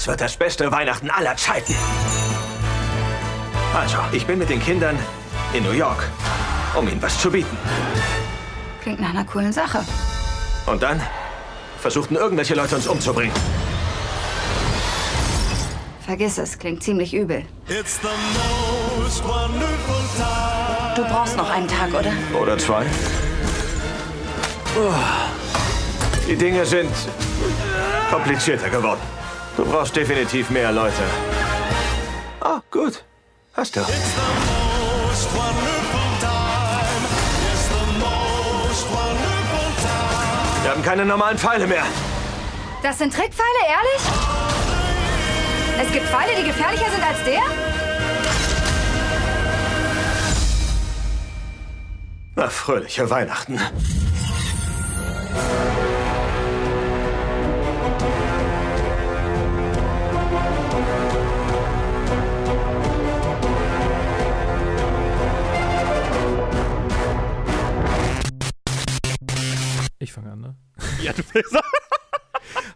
Das wird das beste Weihnachten aller Zeiten. Also, ich bin mit den Kindern in New York, um ihnen was zu bieten. Klingt nach einer coolen Sache. Und dann versuchten irgendwelche Leute uns umzubringen. Vergiss es, klingt ziemlich übel. It's the most wonderful time. Du brauchst noch einen Tag, oder? Oder zwei. Oh. Die Dinge sind komplizierter geworden. Du brauchst definitiv mehr Leute. Ah, gut. Hast du. Wir haben keine normalen Pfeile mehr. Das sind Trickpfeile, ehrlich? Es gibt Pfeile, die gefährlicher sind als der? Na, fröhliche Weihnachten.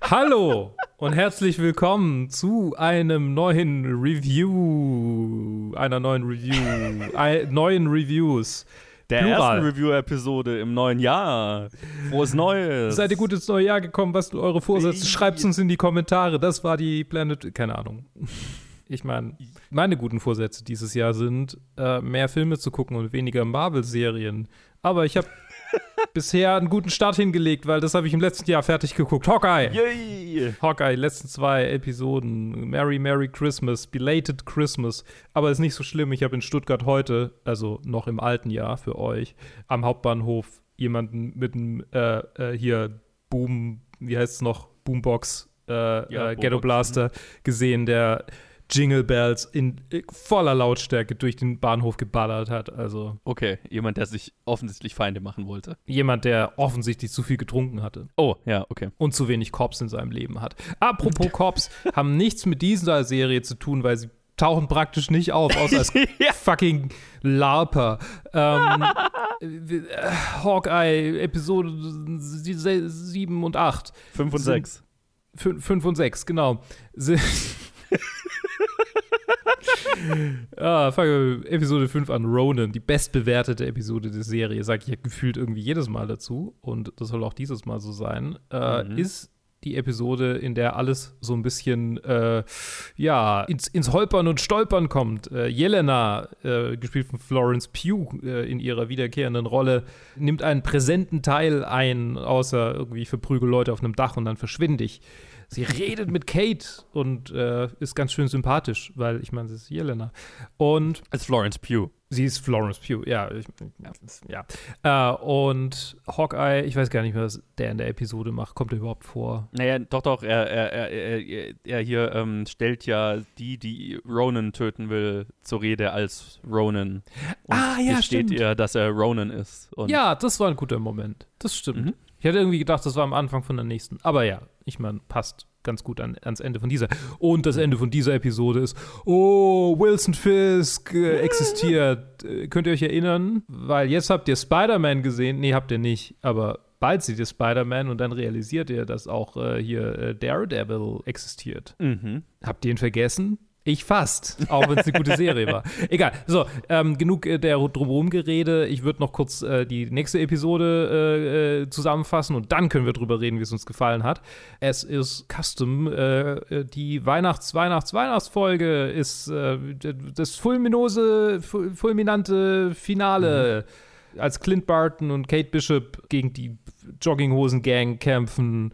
Hallo und herzlich willkommen zu einem neuen Review, einer neuen Review, ein, neuen Reviews. der Plural. ersten Review-Episode im neuen Jahr. Frohes Neues. Seid ihr gut ins neue Jahr gekommen? Was sind eure Vorsätze? Schreibt uns in die Kommentare. Das war die Planet, keine Ahnung. Ich meine, meine guten Vorsätze dieses Jahr sind, äh, mehr Filme zu gucken und weniger Marvel-Serien. Aber ich habe bisher einen guten Start hingelegt, weil das habe ich im letzten Jahr fertig geguckt. Hawkeye! Yay. Hawkeye, letzten zwei Episoden. Merry, Merry Christmas, Belated Christmas. Aber ist nicht so schlimm. Ich habe in Stuttgart heute, also noch im alten Jahr für euch, am Hauptbahnhof jemanden mit einem äh, äh, hier Boom, wie heißt es noch? Boombox, äh, Ja, äh, Boombox, Ghetto Blaster gesehen, der Jingle Bells in äh, voller Lautstärke durch den Bahnhof geballert hat. Also Okay, jemand, der sich offensichtlich Feinde machen wollte. jemand, der offensichtlich zu viel getrunken hatte. Oh, ja, okay. und zu wenig Cops in seinem Leben hat. Apropos Cops, haben nichts mit dieser Serie zu tun, weil sie tauchen praktisch nicht auf, außer als Ja. fucking LARPer. Ähm, äh, Hawkeye, Episode 7 und 8. 5 und Sind- 6. 5 und 6, genau. Sind ah, fangen wir Episode 5 an. Ronan, die bestbewertete Episode der Serie, sage ich ja gefühlt irgendwie jedes Mal dazu. Und das soll auch dieses Mal so sein. Äh, Mhm. Ist die Episode, in der alles so ein bisschen äh, ja, ins, ins Holpern und Stolpern kommt. Äh, Jelena, äh, gespielt von Florence Pugh äh, in ihrer wiederkehrenden Rolle, nimmt einen präsenten Teil ein, außer irgendwie verprügel Leute auf einem Dach und dann verschwinde ich. Sie redet mit Kate und äh, ist ganz schön sympathisch, weil ich meine, sie ist Jelena. Und Als Florence Pugh. Sie ist Florence Pugh, ja. Ich, ja. ja. Äh, und Hawkeye, ich weiß gar nicht mehr, was der in der Episode macht. Kommt er überhaupt vor? Naja, doch, doch, er, er, er, er, er hier ähm, stellt ja die, die Ronan töten will, zur Rede als Ronan. Und Ah, ja, gesteht stimmt. ihr, dass er Ronan ist. Und ja, das war ein guter Moment. Das stimmt. Mhm. Ich hatte irgendwie gedacht, das war am Anfang von der nächsten. Aber ja, ich meine, passt ganz gut an, ans Ende von dieser. Und das Ende von dieser Episode ist, oh, Wilson Fisk äh, existiert. Äh, könnt ihr euch erinnern? Weil jetzt habt ihr Spider-Man gesehen. Nee, habt ihr nicht. Aber bald seht ihr Spider-Man und dann realisiert ihr, dass auch äh, hier äh, Daredevil existiert. Mhm. Habt ihr ihn vergessen? Ich fast, auch wenn es eine gute Serie war. Egal. So, ähm, genug äh, der drumherum Gerede. Ich würde noch kurz äh, die nächste Episode äh, äh, zusammenfassen und dann können wir drüber reden, wie es uns gefallen hat. Es ist Custom. Äh, die Weihnachts-Weihnachts-Weihnachtsfolge ist äh, d- das fulminose, fu- fulminante Finale. Als Clint Barton und Kate Bishop gegen die Jogginghosen-Gang kämpfen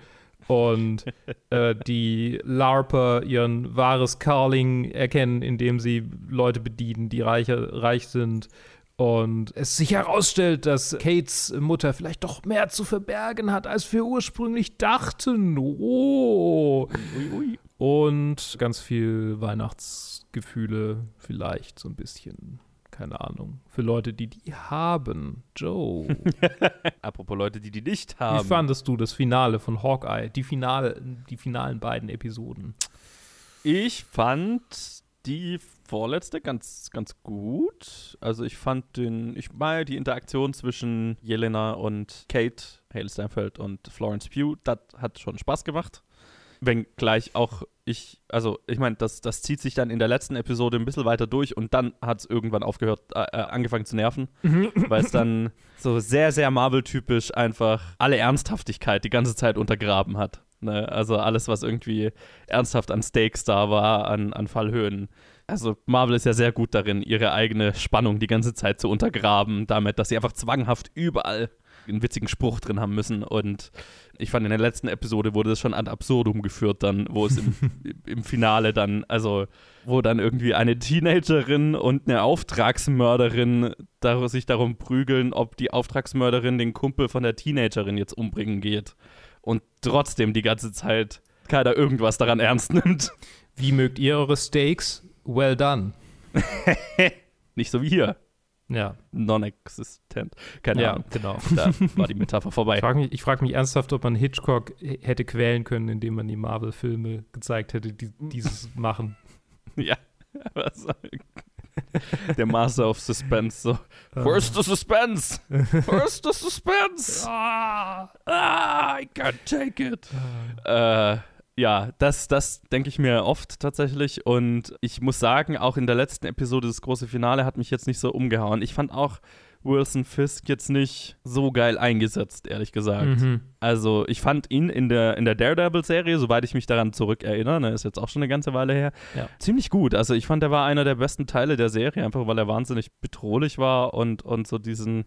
und äh, die LARPer ihren wahres Carling erkennen, indem sie Leute bedienen, die reicher, reich sind. Und es sich herausstellt, dass Kates Mutter vielleicht doch mehr zu verbergen hat, als wir ursprünglich dachten. Oh. Ui, ui. Und ganz viel Weihnachtsgefühle, vielleicht so ein bisschen. Keine Ahnung. Für Leute, die die haben. Joe. Apropos Leute, die die nicht Wie haben. fandest du das Finale von Hawkeye? Die, Finale, die finalen beiden Episoden. Ich fand die vorletzte ganz, ganz gut. Also ich fand den, ich meine die Interaktion zwischen Jelena und Kate, Hale Steinfeld und Florence Pugh, das hat schon Spaß gemacht. Wenngleich auch ich, also ich meine, das, das zieht sich dann in der letzten Episode ein bisschen weiter durch und dann hat es irgendwann aufgehört, äh, äh, angefangen zu nerven, weil es dann so sehr, sehr Marvel-typisch einfach alle Ernsthaftigkeit die ganze Zeit untergraben hat. Ne? Also alles, was irgendwie ernsthaft an Stakes da war, an, an Fallhöhen. Also Marvel ist ja sehr gut darin, ihre eigene Spannung die ganze Zeit zu untergraben, damit, dass sie einfach zwanghaft überall einen witzigen Spruch drin haben müssen. Und ich fand, in der letzten Episode wurde das schon ad absurdum geführt, dann, wo es im, im Finale dann, also wo dann irgendwie eine Teenagerin und eine Auftragsmörderin dar sich darum prügeln, ob die Auftragsmörderin den Kumpel von der Teenagerin jetzt umbringen geht. Und trotzdem die ganze Zeit keiner irgendwas daran ernst nimmt. Wie mögt ihr eure Steaks? Well done. Nicht so wie hier. Ja, Non-existent. Keine ja, Ahnung. genau. Da war die Metapher vorbei. Ich frage mich, frag mich ernsthaft, ob man Hitchcock hätte quälen können, indem man die Marvel-Filme gezeigt hätte, die dieses machen. Ja. Was? Der Master of Suspense. So. Where's the suspense? Where's the suspense? Ah, I can't take it. Äh, ja, das, das denke ich mir oft tatsächlich. Und ich muss sagen, auch in der letzten Episode das große Finale hat mich jetzt nicht so umgehauen. Ich fand auch Wilson Fisk jetzt nicht so geil eingesetzt, ehrlich gesagt. Mhm. Also ich fand ihn in der, in der Daredevil-Serie, soweit ich mich daran zurückerinnere, ne, ist jetzt auch schon eine ganze Weile her, Ja. ziemlich gut. Also ich fand, er war einer der besten Teile der Serie, einfach weil er wahnsinnig bedrohlich war und, und so diesen,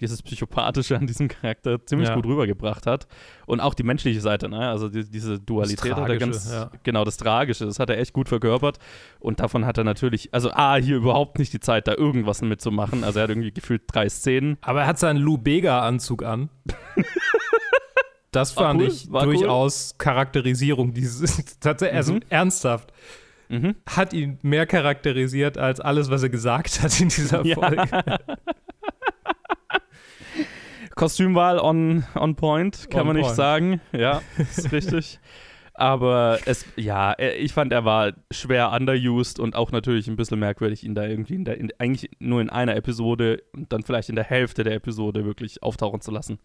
dieses Psychopathische an diesem Charakter ziemlich Ja. gut rübergebracht hat. Und auch die menschliche Seite, ne? also die, diese Dualität hat er ganz, ja. genau, das Tragische, das hat er echt gut verkörpert. Und davon hat er natürlich, also A, hier überhaupt nicht die Zeit, da irgendwas mitzumachen. Also er hat irgendwie gefühlt drei Szenen. Aber er hat seinen Lou Bega-Anzug an. Das fand cool, ich war cool. durchaus Charakterisierung dieses. Tatsächlich, also Mhm. ernsthaft. Mhm. Hat ihn mehr charakterisiert als alles, was er gesagt hat in dieser Ja. Kostümwahl on, on point, kann On man nicht point. sagen. Ja, ist richtig. Aber es, ja, er- ich fand, er war schwer underused und auch natürlich ein bisschen merkwürdig, ihn da irgendwie in der, in, eigentlich nur in einer Episode und dann vielleicht in der Hälfte der Episode wirklich auftauchen zu lassen.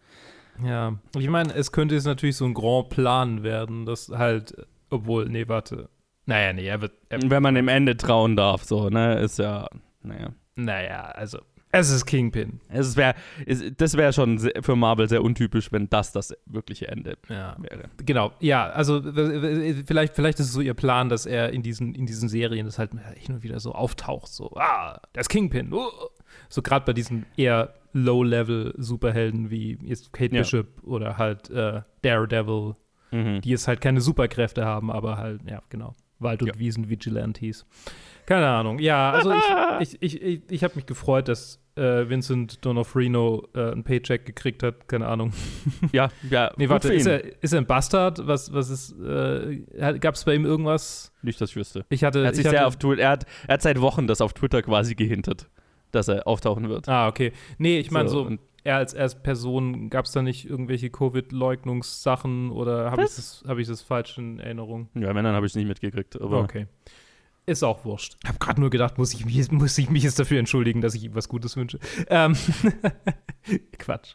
Ja, ich meine, es könnte jetzt natürlich so ein Grand Plan werden, das halt, obwohl, nee, warte. Naja, nee, er wird, er, Wenn man dem Ende trauen darf, so, ne, ist ja, naja. naja, also, es ist Kingpin. Es wär, es, das wäre schon für Marvel sehr untypisch, wenn das das wirkliche Ende Ja. wäre. Genau, ja, also vielleicht, vielleicht ist es so ihr Plan, dass er in diesen, in diesen Serien das halt hin und wieder so auftaucht, so, ah, das Kingpin, uh. so gerade bei diesen eher Low-Level-Superhelden wie jetzt Kate Ja. Bishop oder halt äh, Daredevil, Mhm. die jetzt halt keine Superkräfte haben, aber halt, ja, genau, Wald- und Ja. Wiesen-Vigilantes. Keine Ahnung, ja, also ich, ich, ich, ich, ich habe mich gefreut, dass äh, Vincent D'Onofrino äh, ein Paycheck gekriegt hat, keine Ahnung. Ja, ja. Nee, warte, ist er, ist er ein Bastard? Was, was ist, äh, gab es bei ihm irgendwas? Nicht, dass ich wüsste. Ich hatte, Er hat, ich sich hatte sehr auf Twitter, er, hat, er hat seit Wochen das auf Twitter quasi gehintet, dass er auftauchen wird. Ah, okay. Nee, ich meine so, So, er als, als Person, gab es da nicht irgendwelche Covid-Leugnungssachen oder habe ich, das- hab ich das falsch in Erinnerung? Ja, dann habe ich es nicht mitgekriegt. Aber Okay. Ist auch wurscht. Ich habe gerade nur gedacht, muss ich, mich, muss ich mich jetzt dafür entschuldigen, dass ich ihm was Gutes wünsche. Ähm, Quatsch.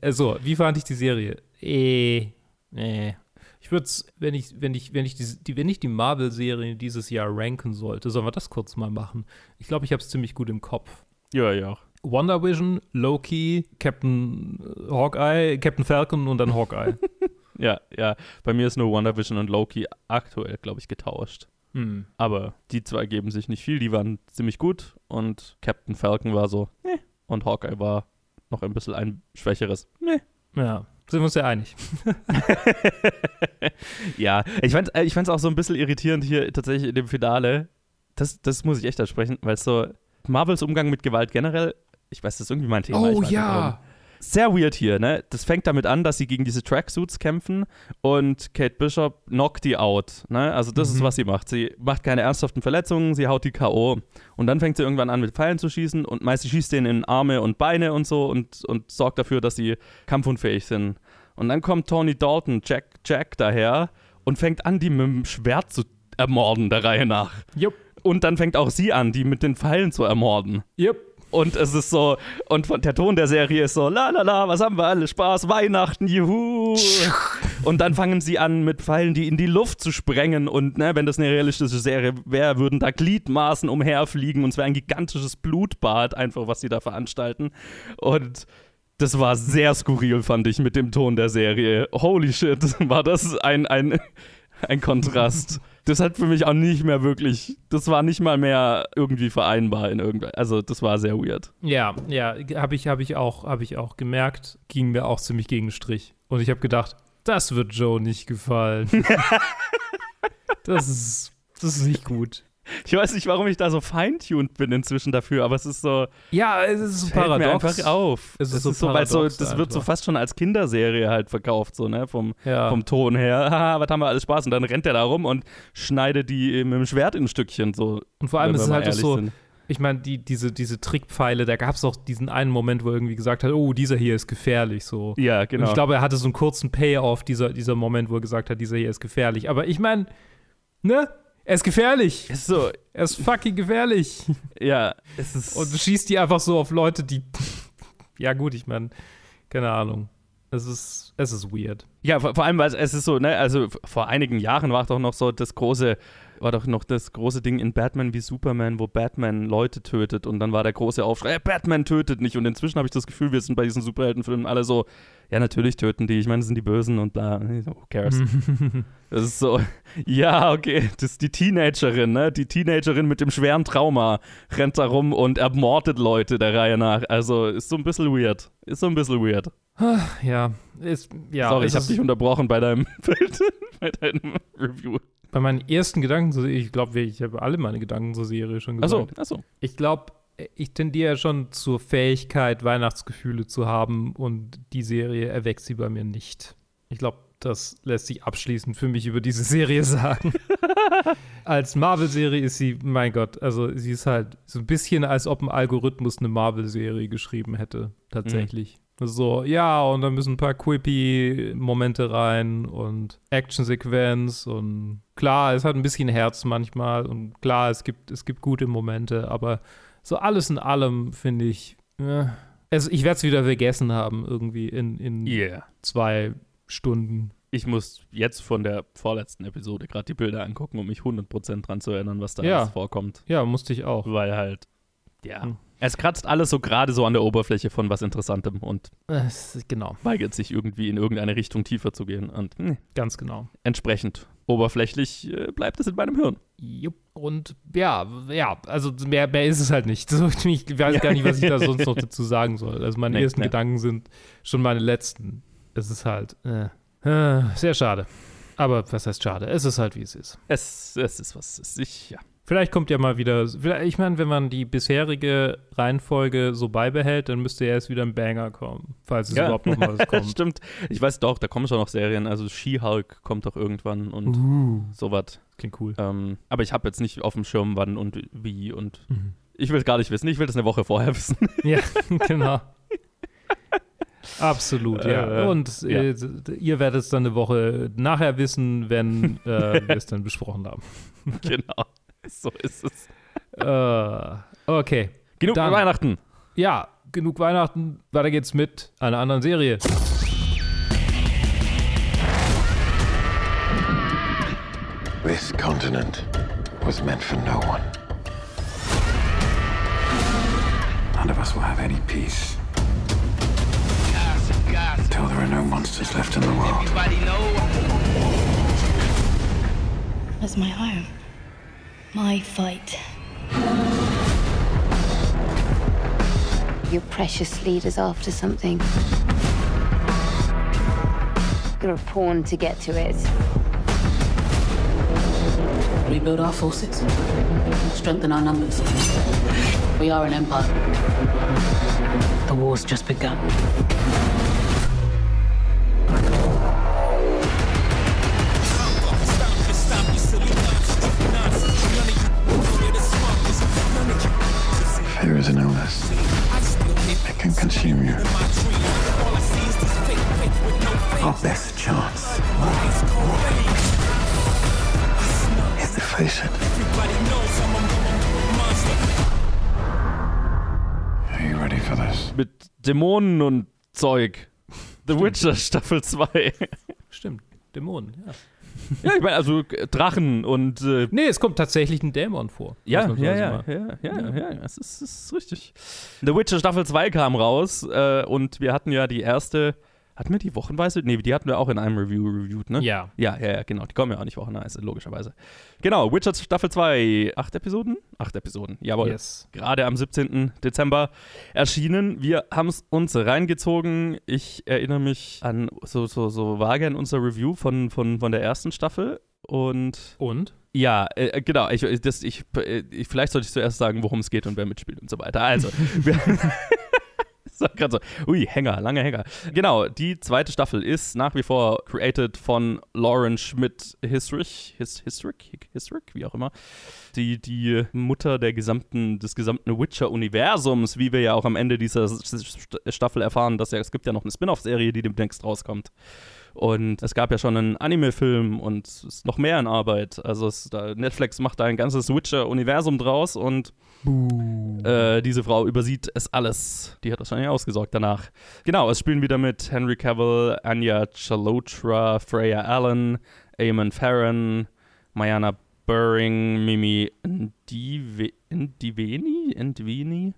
Äh, so, wie fand ich die Serie? Eh, nee. Ich würde es, wenn ich, wenn ich, wenn ich die, die, wenn ich die Marvel-Serien dieses Jahr ranken sollte, sollen wir das kurz mal machen. Ich glaube, ich habe es ziemlich gut im Kopf. ja, ja. Wonder Vision, Loki, Captain äh, Hawkeye, Captain Falcon und dann Hawkeye. Ja, ja. Bei mir ist nur WandaVision und Loki aktuell, glaube ich, getauscht. hm. Aber die zwei geben sich nicht viel. Die waren ziemlich gut. Und Captain Falcon war so, eh. Und Hawkeye war noch ein bisschen ein schwächeres. Meh. Ja, sind wir uns ja einig. Ja, ich fand es ich fand's auch so ein bisschen irritierend hier tatsächlich in dem Finale. Das, das muss ich echt ansprechen, weil so Marvels Umgang mit Gewalt generell, ich weiß, das ist irgendwie mein Thema. Oh warum. Sehr weird hier, ne? Das fängt damit an, dass sie gegen diese Tracksuits kämpfen und Kate Bishop knockt die out, ne? Also das ist, Mhm. was sie macht. Sie macht keine ernsthaften Verletzungen, sie haut die K.O. Und dann fängt sie irgendwann an, mit Pfeilen zu schießen und meist sie schießt denen in Arme und Beine und so und, und sorgt dafür, dass sie kampfunfähig sind. Und dann kommt Tony Dalton, Jack, Jack daher und fängt an, die mit dem Schwert zu ermorden, der Reihe nach. Jupp, Und dann fängt auch sie an, die mit den Pfeilen zu ermorden. jupp. Und es ist so, und von, der Ton der Serie ist so, la la la, was haben wir alle? Spaß, Weihnachten, juhu. Und dann fangen sie an, mit Pfeilen die in die Luft zu sprengen. Und ne, wenn das eine realistische Serie wäre, würden da Gliedmaßen umherfliegen. Und es wäre ein gigantisches Blutbad, einfach, was sie da veranstalten. Und das war sehr skurril, fand ich, mit dem Ton der Serie. Holy shit, war das ein, ein, ein Kontrast. Das hat für mich auch nicht mehr wirklich, das war nicht mal mehr irgendwie vereinbar in irgendeiner, also das war sehr weird. Ja, ja, habe ich, hab ich, auch, hab ich auch gemerkt, ging mir auch ziemlich gegen den Strich. Und ich habe gedacht, das wird Joe nicht gefallen. das, ist, das ist nicht gut. Ich weiß nicht, warum ich da so feintuned bin inzwischen dafür, aber es ist so, Ja, es ist so fällt mir paradox. einfach auf. Es ist so ist so, weil so, paradox das wird so einfach. fast schon als Kinderserie halt verkauft, so, ne, vom, Ja. vom Ton her. Haha, was haben wir alles Spaß? Und dann rennt er da rum und schneidet die mit dem Schwert in Stückchen, so. Und vor allem ist es halt so, sind. ich meine, die, diese, diese Trickpfeile, da gab es auch diesen einen Moment, wo er irgendwie gesagt hat, oh, dieser hier ist gefährlich, so. Ja, Und genau. ich glaube, er hatte so einen kurzen Payoff, dieser, dieser Moment, wo er gesagt hat, dieser hier ist gefährlich. Aber ich meine, ne? Er ist gefährlich. ist so, Er ist fucking gefährlich. ja, es ist. Und du schießt die einfach so auf Leute, die. Ja, gut, ich meine, keine Ahnung. Es ist, es ist weird. Ja, vor, vor allem, weil es- ist so, ne, also vor einigen Jahren war doch noch so das große, war doch noch das große Ding in Batman wie Superman, wo Batman Leute tötet und dann war der große Aufschrei, "Äh, Batman tötet nicht und inzwischen habe ich das Gefühl, wir sind bei diesen Superheldenfilmen alle so, ja, natürlich töten die, ich meine, das sind die Bösen und bla, who cares? Das ist so, ja, okay, das ist die Teenagerin, ne, die Teenagerin mit dem schweren Trauma rennt da rum und ermordet Leute der Reihe nach, also ist so ein bisschen weird, ist so ein bisschen weird. Ja, ist, ja. Sorry, ich habe dich unterbrochen bei deinem Bild, bei deinem Review. Bei meinen ersten Gedanken, zur Serie- ich glaube, ich habe alle meine Gedanken zur Serie schon gesagt. Achso, achso. Ich glaube, ich tendiere schon zur Fähigkeit, Weihnachtsgefühle zu haben und die Serie erweckt sie bei mir nicht. Ich glaube, das lässt sich abschließend für mich über diese Serie sagen. als Marvel-Serie ist sie, mein Gott, also sie ist halt so ein bisschen, als ob ein Algorithmus eine Marvel-Serie geschrieben hätte, tatsächlich. So, ja, und da müssen ein paar quippy-Momente rein und Action-Sequenz und klar, es hat ein bisschen Herz manchmal und klar, es gibt, es gibt gute Momente, aber so alles in allem finde ich, äh, also ich werde es wieder vergessen haben, irgendwie in, in Yeah. zwei Stunden. Ich muss jetzt von der vorletzten Episode gerade die Bilder angucken, um mich 100% dran zu erinnern, was da Ja. alles vorkommt. Ja, musste ich auch. Weil halt, ja. Hm. Es kratzt alles so gerade so an der Oberfläche von was Interessantem und genau, weigert sich irgendwie in irgendeine Richtung tiefer zu gehen. Und ganz genau. entsprechend oberflächlich äh, bleibt es in meinem Hirn. Jupp. Und ja, ja, also mehr, mehr ist es halt nicht. Ich weiß gar nicht, was ich da sonst noch dazu sagen soll. Also meine Nee, ersten nee. Gedanken sind schon meine letzten. Es ist halt äh, äh, sehr schade. Aber was heißt schade? Es ist halt, wie es ist. Es, es ist was, es ist, ich, ja. Vielleicht kommt ja mal wieder, ich meine, wenn man die bisherige Reihenfolge so beibehält, dann müsste erst wieder ein Banger kommen, falls es Ja. überhaupt noch mal was kommt. Stimmt. Ich weiß doch, da kommen schon noch Serien. Also She-Hulk kommt doch irgendwann und Uh, sowas. klingt cool. Ähm, aber ich habe jetzt nicht auf dem Schirm, wann und wie und Mhm. ich will es gar nicht wissen. Ich will das eine Woche vorher wissen. Ja, genau. Absolut, ja. Äh, Und ja. äh, ihr werdet es dann eine Woche nachher wissen, wenn äh, wir es dann besprochen haben. genau. So ist es. Äh, okay. Genug Dann- Weihnachten. Ja, genug Weihnachten. Weiter geht's mit einer anderen Serie. This continent was meant for no one. None of us will have any peace until there are no monsters left in the world. That's my home. My fight. Your precious leader's after something. You're a pawn to get to it. Rebuild our forces. Strengthen our numbers. We are an empire. The war's just begun. Is an illness. It can consume you. Our best chance is to face it. Are you ready for this? Mit Dämonen und Zeug. The Witcher Staffel 2. Stimmt. Dämonen, ja. Ja, ich meine, also äh, Drachen und äh, Nee, es kommt tatsächlich ein Dämon vor. Ja, ja, ja, ja, ja, ja, ja, das ist, das ist richtig. The Witcher Staffel 2 kam raus äh, und wir hatten ja die erste, hatten wir die wochenweise? Nee, die hatten wir auch in einem Review reviewed, ne? Ja. Ja, ja, ja, genau. Die kommen ja auch nicht wochenweise, logischerweise. Genau, Witcher Staffel 2, acht Episoden? Acht Episoden, jawohl. Yes. Gerade am 17. Dezember erschienen. Wir haben es uns reingezogen. Ich erinnere mich an so, so, so vage an unser Review von, von, von der ersten Staffel. Und Und? ja, äh, genau. Ich, das, ich, äh, ich, vielleicht sollte ich zuerst sagen, worum es geht und wer mitspielt und so weiter. Also, wir. War gerade so, ui, Hänger, lange Hänger. Genau, die zweite Staffel ist nach wie vor created von Lauren Schmidt Histrich, His, Histrich, Histrich, wie auch immer. Die, die Mutter der gesamten, des gesamten Witcher-Universums, wie wir ja auch am Ende dieser St- Staffel erfahren, dass ja, es gibt ja noch eine Spin-off-Serie, die demnächst rauskommt. Und es gab ja schon einen Anime-Film und es ist noch mehr in Arbeit. Also es, da, Netflix macht da ein ganzes Witcher-Universum draus und äh, diese Frau übersieht es alles. Die hat wahrscheinlich ausgesorgt danach. Genau, es spielen wieder mit Henry Cavill, Anya Chalotra, Freya Allen, Eamon Farron, Mayana Burring, Mimi Ndive- Ndiveni, Ndiveni,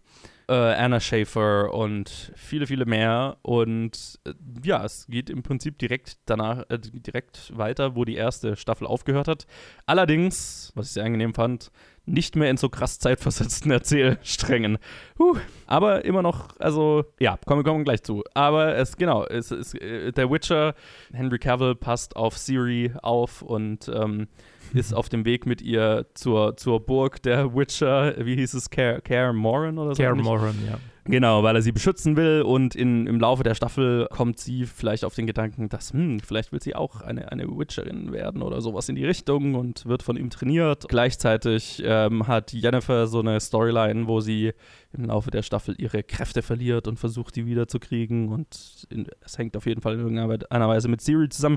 äh, Anna Schaefer und viele, viele mehr. Und äh, ja, es geht im Prinzip direkt danach, äh, direkt weiter, wo die erste Staffel aufgehört hat. Allerdings, was ich sehr angenehm fand, nicht mehr in so krass zeitversetzten Erzählsträngen. Huh. Aber immer noch, also, ja, kommen wir kommen gleich zu. Aber es, genau, es ist äh, der Witcher, Henry Cavill passt auf Siri auf und ähm, ist auf dem Weg mit ihr zur, zur Burg der Witcher, wie hieß es, Care, Care Moran oder so? Care? Moran, ja. Genau, weil er sie beschützen will und in, im Laufe der Staffel kommt sie vielleicht auf den Gedanken, dass, hm, vielleicht will sie auch eine, eine Witcherin werden oder sowas in die Richtung und wird von ihm trainiert. Gleichzeitig ähm, hat Jennifer so eine Storyline, wo sie im Laufe der Staffel ihre Kräfte verliert und versucht, die wiederzukriegen und es hängt auf jeden Fall in irgendeiner Weise mit Siri zusammen.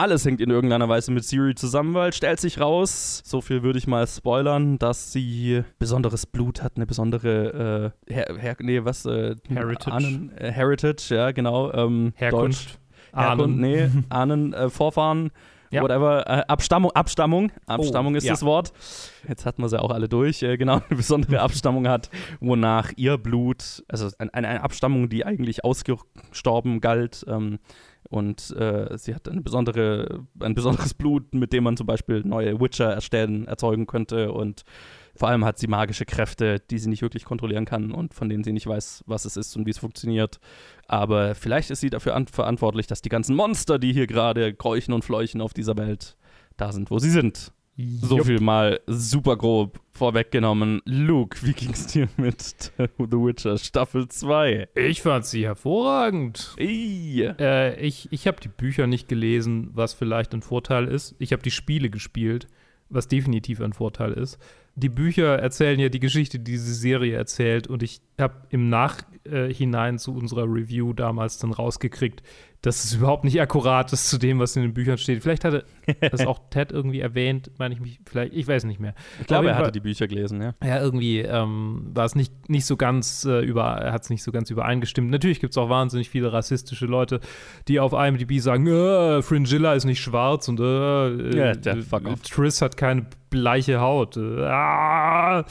Alles hängt in irgendeiner Weise mit Siri zusammen, weil stellt sich raus, so viel würde ich mal spoilern, dass sie besonderes Blut hat, eine besondere äh, her, her, nee, was äh, Heritage. Ahnen, äh, Heritage, ja, genau. Ähm, Herkunft. Deutsch. Herkunft, Ahnen. nee, Ahnen, äh, Vorfahren, Ja. whatever. Äh, Abstammung, Abstammung, Abstammung ist ja. das Wort. Jetzt hatten wir sie auch alle durch. Äh, genau, eine besondere Abstammung hat, wonach ihr Blut, also ein- eine, eine Abstammung, die eigentlich ausgestorben galt. Ähm, und äh, sie hat eine besondere, ein besonderes Blut, mit dem man zum Beispiel neue Witcher erstellen, erzeugen könnte. Und vor allem hat sie magische Kräfte, die sie nicht wirklich kontrollieren kann und von denen sie nicht weiß, was es ist und wie es funktioniert. Aber vielleicht ist sie dafür an verantwortlich, dass die ganzen Monster, die hier gerade keuchen und fleuchen auf dieser Welt, da sind, wo sie sind. So Jupp. viel mal super grob vorweggenommen. Luke, wie ging's dir mit The Witcher Staffel 2? Ich fand sie hervorragend. Äh, ich ich habe die Bücher nicht gelesen, was vielleicht ein Vorteil ist. Ich habe die Spiele gespielt, was definitiv ein Vorteil ist. Die Bücher erzählen ja die Geschichte, die diese Serie erzählt. Und ich habe im Nachhinein zu unserer Review damals dann rausgekriegt, dass es überhaupt nicht akkurat ist zu dem, was in den Büchern steht. Vielleicht hatte das auch Ted irgendwie erwähnt, meine ich mich, vielleicht, ich weiß nicht mehr. Ich glaube, er hatte die Bücher gelesen, ja. ja, irgendwie ähm, war es nicht, nicht so ganz äh, über, hat es nicht so ganz übereingestimmt. Natürlich gibt es auch wahnsinnig viele rassistische Leute, die auf IMDb sagen, äh, Fringilla ist nicht schwarz und äh, Ja, äh. Triss hat keine bleiche Haut. Äh, ah.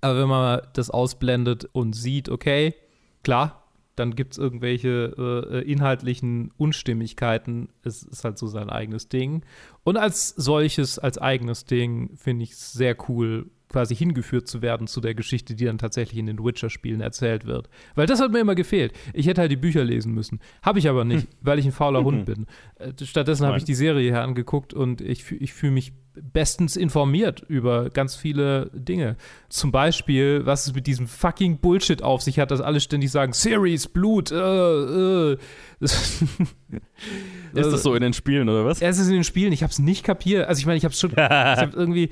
Aber wenn man das ausblendet und sieht, okay, klar, dann gibt es irgendwelche äh, äh, inhaltlichen Unstimmigkeiten. Es ist halt so sein eigenes Ding. Und als solches, als eigenes Ding, finde ich es sehr cool, quasi hingeführt zu werden zu der Geschichte, die dann tatsächlich in den Witcher-Spielen erzählt wird. Weil das hat mir immer gefehlt. Ich hätte halt die Bücher lesen müssen. Habe ich aber nicht, weil ich ein fauler Hund bin. Äh, Stattdessen habe ich die Serie hier angeguckt und ich, ich fühle mich bestens informiert über ganz viele Dinge. Zum Beispiel, was es mit diesem fucking Bullshit auf sich hat, dass alle ständig sagen, Series, Blut, äh, äh. Das, Ist das so in den Spielen oder was? es ist in den Spielen, ich habe es nicht kapiert. Also ich meine, ich habe schon, ich habe irgendwie,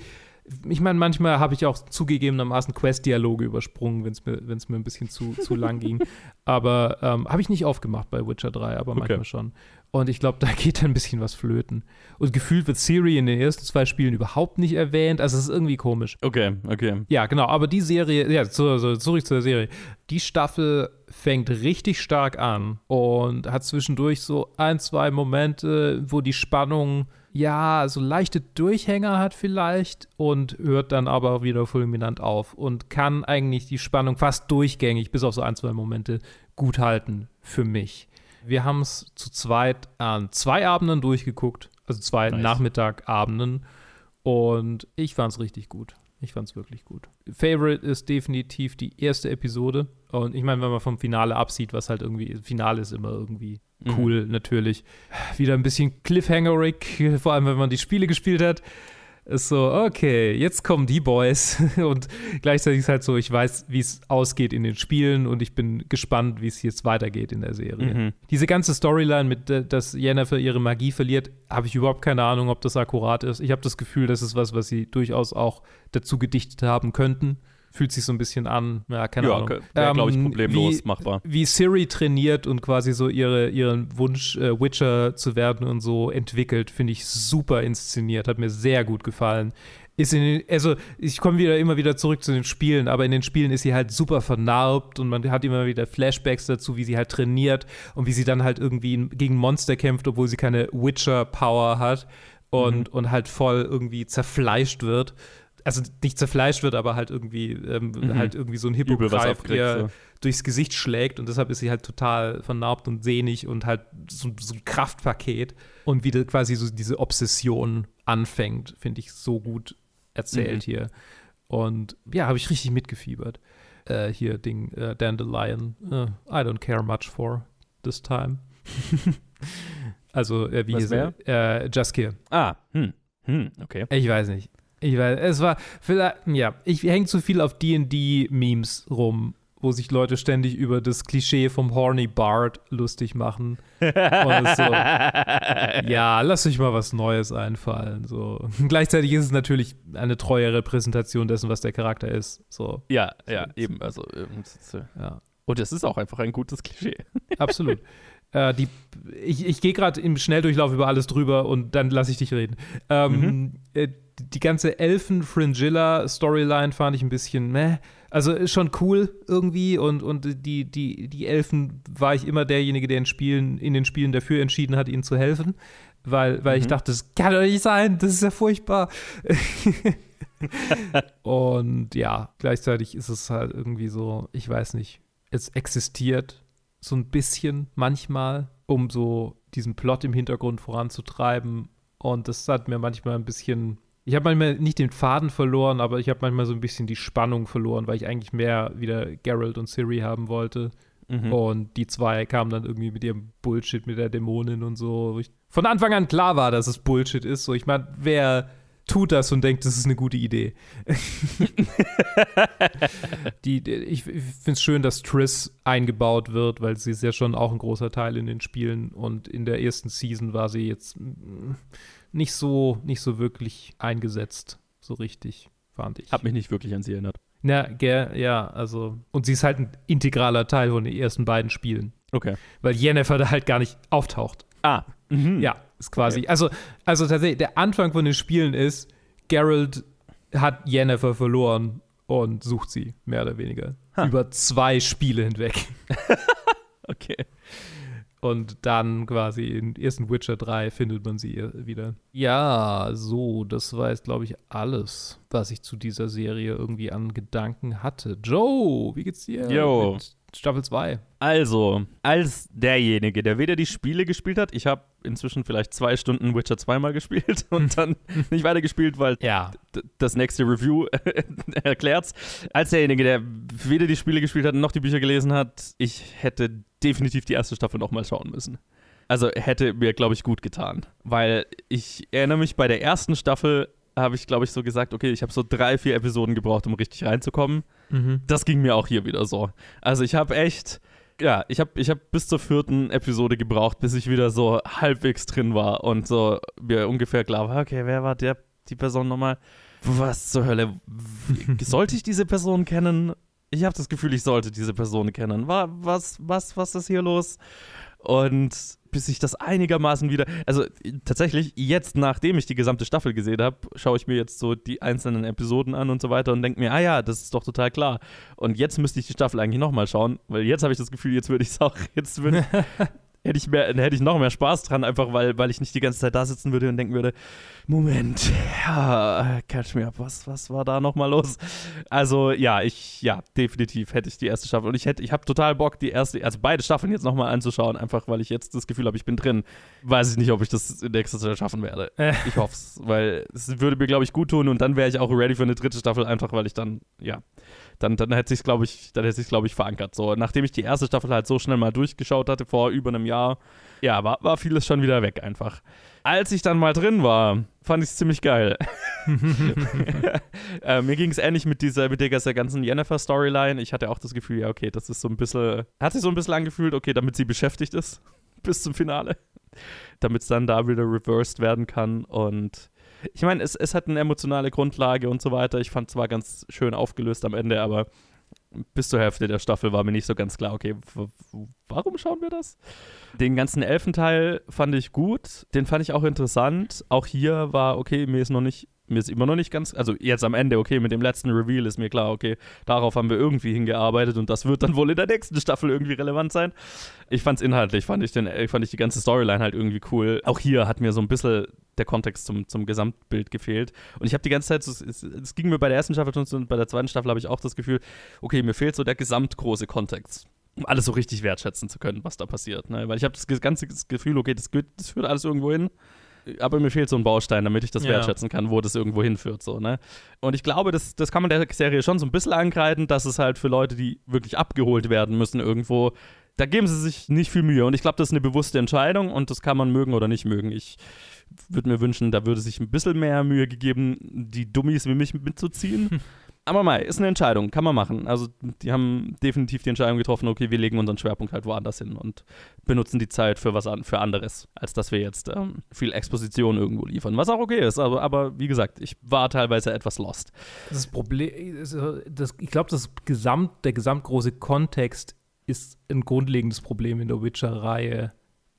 Ich meine, manchmal habe ich auch zugegebenermaßen Quest-Dialoge übersprungen, wenn es mir, wenn's mir ein bisschen zu, zu lang ging. Aber ähm, habe ich nicht aufgemacht bei Witcher 3, aber manchmal schon. Und ich glaube, da geht ein bisschen was flöten. Und gefühlt wird Siri in den ersten zwei Spielen überhaupt nicht erwähnt. Also es ist irgendwie komisch. Okay, okay. Ja, genau. Aber die Serie, ja, zu, so, zurück zur Serie. Die Staffel fängt richtig stark an und hat zwischendurch so ein, zwei Momente, wo die Spannung ja so leichte Durchhänger hat vielleicht und hört dann aber wieder fulminant auf und kann eigentlich die Spannung fast durchgängig, bis auf so ein, zwei Momente, gut halten für mich. Wir haben es zu zweit an zwei Abenden durchgeguckt, also zwei Nice. Nachmittagabenden und ich fand es richtig gut. Ich fand es wirklich gut. Favorite ist definitiv die erste Episode. Und ich meine, wenn man vom Finale absieht, was halt irgendwie, Finale ist immer irgendwie cool, natürlich. Wieder ein bisschen cliffhangerig, vor allem wenn man die Spiele gespielt hat. Ist so, okay, jetzt kommen die Boys. Und gleichzeitig ist halt so, ich weiß, wie es ausgeht in den Spielen und ich bin gespannt, wie es jetzt weitergeht in der Serie. Mhm. Diese ganze Storyline mit, äh, dass Jennifer ihre Magie verliert, habe ich überhaupt keine Ahnung, ob das akkurat ist. Ich habe das Gefühl, das ist was, was sie durchaus auch dazu gedichtet haben könnten. Fühlt sich so ein bisschen an, ja, keine Ja, Ahnung. wäre, glaube ich, Ähm, problemlos wie, machbar. Wie Siri trainiert und quasi so ihre, ihren Wunsch, äh, Witcher zu werden und so entwickelt, finde ich super inszeniert, hat mir sehr gut gefallen. Ist in den, also ich komme wieder immer wieder zurück zu den Spielen, aber in den Spielen ist sie halt super vernarbt und man hat immer wieder Flashbacks dazu, wie sie halt trainiert und wie sie dann halt irgendwie gegen Monster kämpft, obwohl sie keine Witcher-Power hat und, und halt voll irgendwie zerfleischt wird. Also nicht zerfleischt wird, aber halt irgendwie, ähm, halt irgendwie so ein Hippogreif ihr so. durchs Gesicht schlägt und deshalb ist sie halt total vernarbt und sehnig und halt so, so ein Kraftpaket und wie da quasi so diese Obsession anfängt, finde ich so gut erzählt Mhm. hier. Und ja, habe ich richtig mitgefiebert. Äh, hier Ding, äh, Dandelion, äh, I don't care much for this time. also, äh, wie Was hieß er? Äh, Jaskier. Ah, hm, hm, okay. Ich weiß nicht. Ich weiß, es war vielleicht, ja, ich hänge zu viel auf D&D-Memes rum, wo sich Leute ständig über das Klischee vom Horny Bard lustig machen. Und es so, ja, lass euch mal was Neues einfallen. So. Gleichzeitig ist es natürlich eine treue Repräsentation dessen, was der Charakter ist. So, Ja, ja, eben. Also, ähm, ist, ja. und es ist auch einfach ein gutes Klischee. Absolut. äh, die, ich ich gehe gerade im Schnelldurchlauf über alles drüber und dann lasse ich dich reden. Ähm, äh, die ganze Elfen-Fringilla-Storyline fand ich ein bisschen meh. Also ist schon cool irgendwie und, und die, die, die Elfen war ich immer derjenige, der in, Spielen, in den Spielen dafür entschieden hat, ihnen zu helfen. Weil, weil ich dachte, das kann doch nicht sein, das ist ja furchtbar. und ja, gleichzeitig ist es halt irgendwie so, ich weiß nicht, es existiert so ein bisschen manchmal, um so diesen Plot im Hintergrund voranzutreiben. Und das hat mir manchmal ein bisschen. Ich habe manchmal nicht den Faden verloren, aber ich habe manchmal so ein bisschen die Spannung verloren, weil ich eigentlich mehr wieder Geralt und Ciri haben wollte. Mhm. Und die zwei kamen dann irgendwie mit ihrem Bullshit mit der Dämonin und so. wo ich von Anfang an klar war, dass es Bullshit ist. So, ich meine, wer tut das und denkt, das ist eine gute Idee? die, die, ich ich finde es schön, dass Triss eingebaut wird, weil sie ist ja schon auch ein großer Teil in den Spielen. Und in der ersten Season war sie jetzt mm, nicht so, nicht so wirklich eingesetzt. So richtig, fand ich. Hab mich nicht wirklich an sie erinnert. Na, gell, ja, also. Und sie ist halt ein integraler Teil von den ersten beiden Spielen. Okay. Weil Yennefer da halt gar nicht auftaucht. Ah, mhm. Ja, ist quasi. Also, also tatsächlich, der Anfang von den Spielen ist, Geralt hat Yennefer verloren und sucht sie, mehr oder weniger. Über zwei Spiele hinweg. Okay. Und dann quasi in ersten Witcher 3 findet man sie wieder. Ja, so, das war jetzt, glaube ich, alles, was ich zu dieser Serie irgendwie an Gedanken hatte. Joe, wie geht's dir? Jo. Mit Staffel 2. Also, als derjenige, der weder die Spiele gespielt hat, ich habe inzwischen vielleicht zwei Stunden Witcher 2 mal gespielt und dann nicht weitergespielt, weil Ja. das nächste Review erklärt's. Als derjenige, der weder die Spiele gespielt hat noch die Bücher gelesen hat, ich hätte definitiv die erste Staffel noch mal schauen müssen. Also hätte mir, glaube ich, gut getan. Weil ich erinnere mich, bei der ersten Staffel habe ich, glaube ich, so gesagt, okay, ich habe so drei, vier Episoden gebraucht, um richtig reinzukommen. Mhm. Das ging mir auch hier wieder so. Also ich habe echt, ja, ich habe ich hab bis zur vierten Episode gebraucht, bis ich wieder so halbwegs drin war und so mir ungefähr klar war, okay, wer war der, die Person nochmal? was zur Hölle? Sollte ich diese Person kennen? Ich habe das Gefühl, ich sollte diese Person kennen. Wa- Was, was, was ist hier los? Und bis ich das einigermaßen wieder, also tatsächlich jetzt, nachdem ich die gesamte Staffel gesehen habe, schaue ich mir jetzt so die einzelnen Episoden an und so weiter und denke mir, ah ja, das ist doch total klar. Und jetzt müsste ich die Staffel eigentlich nochmal schauen, weil jetzt habe ich das Gefühl, jetzt würde ich es auch, jetzt würde hätte ich, mehr, hätte ich noch mehr Spaß dran, einfach weil, weil ich nicht die ganze Zeit da sitzen würde und denken würde, Moment, ja, catch me up, was, was war da nochmal los? Also ja, ich, ja, definitiv hätte ich die erste Staffel und ich hätte, ich habe total Bock, die erste, also beide Staffeln jetzt nochmal anzuschauen, einfach weil ich jetzt das Gefühl habe, ich bin drin. Weiß ich nicht, ob ich das in nächster Zeit schaffen werde. Äh. Ich hoffe es, weil es würde mir, glaube ich, gut tun und dann wäre ich auch ready für eine dritte Staffel, einfach weil ich dann, ja, dann, dann hätte sich glaube ich, dann hätte sich glaube ich verankert. So, nachdem ich die erste Staffel halt so schnell mal durchgeschaut hatte vor über einem Jahr, ja, war, war vieles schon wieder weg einfach. Als ich dann mal drin war, fand ich es ziemlich geil. äh, mir ging es ähnlich mit dieser, mit der ganzen Jennifer-Storyline. Ich hatte auch das Gefühl, ja, okay, das ist so ein bisschen, hat sich so ein bisschen angefühlt, okay, damit sie beschäftigt ist bis zum Finale. Damit es dann da wieder reversed werden kann. Und ich meine, es, es hat eine emotionale Grundlage und so weiter. Ich fand es zwar ganz schön aufgelöst am Ende, aber bis zur Hälfte der Staffel war mir nicht so ganz klar, okay, warum schauen wir das? Den ganzen Elfenteil fand ich gut, den fand ich auch interessant. Auch hier war, okay, mir ist noch nicht, mir ist immer noch nicht ganz, also jetzt am Ende, okay, mit dem letzten Reveal ist mir klar, okay, darauf haben wir irgendwie hingearbeitet und das wird dann wohl in der nächsten Staffel irgendwie relevant sein. Ich fand's inhaltlich, fand ich, den, fand ich die ganze Storyline halt irgendwie cool. Auch hier hat mir so ein bisschen der Kontext zum, zum Gesamtbild gefehlt. Und ich habe die ganze Zeit, so, es, es ging mir bei der ersten Staffel schon so und bei der zweiten Staffel habe ich auch das Gefühl, okay, mir fehlt so der gesamtgroße Kontext. Um alles so richtig wertschätzen zu können, was da passiert. Ne? Weil ich habe das ganze Gefühl, okay, das, das führt alles irgendwo hin. Aber mir fehlt so ein Baustein, damit ich das Ja. wertschätzen kann, wo das irgendwo hinführt. So, ne? Und ich glaube, das, das kann man der Serie schon so ein bisschen ankreiden, dass es halt für Leute, die wirklich abgeholt werden müssen, irgendwo, da geben sie sich nicht viel Mühe. Und ich glaube, das ist eine bewusste Entscheidung und das kann man mögen oder nicht mögen. Ich würde mir wünschen, da würde sich ein bisschen mehr Mühe gegeben, die Dummies wie mich mitzuziehen. Aber mal, ist eine Entscheidung, kann man machen. Also, die haben definitiv die Entscheidung getroffen, okay, wir legen unseren Schwerpunkt halt woanders hin und benutzen die Zeit für was an, für anderes, als dass wir jetzt ähm, viel Exposition irgendwo liefern. Was auch okay ist, aber, aber wie gesagt, ich war teilweise etwas lost. Das Problem, äh, das, ich glaube, das Gesamt, der gesamtgroße Kontext ist ein grundlegendes Problem in der Witcher-Reihe,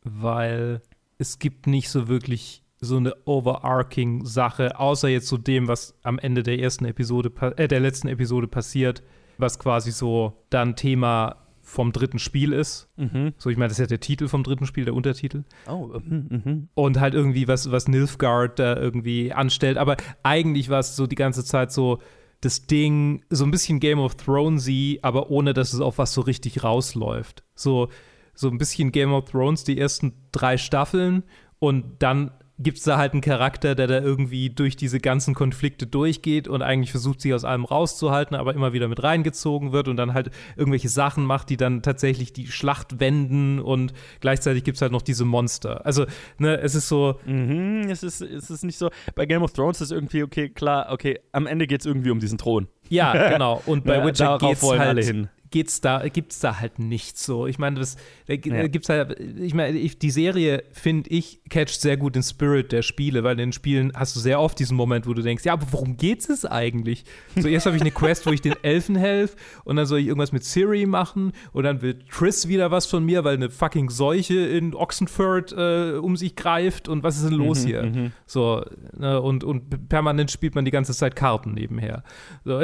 weil es gibt nicht so wirklich so eine overarching Sache, außer jetzt so dem, was am Ende der ersten Episode, äh, der letzten Episode passiert, was quasi so dann Thema vom dritten Spiel ist. Mhm. So, ich meine, das ist ja der Titel vom dritten Spiel, der Untertitel Oh, mhm, mhm. und halt irgendwie was, was Nilfgaard da irgendwie anstellt. Aber eigentlich war es so die ganze Zeit so das Ding, so ein bisschen Game of Thronesy, aber ohne, dass es auf was so richtig rausläuft. So, so ein bisschen Game of Thrones, die ersten drei Staffeln und dann gibt es da halt einen Charakter, der da irgendwie durch diese ganzen Konflikte durchgeht und eigentlich versucht, sich aus allem rauszuhalten, aber immer wieder mit reingezogen wird und dann halt irgendwelche Sachen macht, die dann tatsächlich die Schlacht wenden und gleichzeitig gibt es halt noch diese Monster. Also, ne, es ist so, Mhm, es, ist, es ist nicht so. Bei Game of Thrones ist irgendwie, okay, klar, okay, am Ende geht es irgendwie um diesen Thron. Ja, genau. Und bei Witcher geht's halt. Geht's da, gibt's da halt nichts so. Ich meine, das, da, Ja. gibt's halt, ich meine, ich, die Serie, finde ich, catcht sehr gut den Spirit der Spiele, weil in den Spielen hast du sehr oft diesen Moment, wo du denkst, ja, aber worum geht's es eigentlich? So, erst habe ich eine Quest, wo ich den Elfen helfe und dann soll ich irgendwas mit Siri machen und dann will Triss wieder was von mir, weil eine fucking Seuche in Oxenford äh, um sich greift und was ist denn los hier? So, ne, und, und permanent spielt man die ganze Zeit Karten nebenher. So,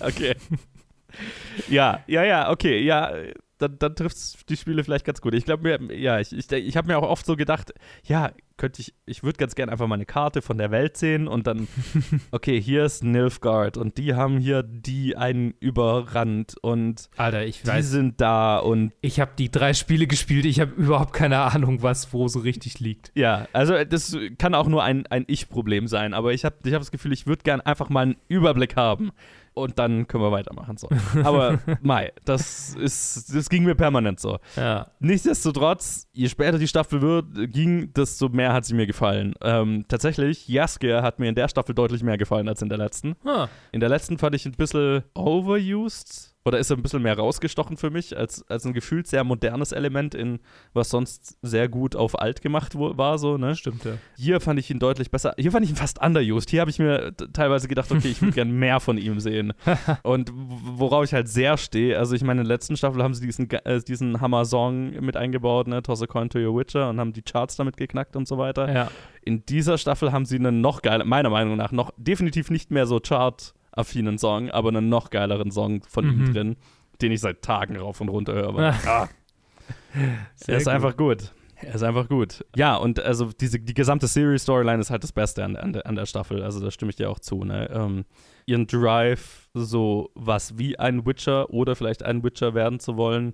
okay. ja, ja, ja, okay, ja. Dann, dann trifft es die Spiele vielleicht ganz gut. Ich glaube mir, ja, ich, ich, ich habe mir auch oft so gedacht, ja, könnte ich, ich würde ganz gerne einfach mal eine Karte von der Welt sehen und dann, okay, hier ist Nilfgaard und die haben hier die einen überrannt und Alter, ich die weiß, sind da und ich habe die drei Spiele gespielt, ich habe überhaupt keine Ahnung, was wo so richtig liegt. Ja, also das kann auch nur ein, ein Ich-Problem sein, aber ich habe ich hab das Gefühl, ich würde gern einfach mal einen Überblick haben und dann können wir weitermachen. So. Aber Mai, das ist, das ging mir permanent so. Ja. Nichtsdestotrotz, je später die Staffel wird, ging, desto mehr hat sie mir gefallen. Ähm, tatsächlich, Jaskier hat mir in der Staffel deutlich mehr gefallen als in der letzten. Ah, In der letzten fand ich ein bisschen overused. Oder ist er ein bisschen mehr rausgestochen für mich, als, als ein gefühlt sehr modernes Element in, was sonst sehr gut auf alt gemacht war, so, ne? Stimmt, ja. Hier fand ich ihn deutlich besser. Hier fand ich ihn fast underused. Hier habe ich mir teilweise gedacht, okay, ich würde gern mehr von ihm sehen. Und worauf ich halt sehr stehe, also ich meine, in der letzten Staffel haben sie diesen, äh, diesen Hammer-Song mit eingebaut, ne? Toss a coin to your Witcher und haben die Charts damit geknackt und so weiter. Ja. In dieser Staffel haben sie einen noch geiler, meiner Meinung nach, noch definitiv nicht mehr so chart-affinen Song, aber einen noch geileren Song von ihm Mhm. drin, den ich seit Tagen rauf und runter höre. Ah, er ist gut. einfach gut. Er ist einfach gut. Ja, und also diese, die gesamte Series-Storyline ist halt das Beste an, an, der, an der Staffel. Also da stimme ich dir auch zu. Ne? Ähm, ihren Drive, so was wie ein Witcher oder vielleicht ein Witcher werden zu wollen.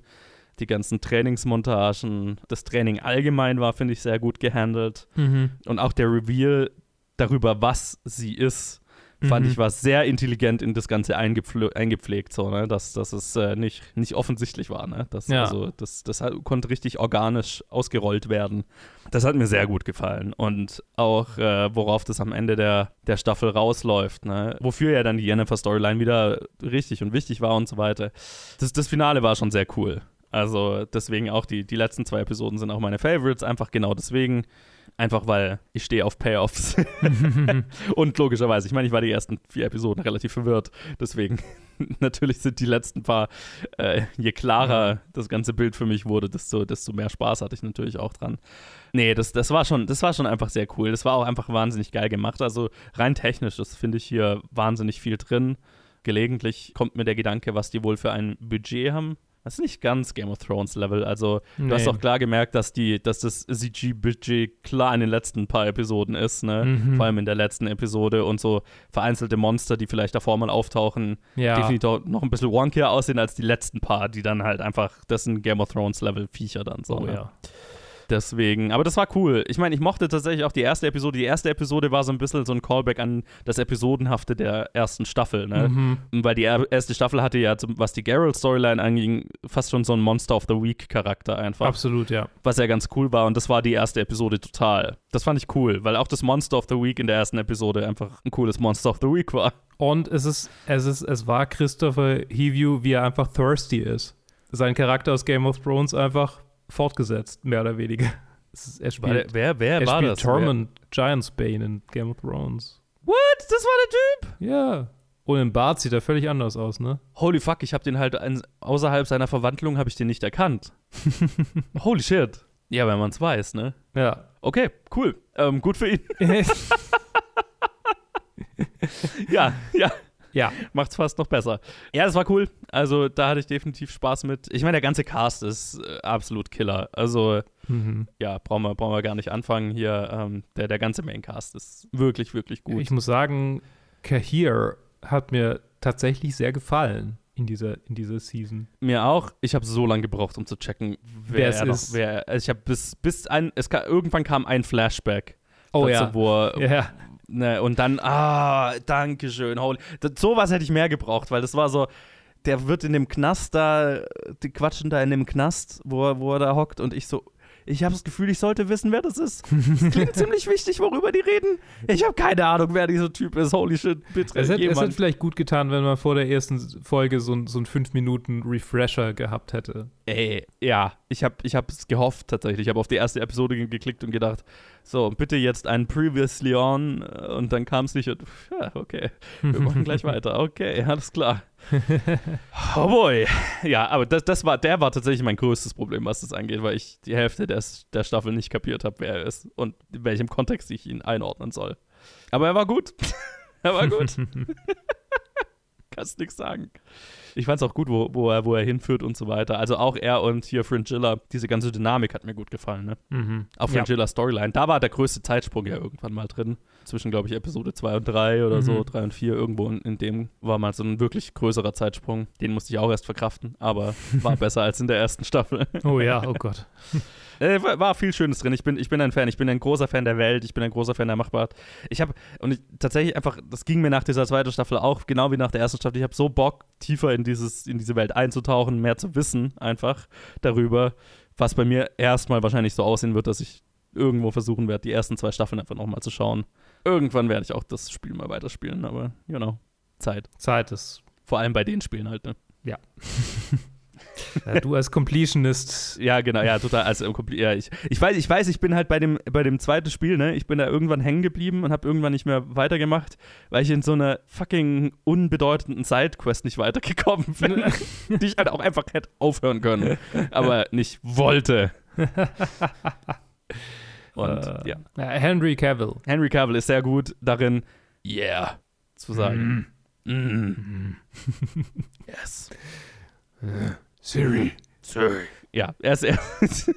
Die ganzen Trainingsmontagen, das Training allgemein war, finde ich, sehr gut gehandelt. Mhm. Und auch der Reveal darüber, was sie ist, fand Mhm. ich, war sehr intelligent in das Ganze eingepfl eingepflegt, so, ne? dass, dass es äh, nicht, nicht offensichtlich war. Ne? Das, Ja. also, das, das hat, konnte richtig organisch ausgerollt werden. Das hat mir sehr gut gefallen. Und auch, äh, worauf das am Ende der, der Staffel rausläuft, ne? wofür ja dann die Jennifer-Storyline wieder richtig und wichtig war und so weiter. Das, das Finale war schon sehr cool. Also deswegen auch die, die letzten zwei Episoden sind auch meine Favorites, einfach genau deswegen. Einfach weil ich stehe auf Payoffs. und logischerweise, ich meine, ich war die ersten vier Episoden relativ verwirrt. Deswegen, natürlich sind die letzten paar, äh, je klarer das ganze Bild für mich wurde, desto, desto mehr Spaß hatte ich natürlich auch dran. Nee, das, das, war schon, das war schon einfach sehr cool. Das war auch einfach wahnsinnig geil gemacht. Also rein technisch, das finde ich hier wahnsinnig viel drin. Gelegentlich kommt mir der Gedanke, was die wohl für ein Budget haben. Das ist nicht ganz Game of Thrones Level. Also, du Nee. hast auch klar gemerkt, dass, die, dass das CG-Budget klar in den letzten paar Episoden ist, ne? Mhm. Vor allem in der letzten Episode und so vereinzelte Monster, die vielleicht davor mal auftauchen, Ja. definitiv noch ein bisschen wonkier aussehen als die letzten paar, die dann halt einfach, das sind Game of Thrones Level Viecher dann so. Oh ne? ja. Deswegen, aber das war cool. Ich meine, ich mochte tatsächlich auch die erste Episode. Die erste Episode war so ein bisschen so ein Callback an das Episodenhafte der ersten Staffel, ne? Mhm. Weil die er- erste Staffel hatte ja, was die Geralt-Storyline anging, fast schon so einen Monster of the Week-Charakter einfach. Absolut, ja. Was ja ganz cool war und das war die erste Episode total. Das fand ich cool, weil auch das Monster of the Week in der ersten Episode einfach ein cooles Monster of the Week war. Und es ist, es ist, es war Christopher Heview, wie er einfach thirsty ist. Sein Charakter aus Game of Thrones einfach fortgesetzt, mehr oder weniger. Es ist, er spielt, wer wer er war spielt das? Tormund Giantsbane in Game of Thrones. What? Das war der Typ? Ja. Und im Bart sieht er völlig anders aus, ne? Holy fuck, ich habe den halt ein, außerhalb seiner Verwandlung habe ich den nicht erkannt. Holy shit. Ja, wenn man es weiß, ne? Ja. Okay, cool. Ähm, gut für ihn. ja, ja. Ja. Macht's fast noch besser. Ja, das war cool. Also, da hatte ich definitiv Spaß mit. Ich meine, der ganze Cast ist äh, absolut Killer. Also, Mhm. ja, brauchen wir, brauchen wir gar nicht anfangen hier. Ähm, der, der ganze Maincast ist wirklich, wirklich gut. Ich muss sagen, Kahir hat mir tatsächlich sehr gefallen in dieser, in dieser Season. Mir auch. Ich habe so lange gebraucht, um zu checken, wer, es noch, ist. wer. Also ich habe bis, bis ein, es kam, irgendwann kam ein Flashback. Oh dazu, ja. Wo Ja. Ne, und dann, ah, danke schön. Holy. Das, sowas hätte ich mehr gebraucht, weil das war so, der wird in dem Knast da, die quatschen da in dem Knast, wo er, wo er da hockt und ich so, ich habe das Gefühl, ich sollte wissen, wer das ist. Das klingt ziemlich wichtig, worüber die reden. Ich habe keine Ahnung, wer dieser Typ ist. Holy shit, bitte. Es hätte, es hätte vielleicht gut getan, wenn man vor der ersten Folge so, ein- so einen 5-Minuten-Refresher gehabt hätte. Ey, ja, ich habe ich es gehofft tatsächlich. Ich habe auf die erste Episode ge- geklickt und gedacht, so, bitte jetzt ein Previously On äh, und dann kam es nicht und, ja, okay, wir machen gleich weiter. Okay, alles klar. Oh boy. Ja, aber das, das war, der war tatsächlich mein größtes Problem, was das angeht, weil ich die Hälfte des, der Staffel nicht kapiert habe, wer er ist und in welchem Kontext ich ihn einordnen soll. Aber er war gut. er war gut. Kannst nichts sagen. Ich fand es auch gut, wo, wo, er, wo er hinführt und so weiter. Also auch er und hier Fringilla, diese ganze Dynamik hat mir gut gefallen. Ne? Mhm. Auch Ja. Fringillas Storyline. Da war der größte Zeitsprung ja irgendwann mal drin. Zwischen, glaube ich, Episode 2 und 3 oder so, Mhm. 3 und 4. Irgendwo in, in dem war mal so ein wirklich größerer Zeitsprung. Den musste ich auch erst verkraften, aber war besser als in der ersten Staffel. Oh ja, oh Gott. Äh, war, war viel Schönes drin. Ich bin, ich bin ein Fan. Ich bin ein großer Fan der Welt. Ich bin ein großer Fan der Machbarkeit. Ich habe, und ich, tatsächlich einfach, das ging mir nach dieser zweiten Staffel auch, genau wie nach der ersten Staffel. Ich habe so Bock, tiefer in, dieses, in diese Welt einzutauchen, mehr zu wissen, einfach darüber, was bei mir erstmal wahrscheinlich so aussehen wird, dass ich irgendwo versuchen werde, die ersten zwei Staffeln einfach nochmal zu schauen. Irgendwann werde ich auch das Spiel mal weiterspielen, aber, you know, Zeit. Zeit ist. Vor allem bei den Spielen halt, ne? Ja. ja du als Completionist. Ja, genau, ja, total. Also, ja, ich, ich, weiß, ich weiß, ich bin halt bei dem, bei dem zweiten Spiel, ne, ich bin da irgendwann hängen geblieben und habe irgendwann nicht mehr weitergemacht, weil ich in so einer fucking unbedeutenden Sidequest nicht weitergekommen bin, die ich halt auch einfach hätte aufhören können, aber nicht wollte. Und Äh, ja, ja, Henry Cavill. Henry Cavill ist sehr gut darin, yeah, zu sagen. Mm. yes. Siri. Sorry. Ja, er ist, er ist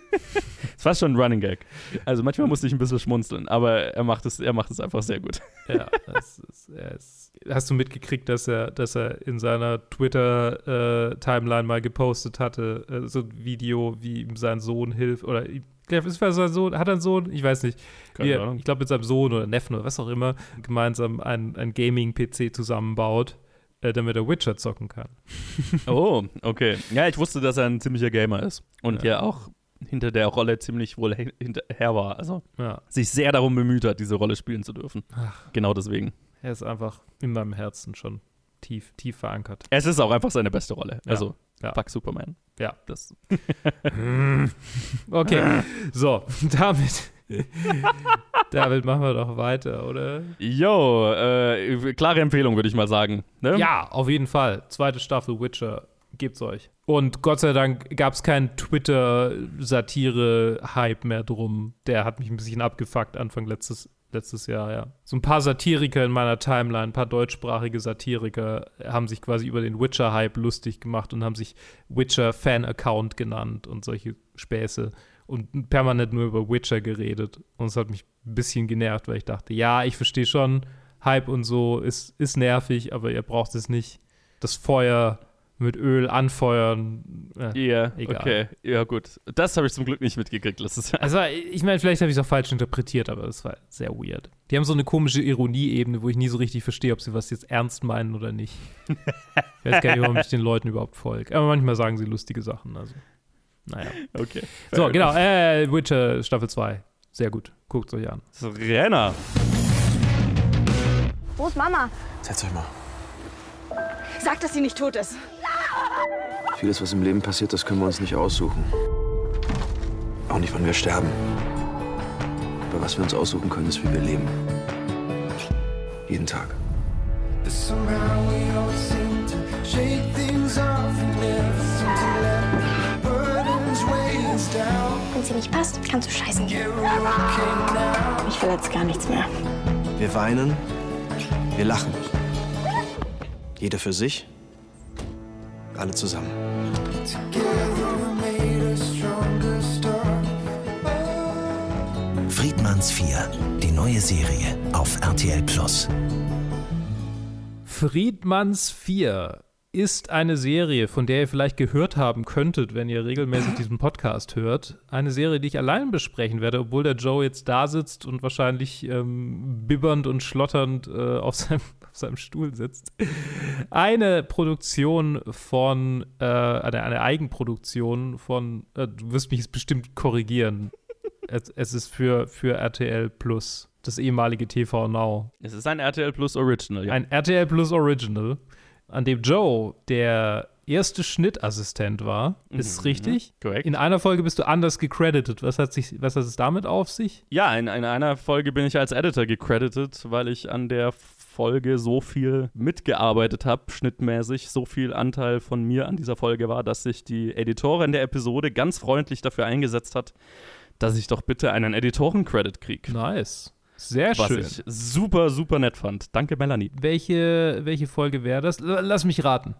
fast schon ein Running Gag. Also manchmal musste ich ein bisschen schmunzeln, aber er macht es, er macht es einfach sehr gut. Ja, das ist, er ist, hast du mitgekriegt, dass er, dass er in seiner Twitter-Timeline mal gepostet hatte, äh, so ein Video, wie ihm sein Sohn hilft, oder ich glaube, ist sein Sohn, hat einen Sohn? Ich weiß nicht. Er, ich glaube, mit seinem Sohn oder Neffen oder was auch immer, gemeinsam ein, ein Gaming-PC zusammenbaut, äh, damit er Witcher zocken kann. Oh, okay. Ja, ich wusste, dass er ein ziemlicher Gamer ist und ja, Ja. auch hinter der Rolle ziemlich wohl he- hinterher war. Also Ja, sich sehr darum bemüht hat, diese Rolle spielen zu dürfen. Genau deswegen. er ist einfach in meinem Herzen schon tief, tief verankert. Es ist auch einfach seine beste Rolle. Ja. Also, Ja. fuck Superman. Ja. Das, Okay, so, damit, damit machen wir doch weiter, oder? yo, äh, klare Empfehlung, würde ich mal sagen. Ne? Ja, auf jeden Fall. Zweite Staffel Witcher gebt's euch. Und Gott sei Dank gab es keinen Twitter-Satire-Hype mehr drum. Der hat mich ein bisschen abgefuckt Anfang letztes, letztes Jahr, ja. So ein paar Satiriker in meiner Timeline, ein paar deutschsprachige Satiriker haben sich quasi über den Witcher-Hype lustig gemacht und haben sich Witcher-Fan-Account genannt und solche Späße und permanent nur über Witcher geredet. Und es hat mich ein bisschen genervt, weil ich dachte, ja, ich verstehe schon, Hype und so ist, ist nervig, aber ihr braucht es nicht. Das Feuer mit Öl anfeuern. Äh. Ja, Egal. okay. Ja, gut. Das habe ich zum Glück nicht mitgekriegt. Das ist, Also, ich meine, vielleicht habe ich es auch falsch interpretiert, aber es war sehr weird. Die haben so eine komische Ironie-Ebene, wo ich nie so richtig verstehe, ob sie was jetzt ernst meinen oder nicht. ich weiß gar nicht, warum ich den Leuten überhaupt folge. Aber manchmal sagen sie lustige Sachen. Also, naja. okay. So, genau. Äh, Witcher Staffel 2. Sehr gut. Guckt euch an. Renner. Wo ist Mama? Setz euch mal. Sag, dass sie nicht tot ist. Vieles, was im Leben passiert, das können wir uns nicht aussuchen. Auch nicht, wann wir sterben. Aber was wir uns aussuchen können, ist, wie wir leben. Jeden Tag. Wenn sie nicht passt, kannst du scheißen gehen. Ich will jetzt gar nichts mehr. Wir weinen, wir lachen. Jeder für sich, alle zusammen. Friedmanns 4, die neue Serie auf RTL Plus. Friedmanns 4 ist eine Serie, von der ihr vielleicht gehört haben könntet, wenn ihr regelmäßig diesen Podcast hört. Eine Serie, die ich allein besprechen werde, obwohl der Joe jetzt da sitzt und wahrscheinlich ähm, bibbernd und schlotternd äh, auf, seinem, auf seinem Stuhl sitzt. Eine Produktion von, äh, eine, eine Eigenproduktion von, äh, du wirst mich jetzt bestimmt korrigieren. es, es ist für, für RTL Plus, das ehemalige TV Now. Es ist ein RTL Plus Original. Ja. Ein RTL Plus Original, an dem Joe der erste Schnittassistent war. Ist es richtig? korrekt. In einer Folge bist du anders gecredited. Was hat, sich, was hat es damit auf sich? Ja, in, in einer Folge bin ich als Editor gecredited, weil ich an der Folge so viel mitgearbeitet habe, schnittmäßig, so viel Anteil von mir an dieser Folge war, dass sich die Editorin der Episode ganz freundlich dafür eingesetzt hat, dass ich doch bitte einen Editoren-Credit kriege. Nice. Sehr Was schön. ich super, super nett fand. Danke, Melanie. Welche, welche Folge wäre das? Lass mich raten.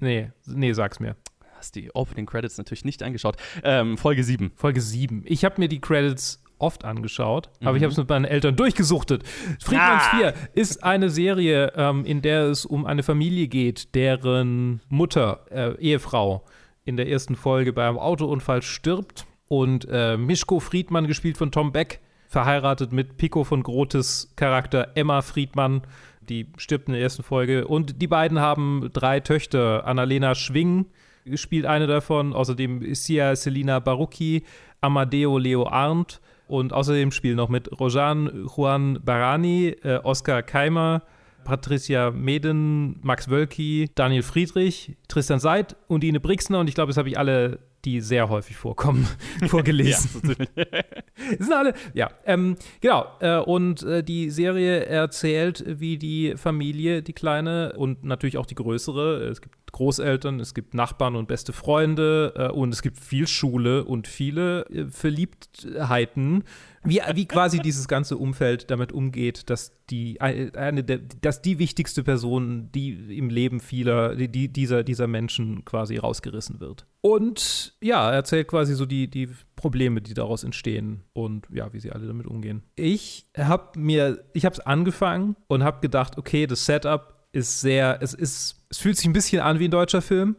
Nee, nee, sag's mir. Hast die Opening Credits natürlich nicht angeschaut. Ähm, Folge 7. Folge 7. Ich habe mir die Credits oft angeschaut, aber Mhm. ich habe es mit meinen Eltern durchgesuchtet. Friedmanns Ah. 4 ist eine Serie, ähm, in der es um eine Familie geht, deren Mutter, äh, Ehefrau, in der ersten Folge bei einem Autounfall stirbt und äh, Mischko Friedmann, gespielt von Tom Beck, verheiratet mit Pico von Grotes Charakter Emma Friedmann, die stirbt in der ersten Folge. Und die beiden haben drei Töchter. Annalena Schwing spielt eine davon, außerdem Sia Selina Barucchi, Amadeo Leo Arndt und außerdem spielen noch mit Rojan Juan Barani, äh, Oscar Keimer, Patricia Meden, Max Wölki, Daniel Friedrich, Tristan Seid und Ine Brixner. Und ich glaube, das habe ich alle, die sehr häufig vorkommen, vorgelesen. Das sind alle, ja, ähm, genau. Äh, und äh, die Serie erzählt, wie die Familie, die kleine und natürlich auch die größere, es gibt Großeltern, es gibt Nachbarn und beste Freunde äh, und es gibt viel Schule und viele äh, Verliebtheiten, wie, wie quasi dieses ganze Umfeld damit umgeht, dass die, eine der, dass die wichtigste Person, die im Leben vieler, die, dieser, dieser Menschen quasi rausgerissen wird. Und ja, er erzählt quasi so die, die Probleme, die daraus entstehen und ja, wie sie alle damit umgehen. Ich habe mir, ich habe es angefangen und habe gedacht, okay, das Setup ist sehr, es ist, es fühlt sich ein bisschen an wie ein deutscher Film.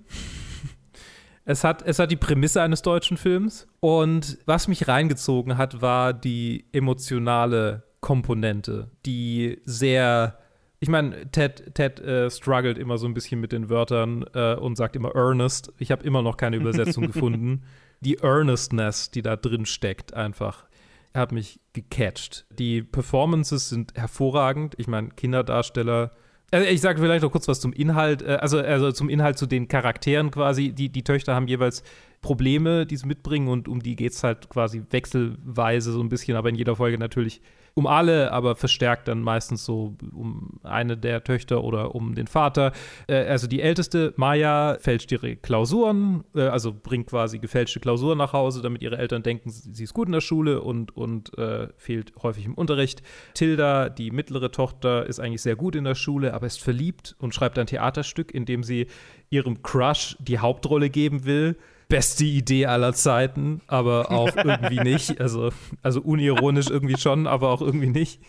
Es hat, es hat die Prämisse eines deutschen Films. Und was mich reingezogen hat, war die emotionale Komponente, die sehr. Ich meine, Ted, Ted äh, struggelt immer so ein bisschen mit den Wörtern äh, und sagt immer earnest. Ich habe immer noch keine Übersetzung gefunden. Die Earnestness, die da drin steckt, einfach, hat mich gecatcht. Die Performances sind hervorragend. Ich meine, Kinderdarsteller also ich sage vielleicht noch kurz was zum Inhalt, äh, also, also zum Inhalt zu den Charakteren quasi. Die, die Töchter haben jeweils Probleme, die sie mitbringen und um die geht es halt quasi wechselweise so ein bisschen, aber in jeder Folge natürlich um alle, aber verstärkt dann meistens so um eine der Töchter oder um den Vater. Äh, also die älteste, Maya, fälscht ihre Klausuren, äh, also bringt quasi gefälschte Klausuren nach Hause, damit ihre Eltern denken, sie ist gut in der Schule und, und äh, fehlt häufig im Unterricht. Tilda, die mittlere Tochter, ist eigentlich sehr gut in der Schule, aber ist verliebt und schreibt ein Theaterstück, in dem sie ihrem Crush die Hauptrolle geben will beste Idee aller Zeiten, aber auch irgendwie nicht. Also, also unironisch irgendwie schon, aber auch irgendwie nicht.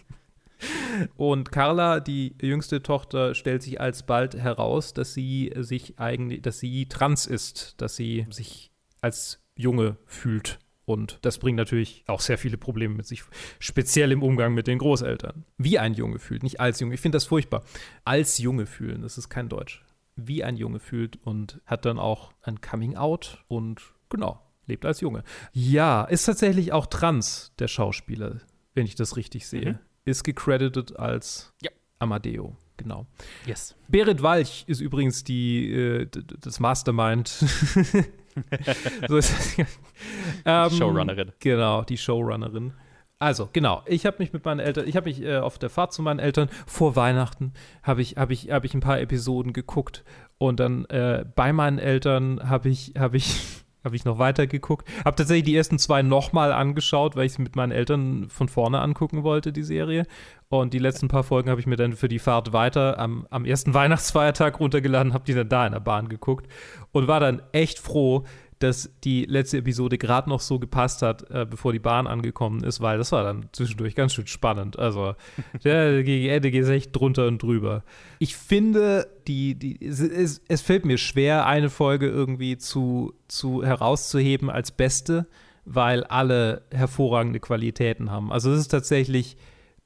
Und Carla, die jüngste Tochter, stellt sich alsbald heraus, dass sie sich eigentlich, dass sie trans ist, dass sie sich als Junge fühlt. Und das bringt natürlich auch sehr viele Probleme mit sich, speziell im Umgang mit den Großeltern. Wie ein Junge fühlt, nicht als Junge. Ich finde das furchtbar. Als Junge fühlen, das ist kein Deutsch wie ein Junge fühlt und hat dann auch ein Coming Out und genau, lebt als Junge. Ja, ist tatsächlich auch trans, der Schauspieler, wenn ich das richtig sehe. Mhm. Ist gecredited als ja. Amadeo. Genau. Yes. Berit Walch ist übrigens die, äh, das Mastermind. so ist ähm, Showrunnerin. Genau, die Showrunnerin. Also, genau. Ich habe mich mit meinen Eltern, ich habe mich äh, auf der Fahrt zu meinen Eltern vor Weihnachten, habe ich, hab ich, hab ich ein paar Episoden geguckt. Und dann äh, bei meinen Eltern habe ich, habe ich, habe ich noch weiter geguckt. Habe tatsächlich die ersten zwei nochmal angeschaut, weil ich sie mit meinen Eltern von vorne angucken wollte, die Serie. Und die letzten paar Folgen habe ich mir dann für die Fahrt weiter am, am ersten Weihnachtsfeiertag runtergeladen, habe die dann da in der Bahn geguckt und war dann echt froh, dass die letzte Episode gerade noch so gepasst hat, äh, bevor die Bahn angekommen ist, weil das war dann zwischendurch ganz schön spannend. Also, ja, gegen Ende geht es echt drunter und drüber. Ich finde, die, die, es, es fällt mir schwer, eine Folge irgendwie zu, zu herauszuheben als beste, weil alle hervorragende Qualitäten haben. Also, es ist tatsächlich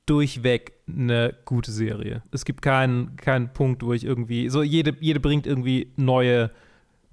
durchweg eine gute Serie. Es gibt keinen, keinen Punkt, wo ich irgendwie, so jede, jede bringt irgendwie neue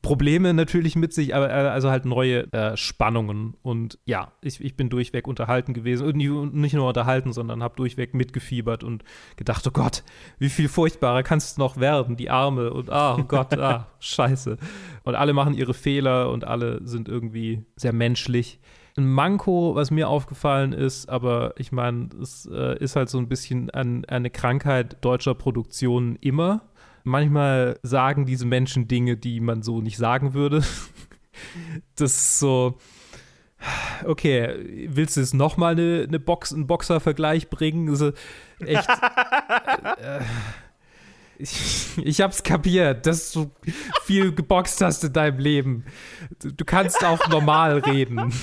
Probleme natürlich mit sich, aber äh, also halt neue äh, Spannungen. Und ja, ich, ich bin durchweg unterhalten gewesen. Und nicht nur unterhalten, sondern habe durchweg mitgefiebert und gedacht, oh Gott, wie viel furchtbarer kannst du noch werden? Die Arme und ah, oh Gott, ah, scheiße. Und alle machen ihre Fehler und alle sind irgendwie sehr menschlich. Ein Manko, was mir aufgefallen ist, aber ich meine, es äh, ist halt so ein bisschen an, eine Krankheit deutscher Produktionen immer Manchmal sagen diese Menschen Dinge, die man so nicht sagen würde. Das ist so. Okay, willst du jetzt nochmal eine, eine Box, einen Boxer-Vergleich bringen? Also, echt. äh, ich, ich hab's kapiert, dass du viel geboxt hast in deinem Leben. Du, du kannst auch normal reden.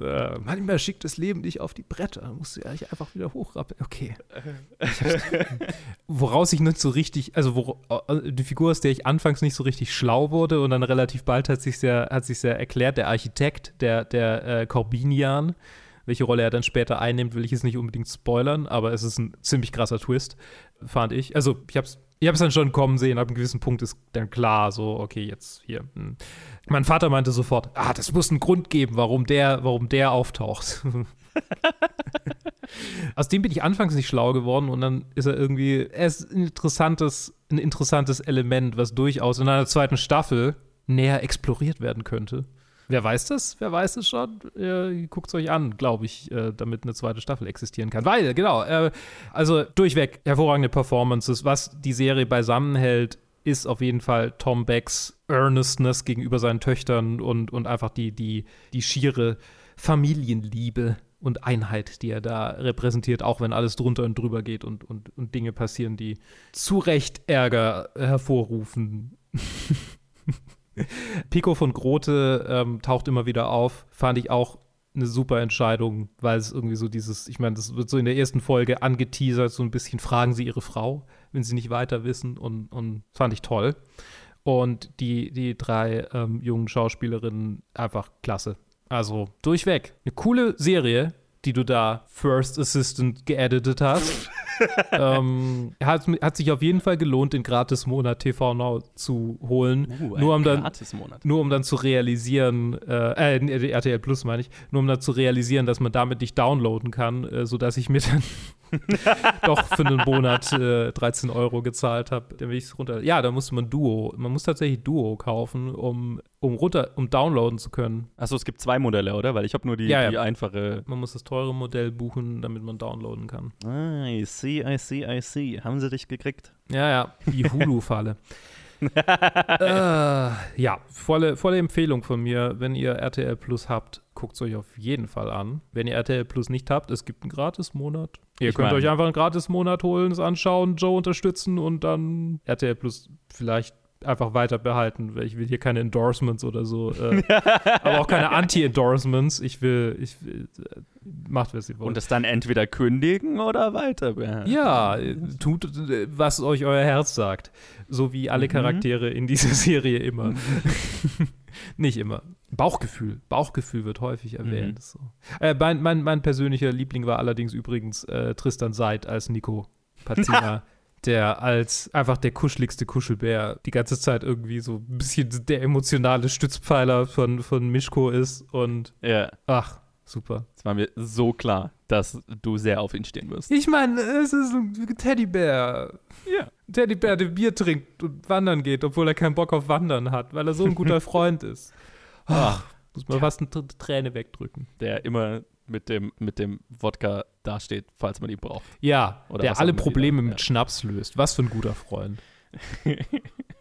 Äh, manchmal schickt das Leben dich auf die Bretter. Dann musst du ja einfach wieder hochrappeln. Okay. Woraus ich nicht so richtig, also wo, äh, die Figur, aus der ich anfangs nicht so richtig schlau wurde und dann relativ bald hat sich sehr, hat sich sehr erklärt, der Architekt, der, der äh, Corbinian, welche Rolle er dann später einnimmt, will ich jetzt nicht unbedingt spoilern, aber es ist ein ziemlich krasser Twist, fand ich. Also ich hab's ich habe es dann schon kommen sehen, ab einem gewissen Punkt ist dann klar, so, okay, jetzt hier. Hm. Mein Vater meinte sofort, ah, das muss einen Grund geben, warum der, warum der auftaucht. Aus dem bin ich anfangs nicht schlau geworden und dann ist er irgendwie, er ist ein interessantes, ein interessantes Element, was durchaus in einer zweiten Staffel näher exploriert werden könnte. Wer weiß das? Wer weiß es schon? Guckt es euch an, glaube ich, äh, damit eine zweite Staffel existieren kann. Weil, genau, äh, also durchweg hervorragende Performances. Was die Serie beisammenhält, ist auf jeden Fall Tom Becks Earnestness gegenüber seinen Töchtern und, und einfach die, die, die schiere Familienliebe und Einheit, die er da repräsentiert, auch wenn alles drunter und drüber geht und, und, und Dinge passieren, die zu Recht Ärger hervorrufen. Pico von Grote ähm, taucht immer wieder auf, fand ich auch eine super Entscheidung, weil es irgendwie so dieses, ich meine, das wird so in der ersten Folge angeteasert, so ein bisschen fragen Sie Ihre Frau, wenn Sie nicht weiter wissen und, und fand ich toll. Und die, die drei ähm, jungen Schauspielerinnen einfach klasse. Also durchweg. Eine coole Serie, die du da First Assistant geeditet hast. ähm, hat, hat sich auf jeden Fall gelohnt, den Gratis-Monat TV Now zu holen. Uh, nur, um dann, nur um dann zu realisieren, äh, äh, RTL Plus meine ich, nur um dann zu realisieren, dass man damit nicht downloaden kann, äh, sodass ich mir dann doch für einen Monat äh, 13 Euro gezahlt habe. Dann will ich es runter. Ja, da musste man Duo. Man muss tatsächlich Duo kaufen, um, um runter, um downloaden zu können. Achso, es gibt zwei Modelle, oder? Weil ich habe nur die, Ja, ja. die einfache. Man muss das teure Modell buchen, damit man downloaden kann. Ah, I see, I see, I see. Haben sie dich gekriegt? Ja, ja, die Hulu-Falle. äh, ja, volle, volle Empfehlung von mir. Wenn ihr RTL Plus habt, guckt es euch auf jeden Fall an. Wenn ihr RTL Plus nicht habt, es gibt einen Gratis-Monat. Ihr Ich könnt mein- euch einfach einen Gratis-Monat holen, es anschauen, Joe unterstützen und dann RTL Plus vielleicht einfach weiter behalten, weil ich will hier keine Endorsements oder so, äh, aber auch keine Anti-Endorsements. Ich will, ich will, äh, macht, was ihr wollt. Und es dann entweder kündigen oder weiter behalten. Ja, äh, tut, äh, was euch euer Herz sagt. So wie alle Mhm. Charaktere in dieser Serie immer. Nicht immer. Bauchgefühl. Bauchgefühl wird häufig erwähnt. Mhm. So. Äh, mein, mein, mein persönlicher Liebling war allerdings übrigens äh, Tristan Seid als Nico Pazina. Der als einfach der kuscheligste Kuschelbär die ganze Zeit irgendwie so ein bisschen der emotionale Stützpfeiler von, von Mischko ist. Und Ja, ach, super. es war mir so klar, dass du sehr auf ihn stehen wirst. Ich meine, es ist ein Teddybär. Ja. Ein Teddybär, der Bier trinkt und wandern geht, obwohl er keinen Bock auf Wandern hat, weil er so ein guter Freund ist. Ach, muss man fast eine Tr- Träne wegdrücken. Der immer mit dem, mit dem Wodka dasteht, falls man ihn braucht. Ja, Oder der alle Probleme wieder, mit ja. Schnaps löst. Was für ein guter Freund.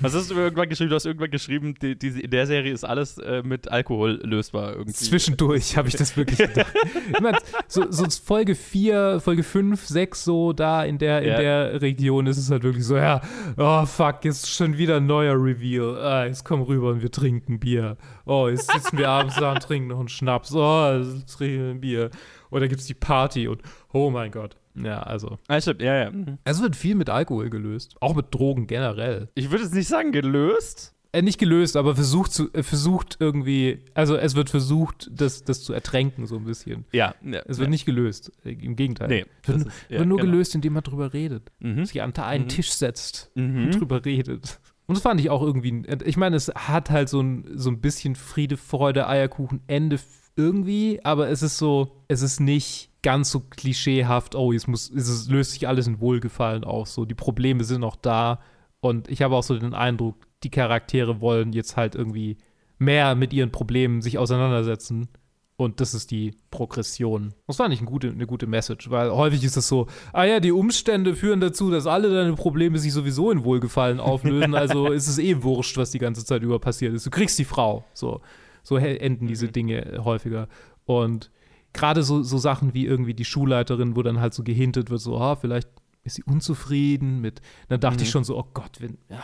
Was hast du irgendwann geschrieben? Du hast irgendwann geschrieben, die, die, in der Serie ist alles äh, mit Alkohol lösbar irgendwie. Zwischendurch habe ich das wirklich gedacht. ich so, so Folge 4, Folge 5, 6, so da in der, in Ja. der Region ist es halt wirklich so, ja, oh fuck, jetzt schon wieder ein neuer Reveal. Ah, jetzt komm rüber und wir trinken Bier. Oh, jetzt sitzen wir abends da und trinken noch einen Schnaps. Oh, trinken wir ein Bier. Oder gibt's die Party und oh mein Gott. Ja, also. Ah, stimmt, ja, ja. Mhm. Es wird viel mit Alkohol gelöst. Auch mit Drogen generell. Ich würde jetzt nicht sagen gelöst. Äh, nicht gelöst, aber versucht zu, äh, versucht irgendwie, also es wird versucht, das, das zu ertränken, so ein bisschen. Ja, ja Es wird ja. nicht gelöst. Äh, Im Gegenteil. Nee, es wird, ist- ja, wird nur genau. gelöst, indem man drüber redet. Mhm. Sich an einen Mhm. Tisch setzt Mhm. und drüber redet. Und das fand ich auch irgendwie, ich meine, es hat halt so ein, so ein bisschen Friede, Freude, Eierkuchen, Ende irgendwie, aber es ist so, es ist nicht ganz so klischeehaft, oh, es muss, es löst sich alles in Wohlgefallen auf, so, die Probleme sind noch da und ich habe auch so den Eindruck, die Charaktere wollen jetzt halt irgendwie mehr mit ihren Problemen sich auseinandersetzen und das ist die Progression. Das fand ich eine gute, eine gute Message, weil häufig ist es so, ah ja, die Umstände führen dazu, dass alle deine Probleme sich sowieso in Wohlgefallen auflösen, also ist es eh wurscht, was die ganze Zeit über passiert ist. Du kriegst die Frau. So, so enden diese Dinge häufiger. Und gerade so, so Sachen wie irgendwie die Schulleiterin, wo dann halt so gehintet wird, so, ah, vielleicht ist sie unzufrieden mit, dann dachte ich schon so, oh Gott, wenn, ja,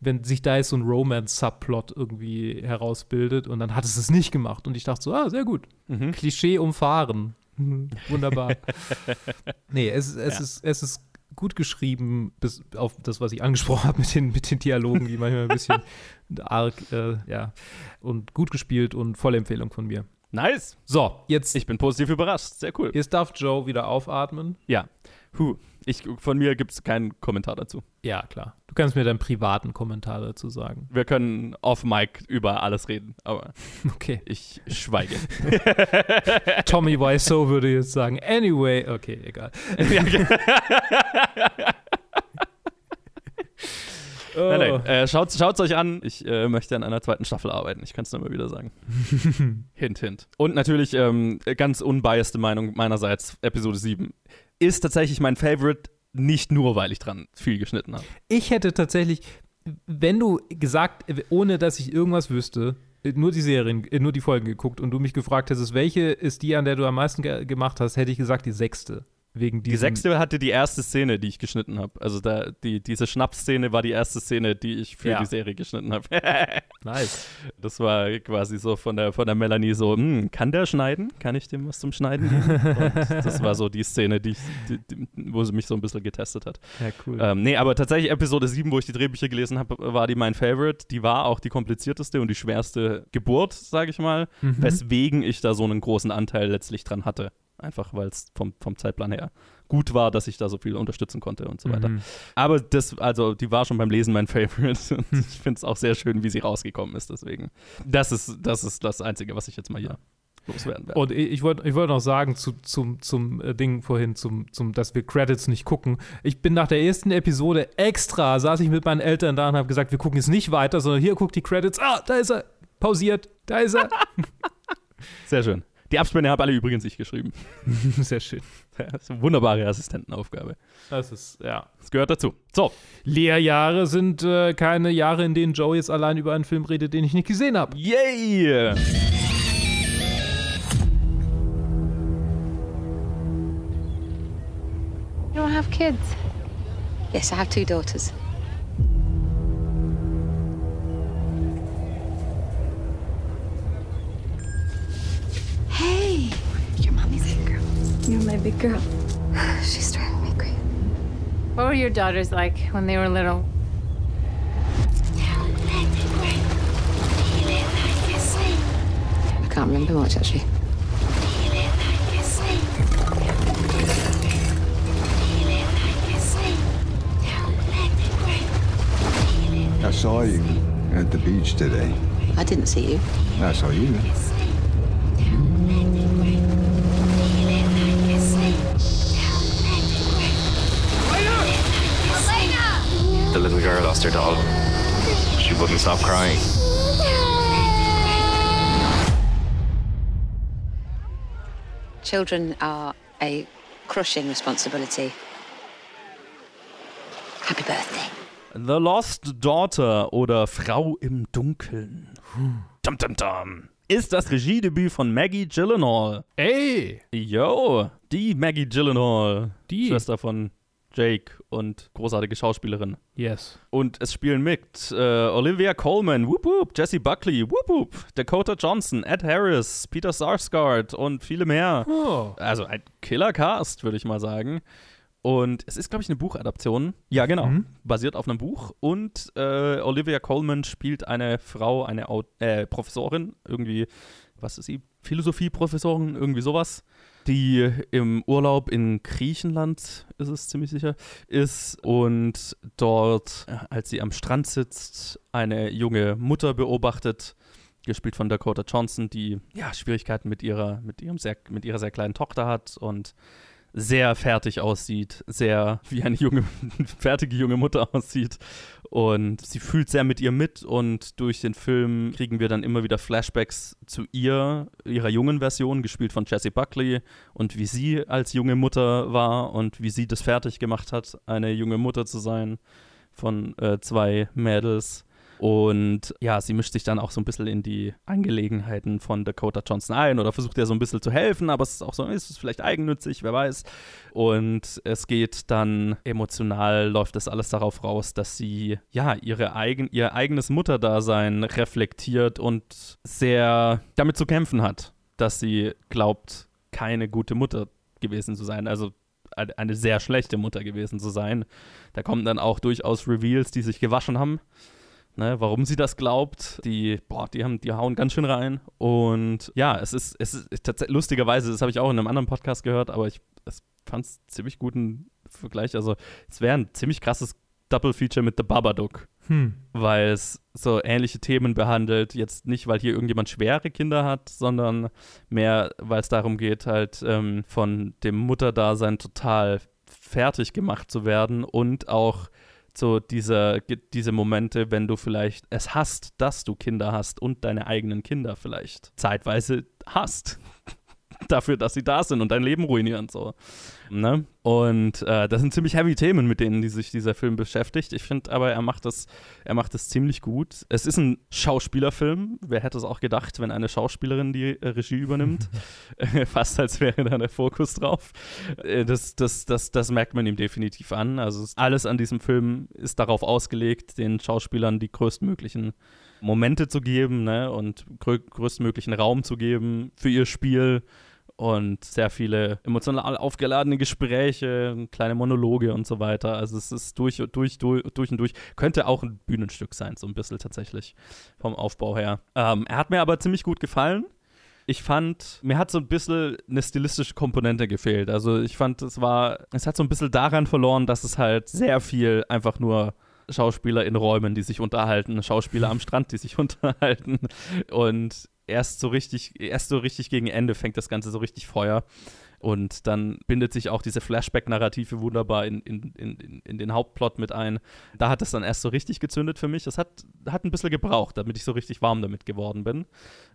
wenn sich da jetzt so ein Romance-Subplot irgendwie herausbildet und dann hat es es nicht gemacht und ich dachte so, ah, sehr gut. Mhm. Klischee umfahren. Mhm, Wunderbar. nee, es, es, Ja. ist, es ist gut geschrieben, bis auf das, was ich angesprochen habe mit den, mit den Dialogen, die manchmal ein bisschen arg, äh, ja, und gut gespielt und volle Empfehlung von mir. Nice. So, jetzt, Ich bin positiv überrascht. Sehr cool. jetzt darf Joe wieder aufatmen. Ja. Puh, ich, von mir gibt es keinen Kommentar dazu. Ja, klar. Du kannst mir deinen privaten Kommentar dazu sagen. Wir können off Mic über alles reden, aber Okay. ich schweige. Tommy Wiseau würde jetzt sagen, anyway, okay, egal. Oh. Nein, nein, äh, schaut es euch an. Ich äh, möchte an einer zweiten Staffel arbeiten. Ich kann es nur mal wieder sagen. hint, hint. Und natürlich, ähm, ganz unbiaste Meinung meinerseits, Episode 7 ist tatsächlich mein Favorite, nicht nur, weil ich dran viel geschnitten habe. Ich hätte tatsächlich, wenn du gesagt, ohne dass ich irgendwas wüsste, nur die Serien, äh, nur die Folgen geguckt und du mich gefragt hättest, welche ist die, an der du am meisten ge gemacht hast, hätte ich gesagt, die sechste. Wegen Die sechste hatte die erste Szene, die ich geschnitten habe. Also da, die, diese Schnapsszene war die erste Szene, die ich für Ja. die Serie geschnitten habe. Nice. Das war quasi so von der, von der Melanie so, hm, kann der schneiden? Kann ich dem was zum Schneiden geben? Und das war so die Szene, die, ich, die, die, wo sie mich so ein bisschen getestet hat. Ja, cool. Ähm, nee, aber tatsächlich Episode 7, wo ich die Drehbücher gelesen habe, war die mein Favorite. Die war auch die komplizierteste und die schwerste Geburt, sage ich mal, Mhm. weswegen ich da so einen großen Anteil letztlich dran hatte. Einfach weil es vom, vom Zeitplan her gut war, dass ich da so viel unterstützen konnte und so weiter. Mhm. Aber das, also, die war schon beim Lesen mein Favorite. Und ich finde es auch sehr schön, wie sie rausgekommen ist. Deswegen, das ist, das ist das Einzige, was ich jetzt mal hier loswerden werde. Und ich, ich wollte ich wollt noch sagen zu, zum, zum äh, Ding vorhin, zum, zum, dass wir Credits nicht gucken. Ich bin nach der ersten Episode extra, saß ich mit meinen Eltern da und habe gesagt, wir gucken jetzt nicht weiter, sondern hier guckt die Credits. Ah, da ist er. Pausiert. Da ist er. Sehr schön. Die Abspende habe alle übrigens ich geschrieben. Sehr schön. Das ist eine wunderbare Assistentenaufgabe. Das ist, ja. Das gehört dazu. So, Lehrjahre sind äh, keine Jahre, in denen Joe jetzt allein über einen Film redet, den ich nicht gesehen habe. yay! You don't have kids? Yes, I have two daughters. Hey, your mommy's big girl. You're my big girl. She's driving me crazy. What were your daughters like when they were little? I can't remember much actually. I saw you at the beach today. I didn't see you. I saw you. Lost her doll. She wouldn't stop crying. Children are a crushing responsibility. Happy birthday. The Lost Daughter oder Frau im Dunkeln. Dum, dum, dum. Ist das Regiedebüt von Maggie Gyllenhaal. Ey! Yo, die Maggie Gyllenhaal. Die. Schwester von Jake und großartige Schauspielerin. Yes. Und es spielen mit äh, Olivia Colman, whoop whoop, Jesse Buckley, whoop whoop, Dakota Johnson, Ed Harris, Peter Sarsgaard und viele mehr. Oh. Also ein Killer-Cast, würde ich mal sagen. Und es ist, glaube ich, eine Buchadaption. Ja, genau. Mhm. Basiert auf einem Buch. Und äh, Olivia Colman spielt eine Frau, eine Au äh, Professorin, irgendwie, was ist sie? Philosophie-Professorin, irgendwie sowas, die im Urlaub in Griechenland, ist es ziemlich sicher, ist und dort, äh, als sie am Strand sitzt, eine junge Mutter beobachtet, gespielt von Dakota Johnson, die ja Schwierigkeiten mit ihrer, mit ihrem sehr, mit ihrer sehr kleinen Tochter hat und sehr fertig aussieht, sehr wie eine junge, fertige junge Mutter aussieht. Und sie fühlt sehr mit ihr mit und durch den Film kriegen wir dann immer wieder Flashbacks zu ihr, ihrer jungen Version, gespielt von Jessie Buckley und wie sie als junge Mutter war und wie sie das fertig gemacht hat, eine junge Mutter zu sein von äh, zwei Mädels. Und ja, sie mischt sich dann auch so ein bisschen in die Angelegenheiten von Dakota Johnson ein oder versucht ihr so ein bisschen zu helfen, aber es ist auch so, ist es vielleicht eigennützig, wer weiß. Und es geht dann emotional, läuft das alles darauf raus, dass sie ja ihre eigen, ihr eigenes Mutterdasein reflektiert und sehr damit zu kämpfen hat, dass sie glaubt, keine gute Mutter gewesen zu sein. Also eine eine sehr schlechte Mutter gewesen zu sein. Da kommen dann auch durchaus Reveals, die sich gewaschen haben. Ne, warum sie das glaubt, die, boah, die haben, die hauen ganz schön rein. Und ja, es ist, es ist tatsächlich, lustigerweise, das habe ich auch in einem anderen Podcast gehört, aber ich, fand es ziemlich guten Vergleich. Also es wäre ein ziemlich krasses Double Feature mit The Babadook. Hm. Weil es so ähnliche Themen behandelt. Jetzt nicht, weil hier irgendjemand schwere Kinder hat, sondern mehr, weil es darum geht, halt ähm, von dem Mutterdasein total fertig gemacht zu werden und auch so diese, diese Momente, wenn du vielleicht es hast, dass du Kinder hast und deine eigenen Kinder vielleicht zeitweise hast. Dafür, dass sie da sind und dein Leben ruinieren. So. Ne? Und äh, das sind ziemlich heavy Themen, mit denen die sich dieser Film beschäftigt. Ich finde aber, er macht, das, er macht das ziemlich gut. Es ist ein Schauspielerfilm. Wer hätte es auch gedacht, wenn eine Schauspielerin die äh, Regie übernimmt? Fast als wäre da der Fokus drauf. Äh, das, das, das, das merkt man ihm definitiv an. Also es- alles an diesem Film ist darauf ausgelegt, den Schauspielern die größtmöglichen Momente zu geben ne? und grö größtmöglichen Raum zu geben für ihr Spiel und sehr viele emotional aufgeladene Gespräche, kleine Monologe und so weiter. Also es ist durch, durch, durch, durch und durch. Könnte auch ein Bühnenstück sein, so ein bisschen tatsächlich vom Aufbau her. Ähm, er hat mir aber ziemlich gut gefallen. Ich fand, mir hat so ein bisschen eine stilistische Komponente gefehlt. Also ich fand, es war, es hat so ein bisschen daran verloren, dass es halt sehr viel einfach nur Schauspieler in Räumen, die sich unterhalten, Schauspieler am Strand, die sich unterhalten. Und erst so richtig, erst so richtig gegen Ende fängt das Ganze so richtig Feuer. Und dann bindet sich auch diese Flashback-Narrative wunderbar in, in, in, in den Hauptplot mit ein. Da hat es dann erst so richtig gezündet für mich. Das hat, hat ein bisschen gebraucht, damit ich so richtig warm damit geworden bin.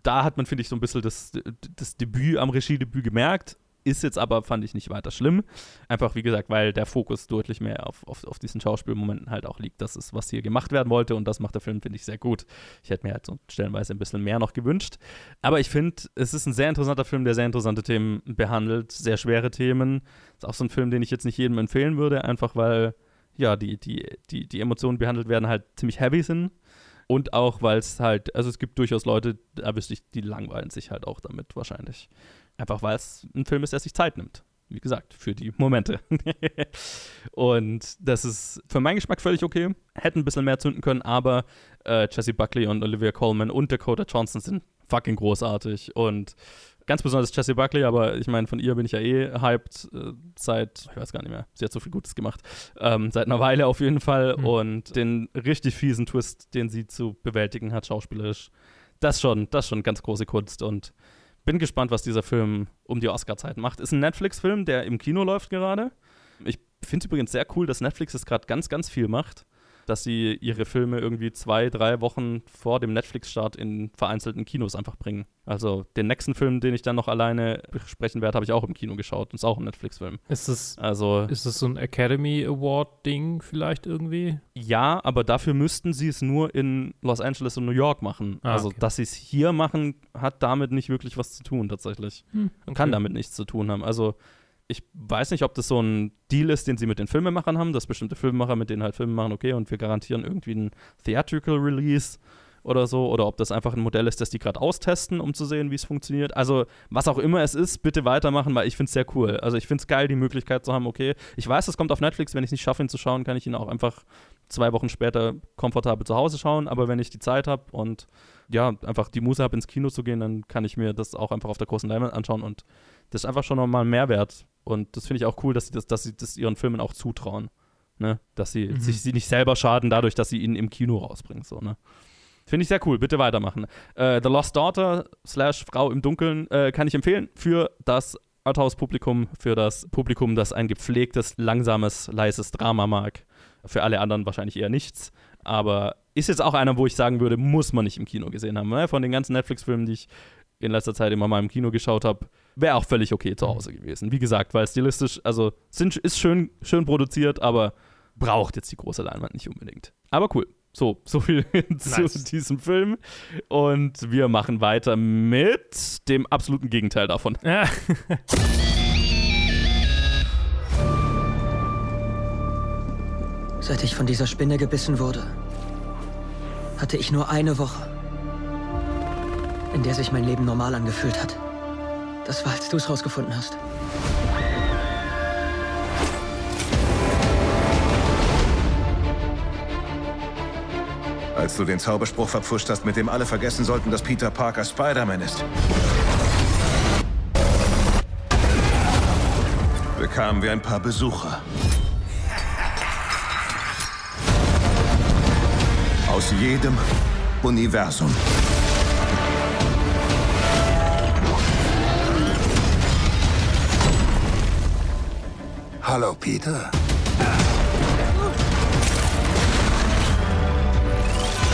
Da hat man, finde ich, so ein bisschen das, das Debüt am Regiedebüt gemerkt. Ist jetzt aber, fand ich, nicht weiter schlimm. Einfach, wie gesagt, weil der Fokus deutlich mehr auf, auf, auf diesen Schauspielmomenten halt auch liegt. Das ist, was hier gemacht werden wollte und das macht der Film, finde ich, sehr gut. Ich hätte mir halt so stellenweise ein bisschen mehr noch gewünscht. Aber ich finde, es ist ein sehr interessanter Film, der sehr interessante Themen behandelt, sehr schwere Themen. Ist auch so ein Film, den ich jetzt nicht jedem empfehlen würde, einfach weil, ja, die, die, die, die Emotionen behandelt werden halt ziemlich heavy sind. Und auch, weil es halt, also es gibt durchaus Leute, da wüsste ich, die langweilen sich halt auch damit wahrscheinlich. Einfach weil es ein Film ist, der sich Zeit nimmt. Wie gesagt, für die Momente. und das ist für meinen Geschmack völlig okay. Hätten ein bisschen mehr zünden können, aber äh, Jesse Buckley und Olivia Colman und Dakota Johnson sind fucking großartig. Und ganz besonders Jesse Buckley, aber ich meine, von ihr bin ich ja eh hyped äh, seit, ich weiß gar nicht mehr, sie hat so viel Gutes gemacht, ähm, seit einer Weile auf jeden Fall. Mhm. Und den richtig fiesen Twist, den sie zu bewältigen hat, schauspielerisch, das schon, das schon ganz große Kunst. Und bin gespannt, was dieser Film um die Oscar-Zeit macht. Ist ein Netflix-Film, der im Kino läuft gerade. Ich finde es übrigens sehr cool, dass Netflix es gerade ganz, ganz viel macht. Dass sie ihre Filme irgendwie zwei, drei Wochen vor dem Netflix-Start in vereinzelten Kinos einfach bringen. Also den nächsten Film, den ich dann noch alleine besprechen werde, habe ich auch im Kino geschaut. Und ist auch ein Netflix-Film. Ist das, Also ist so ein Academy Award-Ding vielleicht irgendwie? Ja, aber dafür müssten sie es nur in Los Angeles und New York machen. Ah, also, okay. dass sie es hier machen, hat damit nicht wirklich was zu tun, tatsächlich. Hm, okay. Kann damit nichts zu tun haben. Also, ich weiß nicht, ob das so ein Deal ist, den sie mit den Filmemachern haben, dass bestimmte Filmemacher mit denen halt Filme machen, okay, und wir garantieren irgendwie einen Theatrical Release oder so, oder ob das einfach ein Modell ist, das die gerade austesten, um zu sehen, wie es funktioniert. Also, was auch immer es ist, bitte weitermachen, weil ich finde es sehr cool. Also, ich finde es geil, die Möglichkeit zu haben, okay, ich weiß, es kommt auf Netflix, wenn ich es nicht schaffe, ihn zu schauen, kann ich ihn auch einfach zwei Wochen später komfortabel zu Hause schauen, aber wenn ich die Zeit habe und ja, einfach die Muße habe, ins Kino zu gehen, dann kann ich mir das auch einfach auf der großen Leinwand anschauen und das ist einfach schon nochmal ein Mehrwert. Und das finde ich auch cool, dass sie das, dass sie das ihren Filmen auch zutrauen. Ne? Dass sie Mhm. sich sie nicht selber schaden, dadurch, dass sie ihn im Kino rausbringen. So, ne? Finde ich sehr cool. Bitte weitermachen. Äh, The Lost Daughter slash Frau im Dunkeln äh, kann ich empfehlen für das Arthouse-Publikum, für das Publikum, das ein gepflegtes, langsames, leises Drama mag. Für alle anderen wahrscheinlich eher nichts. Aber ist jetzt auch einer, wo ich sagen würde, muss man nicht im Kino gesehen haben. Ne? Von den ganzen Netflix-Filmen, die ich in letzter Zeit immer mal im Kino geschaut habe, wäre auch völlig okay zu Hause gewesen. Wie gesagt, weil stilistisch, also sind, ist schön, schön produziert, aber braucht jetzt die große Leinwand nicht unbedingt. Aber cool. So, so viel zu Nice. diesem Film. Und wir machen weiter mit dem absoluten Gegenteil davon. Ja. Seit ich von dieser Spinne gebissen wurde, hatte ich nur eine Woche, in der sich mein Leben normal angefühlt hat. Das war, als du es rausgefunden hast. Als du den Zauberspruch verpfuscht hast, mit dem alle vergessen sollten, dass Peter Parker Spider-Man ist. bekamen wir ein paar Besucher. Aus jedem Universum. Hallo, Peter.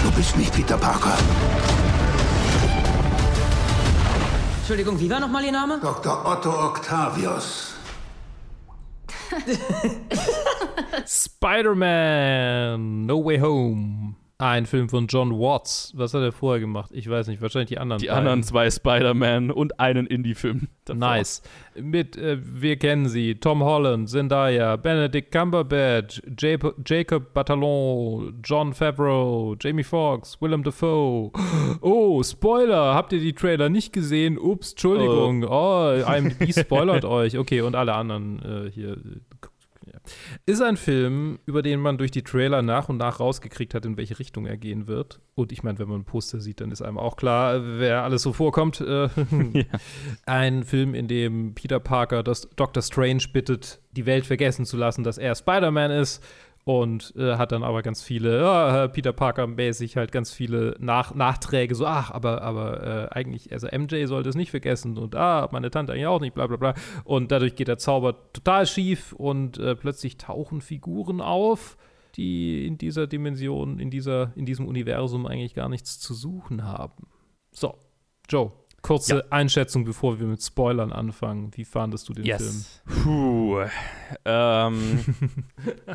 Du bist nicht Peter Parker. Entschuldigung, wie war nochmal Ihr Name? Dr. Otto Octavius. Spider-Man No Way Home. Ein Film von John Watts. Was hat er vorher gemacht? Ich weiß nicht, wahrscheinlich die anderen Die beiden. anderen zwei Spider-Man und einen Indie-Film. Nice. Mit, äh, wir kennen sie, Tom Holland, Zendaya, Benedict Cumberbatch, J Jacob Batalon, John Favreau, Jamie Foxx, Willem Dafoe. Oh, Spoiler, habt ihr die Trailer nicht gesehen? Ups, Entschuldigung. Oh, IMDb spoilert euch. Okay, und alle anderen äh, hier. Äh, ja. Ist ein Film, über den man durch die Trailer nach und nach rausgekriegt hat, in welche Richtung er gehen wird. Und ich meine, wenn man ein Poster sieht, dann ist einem auch klar, wer alles so vorkommt. Äh, Ein Film, in dem Peter Parker das Dr. Strange bittet, die Welt vergessen zu lassen, dass er Spider-Man ist. Und äh, hat dann aber ganz viele, ja, Peter Parker-mäßig halt ganz viele Nach Nachträge, so, ach, aber, aber äh, eigentlich, also MJ sollte es nicht vergessen und ah, meine Tante eigentlich auch nicht, bla bla bla. Und dadurch geht der Zauber total schief und äh, plötzlich tauchen Figuren auf, die in dieser Dimension, in, dieser, in diesem Universum eigentlich gar nichts zu suchen haben. So, Joe, kurze Ja. Einschätzung, bevor wir mit Spoilern anfangen. Wie fandest du den Yes. Puh. Ähm,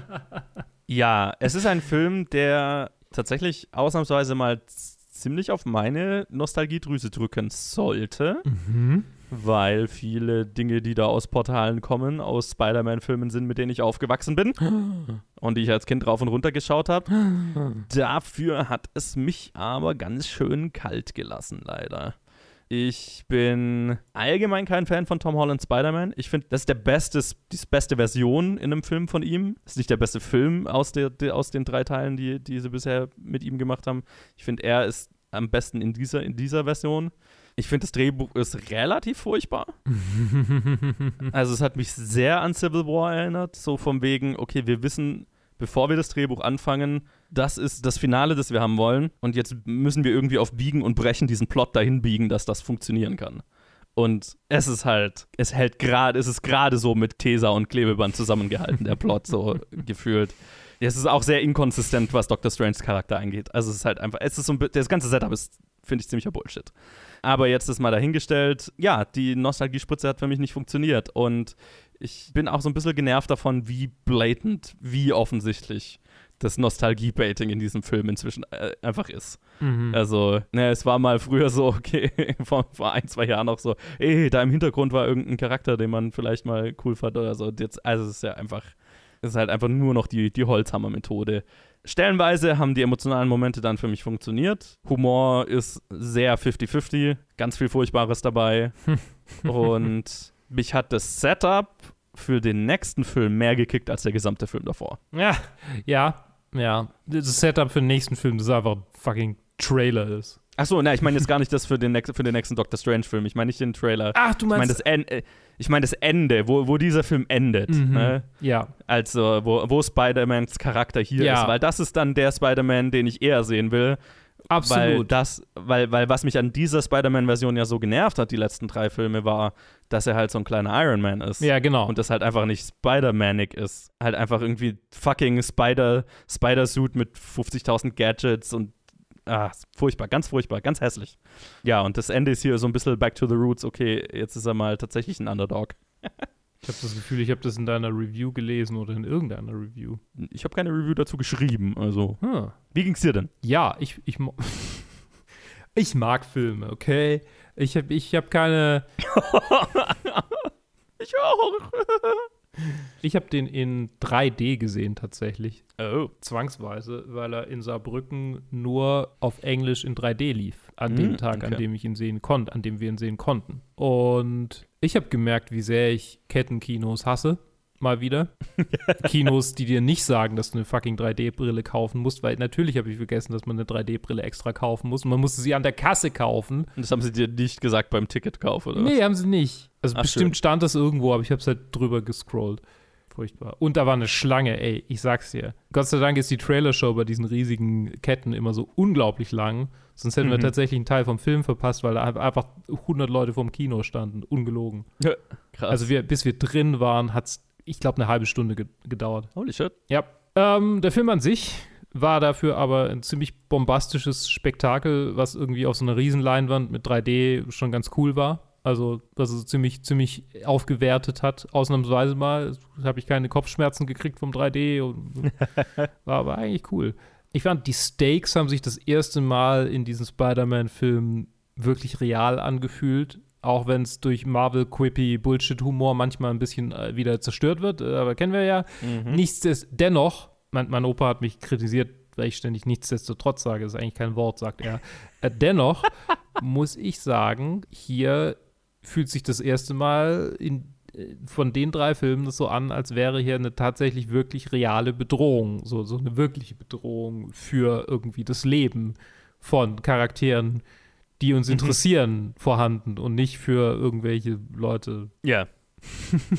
ja, es ist ein Film, der tatsächlich ausnahmsweise mal ziemlich auf meine Nostalgiedrüse drücken sollte. Mhm. Weil viele Dinge, die da aus Portalen kommen, aus Spider-Man-Filmen sind, mit denen ich aufgewachsen bin und die ich als Kind rauf und runter geschaut habe. Dafür hat es mich aber ganz schön kalt gelassen, leider. Ich bin allgemein kein Fan von Tom Holland Spider-Man. Ich finde, das ist der beste, die beste Version in einem Film von ihm. Das ist nicht der beste Film aus, der, der, aus den drei Teilen, die, die sie bisher mit ihm gemacht haben. Ich finde, er ist am besten in dieser, in dieser Version. Ich finde, das Drehbuch ist relativ furchtbar. Also es hat mich sehr an Civil War erinnert, so vom wegen, okay, wir wissen, bevor wir das Drehbuch anfangen, das ist das Finale, das wir haben wollen und jetzt müssen wir irgendwie auf Biegen und Brechen diesen Plot dahin biegen, dass das funktionieren kann. Und es ist halt, es hält gerade, es ist gerade so mit Tesa und Klebeband zusammengehalten, der Plot so gefühlt. Es ist auch sehr inkonsistent, was Dr. Stranges Charakter angeht. Also es ist halt einfach, es ist so ein, das ganze Setup ist, finde ich, ziemlicher Bullshit. Aber jetzt ist mal dahingestellt, ja, die Nostalgiespritze hat für mich nicht funktioniert. Und ich bin auch so ein bisschen genervt davon, wie blatant, wie offensichtlich das Nostalgie-Baiting in diesem Film inzwischen äh, einfach ist. Mhm. Also, ne, es war mal früher so, okay, vor, vor ein, zwei Jahren noch so, ey, da im Hintergrund war irgendein Charakter, den man vielleicht mal cool fand oder so. Jetzt, also, es ist ja einfach, es ist halt einfach nur noch die, die Holzhammer-Methode. Stellenweise haben die emotionalen Momente dann für mich funktioniert. Humor ist sehr 50-50, ganz viel Furchtbares dabei. Und mich hat das Setup für den nächsten Film mehr gekickt als der gesamte Film davor. Ja, ja, ja. Das Setup für den nächsten Film, das einfach ein fucking Trailer ist. Achso, na, ich meine jetzt gar nicht das für den, nächsten- für den nächsten Doctor Strange-Film. Ich meine nicht den Trailer. Ach, du Ich meine meinst- das, en äh, ich mein das Ende, wo, wo dieser Film endet. Mhm. Ne? Ja. Also, wo, wo Spider-Mans Charakter hier Ja. ist. Weil das ist dann der Spider-Man, den ich eher sehen will. Weil, Absolut. das, weil, weil was mich an dieser Spider-Man-Version ja so genervt hat, die letzten drei Filme, war, dass er halt so ein kleiner Iron Man ist. Ja, genau. Und das halt einfach nicht Spider-Manig ist. Halt einfach irgendwie fucking Spider, Spider-Suit mit 50.000 Gadgets und ah, furchtbar, ganz furchtbar, ganz hässlich. Ja, und das Ende ist hier so ein bisschen back to the roots. Okay, jetzt ist er mal tatsächlich ein Underdog. Ich habe das Gefühl, ich habe das in deiner Review gelesen oder in irgendeiner Review. Ich habe keine Review dazu geschrieben, also. Hm. Wie ging's dir denn? Ja, ich, ich, ich mag Filme, okay? Ich habe ich hab keine. ich auch. Ich habe den in 3D gesehen tatsächlich. Oh. Zwangsweise, weil er in Saarbrücken nur auf Englisch in 3D lief. An Hm, dem Tag, an okay. dem ich ihn sehen konnte, an dem wir ihn sehen konnten. Und ich habe gemerkt, wie sehr ich Kettenkinos hasse. Mal wieder. Kinos, die dir nicht sagen, dass du eine fucking 3D-Brille kaufen musst, weil natürlich habe ich vergessen, dass man eine 3D-Brille extra kaufen muss. Und man musste sie an der Kasse kaufen. Und das haben sie dir nicht gesagt beim Ticketkauf, oder? Nee, haben sie nicht. Also Ach, bestimmt schön. stand das irgendwo, aber ich habe es halt drüber gescrollt. Furchtbar. Und da war eine Schlange, ey, ich sag's dir. Gott sei Dank ist die Trailershow bei diesen riesigen Ketten immer so unglaublich lang. Sonst hätten wir Mhm. tatsächlich einen Teil vom Film verpasst, weil da einfach 100 Leute vorm Kino standen. Ungelogen. Ja, krass. Also wir, bis wir drin waren, hat's, ich glaube, eine halbe Stunde ge gedauert. Holy shit. Ja. Ähm, der Film an sich war dafür aber ein ziemlich bombastisches Spektakel, was irgendwie auf so einer Riesenleinwand mit 3D schon ganz cool war. Also, was es ziemlich, ziemlich aufgewertet hat, ausnahmsweise mal. Habe ich keine Kopfschmerzen gekriegt vom 3D und war aber eigentlich cool. Ich fand, die Stakes haben sich das erste Mal in diesem Spider-Man-Film wirklich real angefühlt. Auch wenn es durch Marvel-Quippy Bullshit-Humor manchmal ein bisschen äh, wieder zerstört wird, äh, aber kennen wir ja. Mhm. Nichtsdestotrotz, dennoch, mein, mein Opa hat mich kritisiert, weil ich ständig nichtsdestotrotz sage, das ist eigentlich kein Wort, sagt er. Äh, dennoch muss ich sagen, hier fühlt sich das erste Mal in, äh, von den drei Filmen das so an, als wäre hier eine tatsächlich wirklich reale Bedrohung, so, so eine wirkliche Bedrohung für irgendwie das Leben von Charakteren, die uns Mhm. interessieren, vorhanden und nicht für irgendwelche Leute. Ja.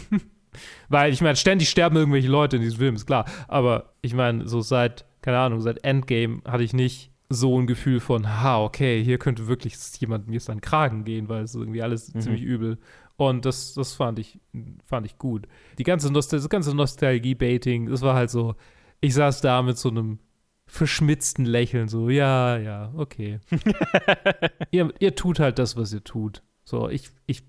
Weil ich meine, ständig sterben irgendwelche Leute in diesem Film, ist klar. Aber ich meine, so seit, keine Ahnung, seit Endgame hatte ich nicht so ein Gefühl von, ha, okay, hier könnte wirklich jemand mir seinen Kragen gehen, weil es ist irgendwie alles Mhm. ziemlich übel. Und das, das fand ich, fand ich gut. Die ganze, Nostal das ganze Nostalgie-Baiting, das war halt so, ich saß da mit so einem verschmitzten Lächeln, so, ja, ja, okay. ihr, ihr tut halt das, was ihr tut. So, ich, ich,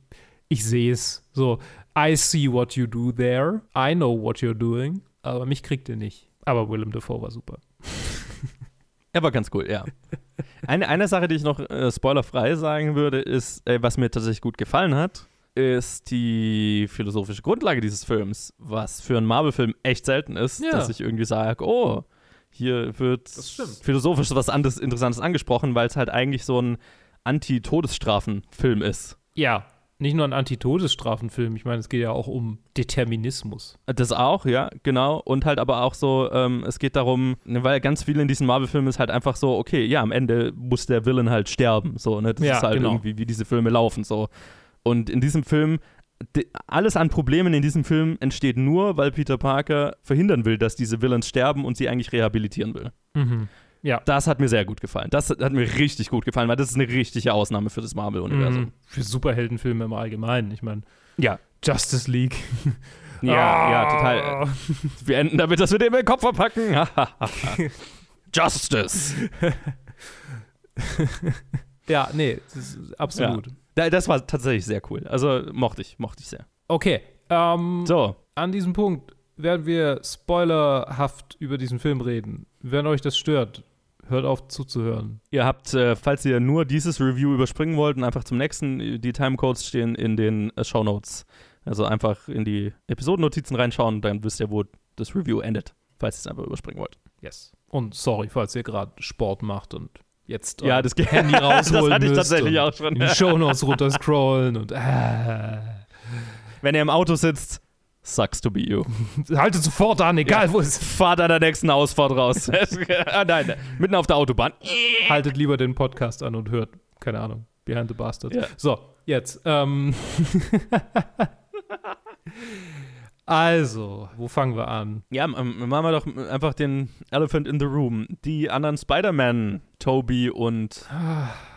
ich sehe es. So, I see what you do there. I know what you're doing. Aber mich kriegt ihr nicht. Aber Willem Dafoe war super. Er war ganz cool, ja. Eine, eine Sache, die ich noch äh, spoilerfrei sagen würde, ist, äh, was mir tatsächlich gut gefallen hat, ist die philosophische Grundlage dieses Films, was für einen Marvel-Film echt selten ist, Ja. dass ich irgendwie sage, oh, hier wird philosophisch was anderes Interessantes angesprochen, weil es halt eigentlich so ein Anti-Todesstrafen-Film ist. Ja, nicht nur ein Antitodesstrafenfilm. Ich meine, es geht ja auch um Determinismus. Das auch, ja, genau. Und halt aber auch so, ähm, es geht darum, ne, weil ganz viel in diesen Marvel-Filmen ist halt einfach so, okay, ja, am Ende muss der Villain halt sterben. So, ne? Das Ja, ist halt genau. irgendwie, wie diese Filme laufen. So. Und in diesem Film, alles an Problemen in diesem Film entsteht nur, weil Peter Parker verhindern will, dass diese Villains sterben und sie eigentlich rehabilitieren will. Mhm. Ja. Das hat mir sehr gut gefallen. Das hat mir richtig gut gefallen, weil das ist eine richtige Ausnahme für das Marvel-Universum. Mhm. Für Superheldenfilme im Allgemeinen. Ich meine, Ja. Justice League. Ja, ja, Ah. total. Wir enden damit, dass wir den in den Kopf verpacken. Justice. ja, nee, absolut. Ja. Da- Das war tatsächlich sehr cool. Also mochte ich, mochte ich sehr. Okay. Ähm, So. An diesem Punkt werden wir spoilerhaft über diesen Film reden. Wenn euch das stört, hört auf zuzuhören. Ihr habt, äh, falls ihr nur dieses Review überspringen wollt und einfach zum nächsten, die Timecodes stehen in den äh, Shownotes. Also einfach in die Episodennotizen reinschauen, dann wisst ihr, wo das Review endet, falls ihr es einfach überspringen wollt. Yes. Und sorry, falls ihr gerade Sport macht und jetzt Ja, das Handy das rausholen hatte ich müsst tatsächlich auch schon. In die Shownotes runterscrollen und äh, Wenn ihr im Auto sitzt, sucks to be you. haltet sofort an, egal Ja. wo es Fahrt an der nächsten Ausfahrt raus. ah, nein, mitten auf der Autobahn. Haltet lieber den Podcast an und hört, keine Ahnung, Behind the Bastard. Ja. So, jetzt. Ähm also, wo fangen wir an? Ja, machen wir doch einfach den Elephant in the Room. Die anderen Spider-Man, Toby und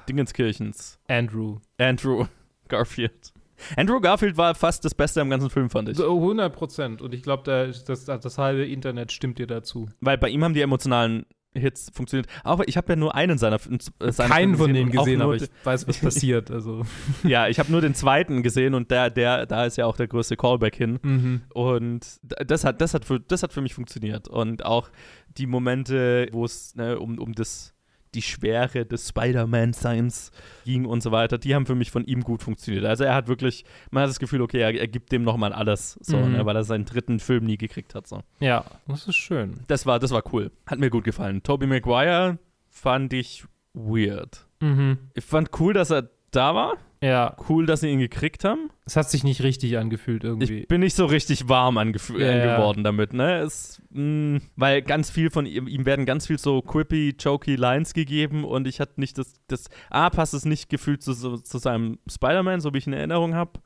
Dingenskirchens. Andrew. Andrew Garfield. Andrew Garfield war fast das Beste am ganzen Film, fand ich. So, 100 Prozent. Und ich glaube, das, das halbe Internet stimmt dir dazu. Weil bei ihm haben die emotionalen Hits funktioniert. Aber ich habe ja nur einen seiner, äh, seiner Keinen von denen gesehen, aber ich weiß, was passiert. Also. ja, ich habe nur den zweiten gesehen und der, der, da ist ja auch der größte Callback hin. Mhm. Und das hat, das, hat für, das hat für mich funktioniert. Und auch die Momente, wo es ne, um, um das, die Schwere des Spider-Man-Seins ging und so weiter, die haben für mich von ihm gut funktioniert. Also er hat wirklich, man hat das Gefühl, okay, er, er gibt dem nochmal alles, so, Mhm. ne, weil er seinen dritten Film nie gekriegt hat. So. Ja, das ist schön. Das war, das war cool. Hat mir gut gefallen. Tobey Maguire fand ich weird. Mhm. Ich fand cool, dass er da war. Ja. Cool, dass sie ihn gekriegt haben. Es hat sich nicht richtig angefühlt irgendwie. Ich bin nicht so richtig warm angef- Ja, ja. geworden damit, ne? Es, mh, weil ganz viel von ihm, ihm werden ganz viel so quippy, jokey Lines gegeben und ich hatte nicht das, das A, passt es nicht gefühlt zu, zu seinem Spider-Man, so wie ich in Erinnerung habe.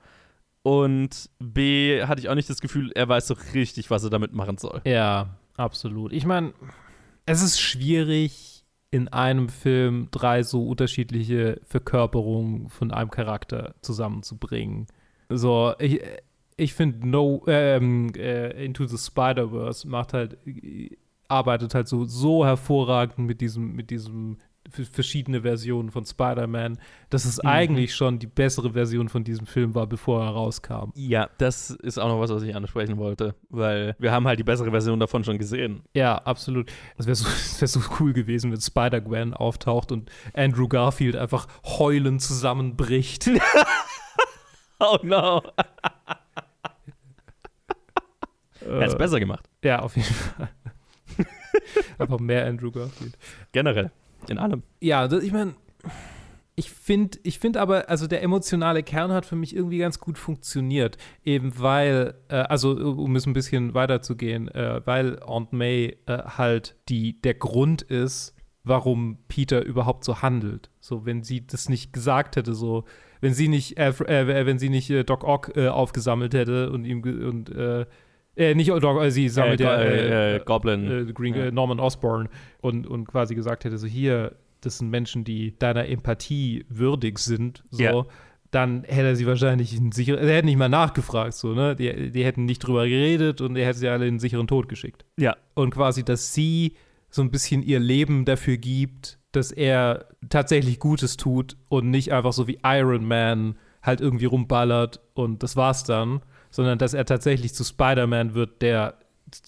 Und B, hatte ich auch nicht das Gefühl, er weiß so richtig, was er damit machen soll. Ja, absolut. Ich meine, es ist schwierig, in einem Film drei so unterschiedliche Verkörperungen von einem Charakter zusammenzubringen. So, ich, ich finde No ähm, äh, Into the Spider-Verse macht halt äh, arbeitet halt so so hervorragend mit diesem mit diesem verschiedene Versionen von Spider-Man, dass es Mhm. eigentlich schon die bessere Version von diesem Film war, bevor er rauskam. Ja, das ist auch noch was, was ich ansprechen wollte, weil wir haben halt die bessere Version davon schon gesehen. Ja, absolut. Es wäre so, wär so cool gewesen, wenn Spider-Gwen auftaucht und Andrew Garfield einfach heulend zusammenbricht. Oh no. Äh, Hätte es besser gemacht. Ja, auf jeden Fall. einfach mehr Andrew Garfield. Generell. In allem. Ja, das, ich meine, ich finde ich find aber, also der emotionale Kern hat für mich irgendwie ganz gut funktioniert. Eben weil, äh, also um es ein bisschen weiterzugehen, äh, weil Aunt May äh, halt die, der Grund ist, warum Peter überhaupt so handelt. So, wenn sie das nicht gesagt hätte, so, wenn sie nicht, Alfred, äh, wenn sie nicht äh, Doc Ock äh, aufgesammelt hätte und ihm und äh, nicht Doc, äh, sie sammelt Äh, äh, Goblin. äh, Green, äh, Norman Osborn und, und quasi gesagt hätte, so hier, das sind Menschen, die deiner Empathie würdig sind, so, Ja. dann hätte er sie wahrscheinlich in sicher, er hätte nicht mal nachgefragt, so, ne? Die, die hätten nicht drüber geredet und er hätte sie alle in einen sicheren Tod geschickt. Ja. Und quasi, dass sie so ein bisschen ihr Leben dafür gibt, dass er tatsächlich Gutes tut und nicht einfach so wie Iron Man halt irgendwie rumballert und das war's dann, sondern dass er tatsächlich zu Spider-Man wird, der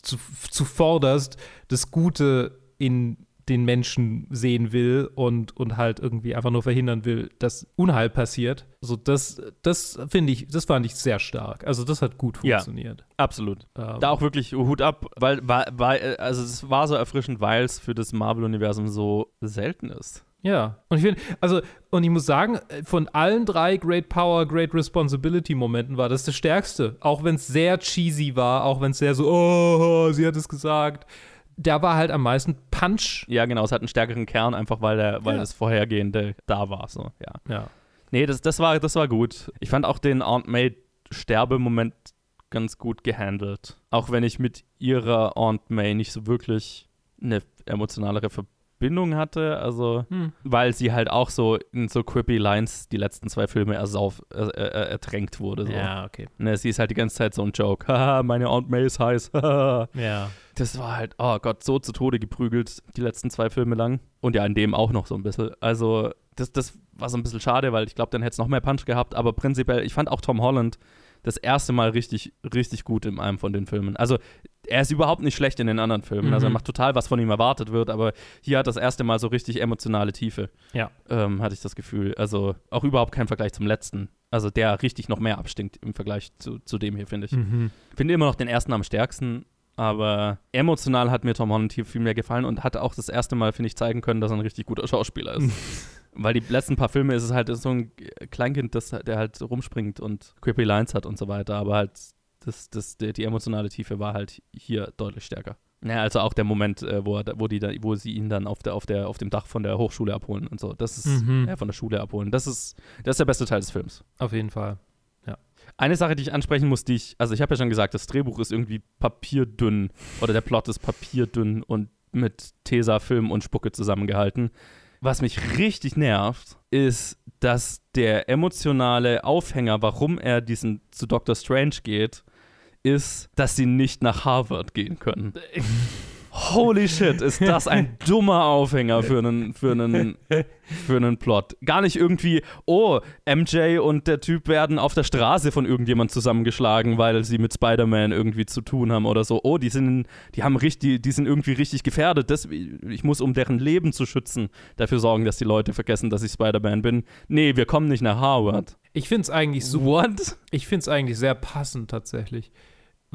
zu, zuvorderst das Gute in den Menschen sehen will und, und halt irgendwie einfach nur verhindern will, dass Unheil passiert. Also das, das finde ich, das fand ich sehr stark. Also das hat gut Ja. funktioniert. Absolut. Ähm. Da auch wirklich Hut ab, weil, weil, weil also es war so erfrischend, weil es für das Marvel-Universum so selten ist. Ja, und ich finde, also, und ich muss sagen, von allen drei Great Power, Great Responsibility Momenten war das der stärkste. Auch wenn es sehr cheesy war, auch wenn es sehr so, oh, sie hat es gesagt. Da war halt am meisten Punch. Ja, genau, es hat einen stärkeren Kern, einfach weil, der, weil Ja. das Vorhergehende da war. So, ja. Ja. Nee, das, das, war, das war gut. Ich fand auch den Aunt May Sterbemoment ganz gut gehandelt. Auch wenn ich mit ihrer Aunt May nicht so wirklich eine emotionalere Verbindung hatte. Also, Hm. weil sie halt auch so in so quippy Lines die letzten zwei Filme ersauf, äh, äh, ertränkt wurde. So. Ja, okay. Ne, sie ist halt die ganze Zeit so ein Joke. Haha, meine Aunt May ist heiß. Ja. Das war halt, oh Gott, so zu Tode geprügelt, die letzten zwei Filme lang. Und ja, in dem auch noch so ein bisschen. Also, das, das war so ein bisschen schade, weil ich glaube, dann hätte es noch mehr Punch gehabt. Aber prinzipiell, ich fand auch Tom Holland das erste Mal richtig, richtig gut in einem von den Filmen. Also, er ist überhaupt nicht schlecht in den anderen Filmen. Also, er Mhm. macht total, was von ihm erwartet wird. Aber hier hat das erste Mal so richtig emotionale Tiefe. Ja. Ähm, hatte ich das Gefühl. Also, auch überhaupt kein Vergleich zum letzten. Also, der richtig noch mehr abstinkt im Vergleich zu, zu dem hier, finde ich. Mhm. Finde immer noch den ersten am stärksten, aber emotional hat mir Tom Holland hier viel mehr gefallen und hat auch das erste Mal, finde ich, zeigen können, dass er ein richtig guter Schauspieler ist. Weil die letzten paar Filme ist es halt so ein Kleinkind, das, der halt rumspringt und creepy Lines hat und so weiter, aber halt das, das, die, die emotionale Tiefe war halt hier deutlich stärker. Ja, also auch der Moment, äh, wo, er, wo, die da, wo sie ihn dann auf, der, auf, der, auf dem Dach von der Hochschule abholen und so. Das ist, Mhm. äh, von der Schule abholen. Das ist, das ist der beste Teil des Films. Auf jeden Fall. Ja. Eine Sache, die ich ansprechen muss, die ich, also ich habe ja schon gesagt, das Drehbuch ist irgendwie papierdünn oder der Plot ist papierdünn und mit Tesafilm und Spucke zusammengehalten. Was mich richtig nervt, ist, dass der emotionale Aufhänger, warum er diesen zu Doctor Strange geht, ist, dass sie nicht nach Harvard gehen können. Holy shit, ist das ein dummer Aufhänger für einen, für einen, für einen Plot. Gar nicht irgendwie, oh, MJ und der Typ werden auf der Straße von irgendjemand zusammengeschlagen, weil sie mit Spider-Man irgendwie zu tun haben oder so. Oh, die sind, die haben richtig, die sind irgendwie richtig gefährdet. Das, ich muss, um deren Leben zu schützen, dafür sorgen, dass die Leute vergessen, dass ich Spider-Man bin. Nee, wir kommen nicht nach Harvard. Ich finde es eigentlich so. What? Ich finde es eigentlich sehr passend tatsächlich.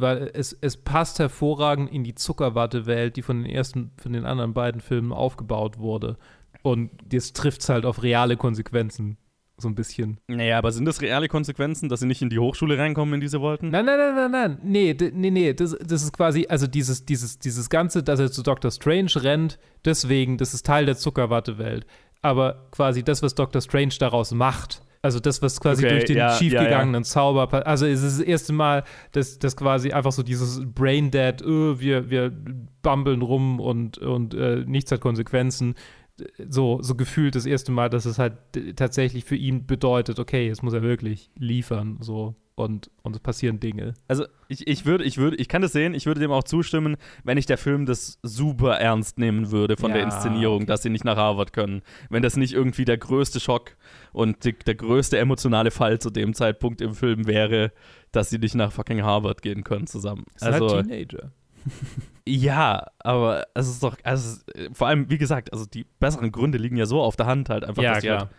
Weil es, es passt hervorragend in die Zuckerwatte-Welt, die von den ersten, von den anderen beiden Filmen aufgebaut wurde. Und jetzt trifft es halt auf reale Konsequenzen. So ein bisschen. Naja, aber sind das reale Konsequenzen, dass sie nicht in die Hochschule reinkommen, in die sie wollten? Nein, nein, nein, nein, nein. Nee, nee, nee. Das, das ist quasi, also dieses, dieses, dieses Ganze, dass er zu Dr. Strange rennt, deswegen, das ist Teil der Zuckerwattewelt. Aber quasi das, was Dr. Strange daraus macht, also das, was quasi Okay, durch den ja, schiefgegangenen Zauber, pa- also es ist das erste Mal, dass, dass quasi einfach so dieses Braindead, öh, wir, wir bambeln rum und, und äh, nichts hat Konsequenzen. So, so gefühlt das erste Mal, dass es halt tatsächlich für ihn bedeutet, okay, jetzt muss er wirklich liefern, so und, und es passieren Dinge. Also ich, ich würde, ich würde, ich kann das sehen, ich würde dem auch zustimmen, wenn ich der Film das super ernst nehmen würde von der Ja, Inszenierung, dass sie nicht nach Harvard können. Wenn das nicht irgendwie der größte Schock und die, der größte emotionale Fall zu dem Zeitpunkt im Film wäre, dass sie nicht nach fucking Harvard gehen können zusammen. Es sind Also halt Teenager. ja, aber es ist doch, also vor allem, wie gesagt, also die besseren Gründe liegen ja so auf der Hand halt einfach, Ja, dass die klar. halt,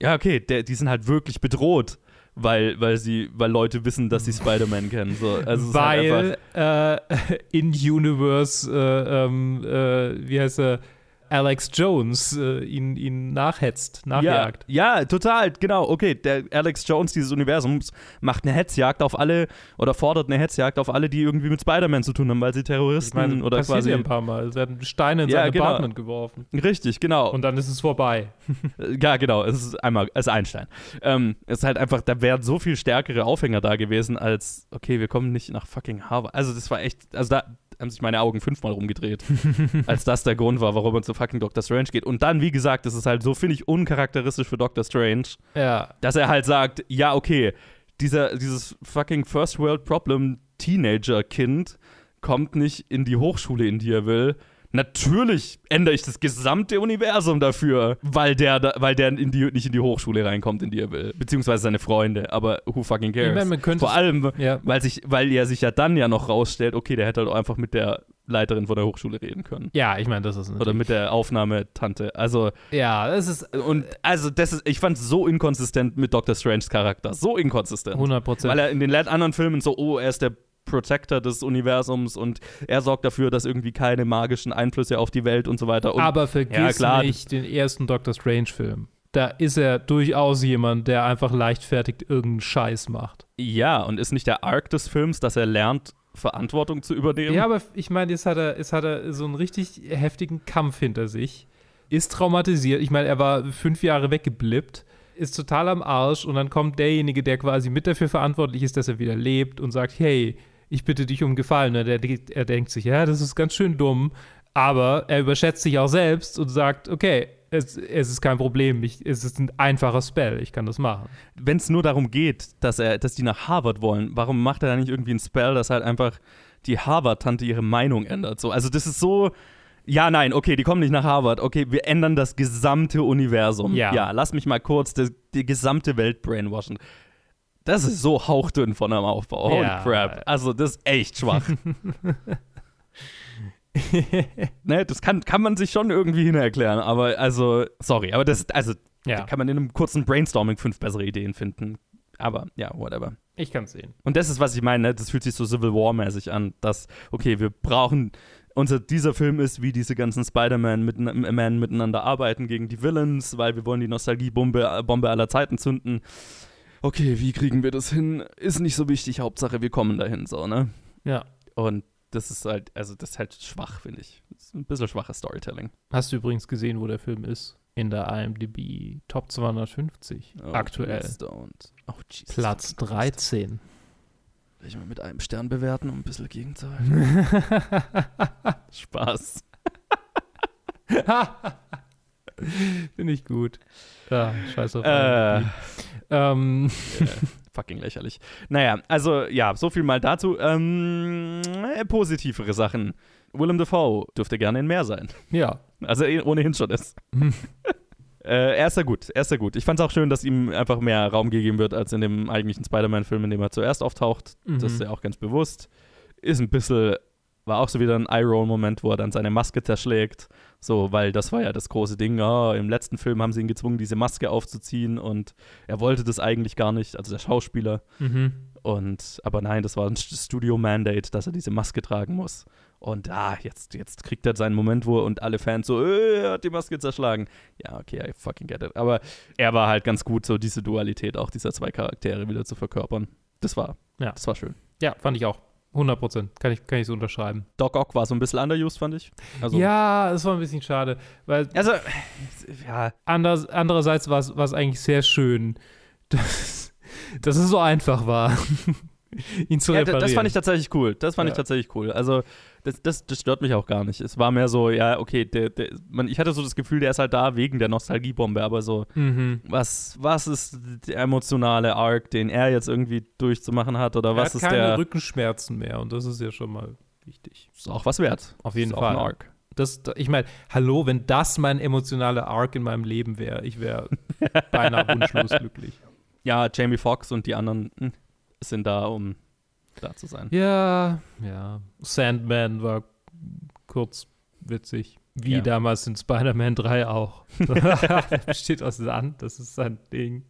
ja, okay, der, die sind halt wirklich bedroht, weil, weil sie, weil Leute wissen, dass sie Spider-Man kennen. So. Also ist halt Weil einfach, äh, in Universe, äh, ähm, äh, wie heißt er, Alex Jones äh, ihn, ihn nachhetzt, nachjagt. Ja, ja, total, genau. Okay, der Alex Jones dieses Universums macht eine Hetzjagd auf alle oder fordert eine Hetzjagd auf alle, die irgendwie mit Spider-Man zu tun haben, weil sie Terroristen Ich meine, oder quasi. ja ein paar Mal. Es werden Steine in Ja, sein genau. Apartment geworfen. Richtig, genau. Und dann ist es vorbei. Ja, genau, es ist einmal, es ist Einstein. Ähm, es ist halt einfach, da wären so viel stärkere Aufhänger da gewesen, als, okay, wir kommen nicht nach fucking Harvard. Also, das war echt, also da haben sich meine Augen fünfmal rumgedreht, als das der Grund war, warum er zu fucking Doctor Strange geht. Und dann, wie gesagt, das ist halt so, finde ich, uncharakteristisch für Doctor Strange, Ja. dass er halt sagt, ja, okay, dieser, dieses fucking First World Problem Teenager-Kind kommt nicht in die Hochschule, in die er will. Natürlich ändere ich das gesamte Universum dafür, weil der, da, weil der in die, nicht in die Hochschule reinkommt, in die er will. Beziehungsweise seine Freunde, aber who fucking cares? Ich man könnte Vor allem, Ja. weil, sich, weil er sich ja dann ja noch rausstellt, okay, der hätte halt auch einfach mit der Leiterin von der Hochschule reden können. Ja, ich meine, das ist Oder mit der Aufnahmetante. Also, Ja, das ist und also das ist, ich fand es so inkonsistent mit Dr. Stranges Charakter. So inkonsistent. 100 Prozent. Weil er in den anderen Filmen so, oh, er ist der Protector des Universums und er sorgt dafür, dass irgendwie keine magischen Einflüsse auf die Welt und so weiter. Und, Aber vergiss ja, nicht den ersten Doctor Strange-Film. Da ist er durchaus jemand, der einfach leichtfertig irgendeinen Scheiß macht. Ja, und ist nicht der Arc des Films, dass er lernt, Verantwortung zu übernehmen? Ja, aber ich meine, jetzt hat er, jetzt hat er so einen richtig heftigen Kampf hinter sich. Ist traumatisiert. Ich meine, er war fünf Jahre weggeblippt, ist total am Arsch und dann kommt derjenige, der quasi mit dafür verantwortlich ist, dass er wieder lebt und sagt, hey, ich bitte dich um Gefallen. Und er, er denkt sich, ja, das ist ganz schön dumm, aber er überschätzt sich auch selbst und sagt, okay, es, es ist kein Problem, ich, es ist ein einfacher Spell, ich kann das machen. Wenn es nur darum geht, dass, er, dass die nach Harvard wollen, warum macht er da nicht irgendwie ein Spell, dass halt einfach die Harvard-Tante ihre Meinung ändert? So, also das ist so. Ja, nein, okay, die kommen nicht nach Harvard. Okay, wir ändern das gesamte Universum. Ja. ja lass mich mal kurz das, die gesamte Welt brainwashen. Das ist so hauchdünn von einem Aufbau. Holy Ja. crap. Also, das ist echt schwach. ne, das kann, kann man sich schon irgendwie hin erklären, aber also, sorry, aber das, also, Ja. da kann man in einem kurzen Brainstorming fünf bessere Ideen finden. Aber ja, whatever. Ich kann sehen. Und das ist, was ich meine, ne? das fühlt sich so Civil War-mäßig an, dass, okay, wir brauchen, unser, dieser Film ist, wie diese ganzen Spider-Man Man miteinander arbeiten gegen die Villains, weil wir wollen die Nostalgie-Bombe Bombe aller Zeiten zünden. Okay, wie kriegen wir das hin? Ist nicht so wichtig, Hauptsache wir kommen dahin, so, ne? Ja. Und das ist halt, also das ist halt schwach, finde ich. Das ist ein bisschen schwaches Storytelling. Hast du übrigens gesehen, wo der Film ist? In der IMDb Top 250 Oh, aktuell. Oh, Jesus. Platz 13. Will ich mal mit einem Stern bewerten, um ein bisschen gegenzuhalten? Spaß. Finde ich gut. Ja, scheiß auf Äh. Ähm, Äh, fucking lächerlich. Naja, also ja, so viel mal dazu. Ähm, äh, positivere Sachen. Willem Dafoe dürfte gerne in mehr sein. ja. Also eh ohnehin schon ist. äh, er ist ja gut, er ist ja gut. Ich fand es auch schön, dass ihm einfach mehr Raum gegeben wird als in dem eigentlichen Spider-Man-Film, in dem er zuerst auftaucht. Mhm. Das ist ja auch ganz bewusst. Ist ein bisschen, war auch so wieder ein Eye-Roll-Moment, wo er dann seine Maske zerschlägt. So, weil das war ja das große Ding. Oh, Im letzten Film haben sie ihn gezwungen, diese Maske aufzuziehen und er wollte das eigentlich gar nicht, also der Schauspieler. Mhm. Und, aber nein, das war ein Studio-Mandate, dass er diese Maske tragen muss. Und ah, jetzt, jetzt kriegt er seinen Moment, wo und alle Fans so, äh, er hat die Maske zerschlagen. Ja, okay, I fucking get it. Aber er war halt ganz gut, so diese Dualität auch dieser zwei Charaktere wieder zu verkörpern. Das war, Ja. das war schön. Ja, fand ich auch. 100 Prozent. Kann ich, kann ich so unterschreiben. Doc Ock war so ein bisschen underused, fand ich. Also, ja, es war ein bisschen schade, weil Also, ja. anders, andererseits war es eigentlich sehr schön, dass, dass es so einfach war, ihn zu Ja, reparieren. das fand ich tatsächlich cool. Das fand ich Ja. tatsächlich cool. Also, das, das, das stört mich auch gar nicht. Es war mehr so, ja, okay, der, der, man, ich hatte so das Gefühl, der ist halt da wegen der Nostalgiebombe, aber so, Mhm. was, was ist der emotionale Arc, den er jetzt irgendwie durchzumachen hat oder er was hat ist keine der. Rückenschmerzen mehr und das ist ja schon mal wichtig. Ist auch was wert. Auf jeden Ist auch Fall. ein Arc. Das, da- ich meine, hallo, wenn das mein emotionaler Arc in meinem Leben wäre, ich wäre beinahe wunschlos glücklich. Ja, Jamie Foxx und die anderen hm, sind da, um da zu sein. Ja, ja. Sandman war kurz witzig. Wie Ja. damals in Spider-Man 3 auch. Der besteht aus Sand, das ist sein Ding.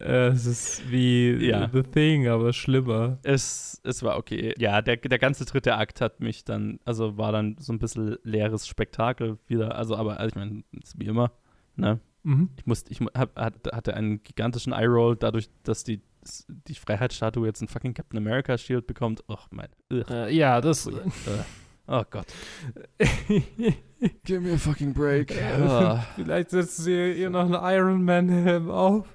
Äh, Es ist wie Ja. The Thing, aber schlimmer. Es, es war okay. Ja, der, der ganze dritte Akt hat mich dann, also war dann so ein bisschen leeres Spektakel wieder. Also, aber also ich meine, wie immer, ne? Mhm. Ich musste, ich hab, hat, hatte einen gigantischen Eye-Roll dadurch, dass die, die Freiheitsstatue jetzt ein fucking Captain America Shield bekommt. Och, mein. Ugh. Äh, ja, das. Ui, äh. Oh Gott. Give me a fucking break. Ja, Vielleicht setzen sie ihr noch einen Iron Man-Helm auf.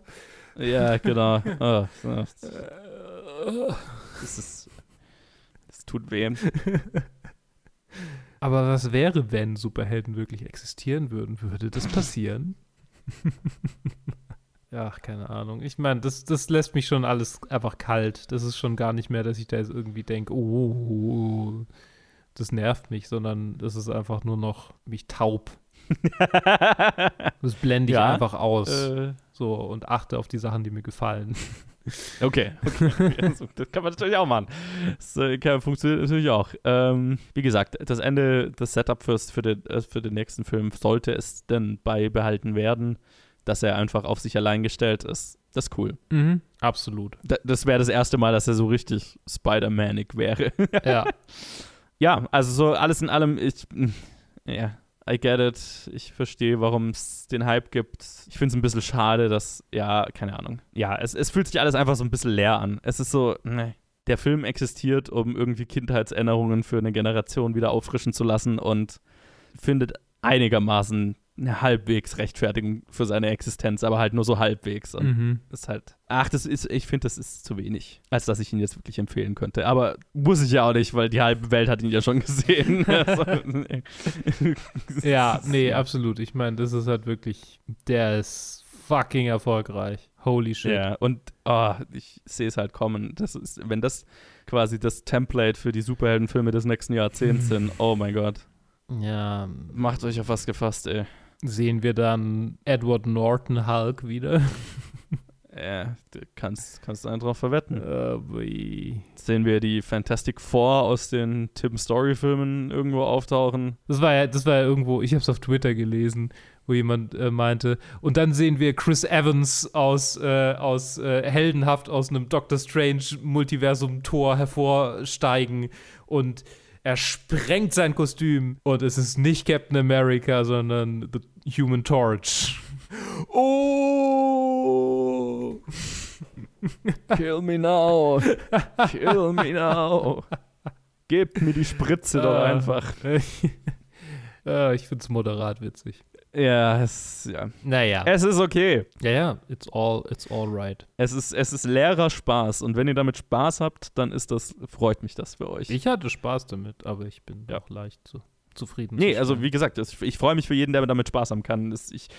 Ja, genau. Oh, das ist. Das tut weh. Aber was wäre, wenn Superhelden wirklich existieren würden? Würde das passieren? Ach, keine Ahnung. Ich meine, das, das lässt mich schon alles einfach kalt. Das ist schon gar nicht mehr, dass ich da jetzt irgendwie denke, oh, das nervt mich, sondern das ist einfach nur noch mich taub. das blende ich Ja, einfach aus. äh. So und achte auf die Sachen, die mir gefallen. Okay, okay. Also, das kann man natürlich auch machen. Das äh, kann, funktioniert natürlich auch. Ähm, wie gesagt, das Ende, das Setup fürs, für, den, äh, für den nächsten Film sollte es denn beibehalten werden, dass er einfach auf sich allein gestellt ist. Das ist cool. Mhm, absolut. Da, das wäre das erste Mal, dass er so richtig Spider-Manig wäre. Ja. ja, also so alles in allem, ich, ja, I get it. Ich verstehe, warum es den Hype gibt. Ich finde es ein bisschen schade, dass, ja, keine Ahnung. Ja, es, es fühlt sich alles einfach so ein bisschen leer an. Es ist so, ne. Der Film existiert, um irgendwie Kindheitserinnerungen für eine Generation wieder auffrischen zu lassen und findet einigermaßen eine halbwegs Rechtfertigung für seine Existenz, aber halt nur so halbwegs. Und Mhm. ist halt, ach, das ist, ich finde, das ist zu wenig, als dass ich ihn jetzt wirklich empfehlen könnte. Aber muss ich ja auch nicht, weil die halbe Welt hat ihn ja schon gesehen. Also. Ja, nee, absolut. Ich meine, das ist halt wirklich, der ist fucking erfolgreich. Holy shit. Ja, und oh, ich sehe es halt kommen. Das ist, wenn das quasi das Template für die Superheldenfilme des nächsten Jahrzehnts sind, oh mein Gott. Ja. Macht euch auf was gefasst, ey. Sehen wir dann Edward Norton Hulk wieder? Ja, du kannst, kannst einen drauf verwetten. Uh. Sehen wir die Fantastic Four aus den Tim Story-Filmen irgendwo auftauchen. Das war ja, das war ja irgendwo, ich habe es auf Twitter gelesen, wo jemand äh, meinte. Und dann sehen wir Chris Evans aus, äh, aus äh, heldenhaft aus einem Doctor Strange Multiversum Tor hervorsteigen und er sprengt sein Kostüm und es ist nicht Captain America, sondern The Human Torch. Oh! Kill me now. Kill me now. Gebt mir die Spritze doch Ah. einfach. Ja, ich find's moderat witzig. Ja, es, ja. Naja. Es ist okay. Ja, ja, it's all, it's all right. Es ist, es ist leerer Spaß. Und wenn ihr damit Spaß habt, dann ist das, freut mich das für euch. Ich hatte Spaß damit, aber ich bin auch leicht zu, zufrieden. Nee, zu also wie gesagt, das, ich freue mich für jeden, der damit Spaß haben kann. Das, ich,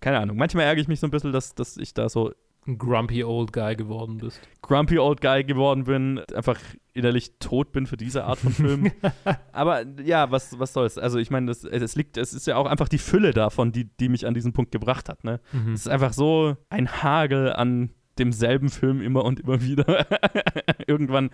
keine Ahnung. Manchmal ärgere ich mich so ein bisschen, dass, dass ich da so ein grumpy old guy geworden bist. grumpy old guy geworden bin, einfach innerlich tot bin für diese Art von Film. Aber ja, was, was soll's? Also ich meine, das, es liegt, es ist ja auch einfach die Fülle davon, die, die mich an diesen Punkt gebracht hat. Ne? Mhm. Es ist einfach so ein Hagel an demselben Film immer und immer wieder. Irgendwann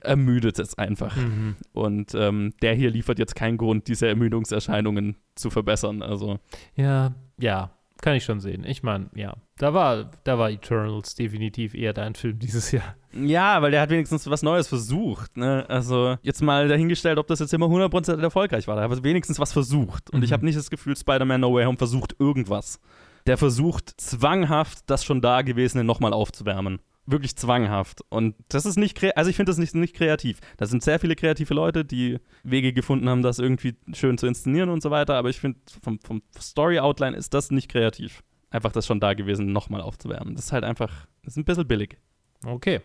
ermüdet es einfach. Mhm. Und ähm, der hier liefert jetzt keinen Grund, diese Ermüdungserscheinungen zu verbessern. Also Ja, ja. Kann ich schon sehen. Ich meine, ja, da war, da war Eternals definitiv eher dein Film dieses Jahr. Ja, weil der hat wenigstens was Neues versucht. Ne? Also jetzt mal dahingestellt, ob das jetzt immer 100% erfolgreich war. Der hat wenigstens was versucht. Und ich habe nicht das Gefühl, Spider-Man No Way Home versucht irgendwas. Der versucht zwanghaft, das schon Dagewesene nochmal aufzuwärmen. Wirklich zwanghaft. Und das ist nicht, also ich finde das nicht, nicht kreativ. Da sind sehr viele kreative Leute, die Wege gefunden haben, das irgendwie schön zu inszenieren und so weiter. Aber ich finde, vom, vom Story-Outline ist das nicht kreativ. Einfach das schon Dagewesene nochmal aufzuwärmen. Das ist halt einfach, das ist ein bisschen billig. Okay.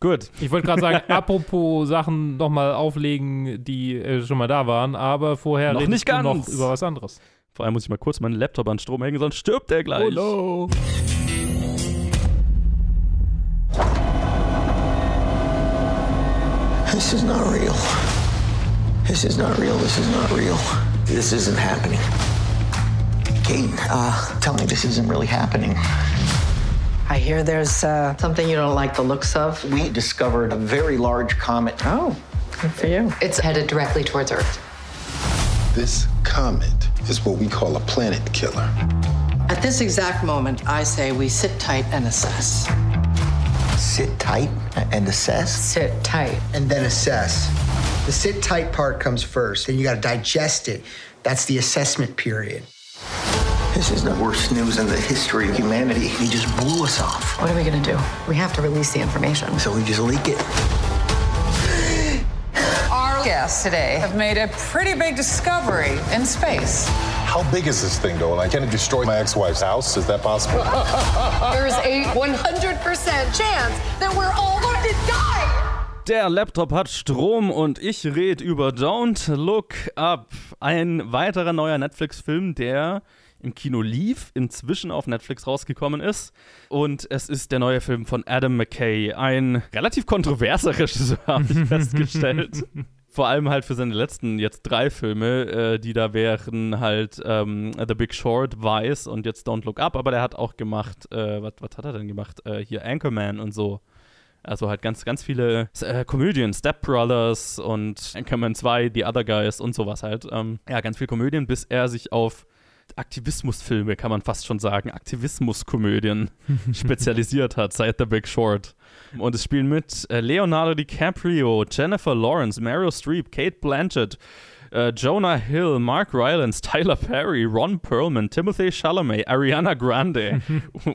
Gut. Ich wollte gerade sagen, apropos Sachen nochmal auflegen, die äh, schon mal da waren, aber vorher Noch nicht ganz. noch über was anderes. Vor allem muss ich mal kurz meinen Laptop an Strom hängen, sonst stirbt der gleich. Oh no. This is not real. This is not real. This is not real. This isn't happening. Kate, uh, tell me this isn't really happening. I hear there's uh, something you don't like the looks of. We discovered a very large comet. Oh, good for you. It's headed directly towards Earth. This comet is what we call a planet killer. At this exact moment, I say we sit tight and assess. Sit tight and assess? Sit tight. and then assess. The sit tight part comes first, then you got to digest it. That's the assessment period. This is the worst news in the history of humanity. He just blew us off. What are we gonna do? We have to release the information. So we just leak it. Our guests today have made a pretty big discovery in space. How big is this thing, though? And I can't destroy my ex-wife's house. Is that possible? There's a 100% chance that we're all going to die. Der Laptop hat Strom und ich rede über Don't Look Up. Ein weiterer neuer Netflix-Film, der im Kino lief, inzwischen auf Netflix rausgekommen ist. Und es ist der neue Film von Adam McKay. Ein relativ kontroverser Regisseur, habe ich festgestellt. Vor allem halt für seine letzten jetzt drei Filme, äh, die da wären halt ähm, The Big Short, Vice und jetzt Don't Look Up. Aber der hat auch gemacht, äh, was was hat er denn gemacht? Äh, hier Anchorman und so. Also halt ganz, ganz viele äh, Komödien, Step Brothers und Anchorman 2, The Other Guys und sowas halt. Ähm, ja, ganz viel Komödien, bis er sich auf Aktivismusfilme, kann man fast schon sagen, Aktivismuskomödien spezialisiert hat seit The Big Short. Und es spielen mit äh, Leonardo DiCaprio, Jennifer Lawrence, Meryl Streep, Kate Blanchett, äh, Jonah Hill, Mark Rylance, Tyler Perry, Ron Perlman, Timothy Chalamet, Ariana Grande.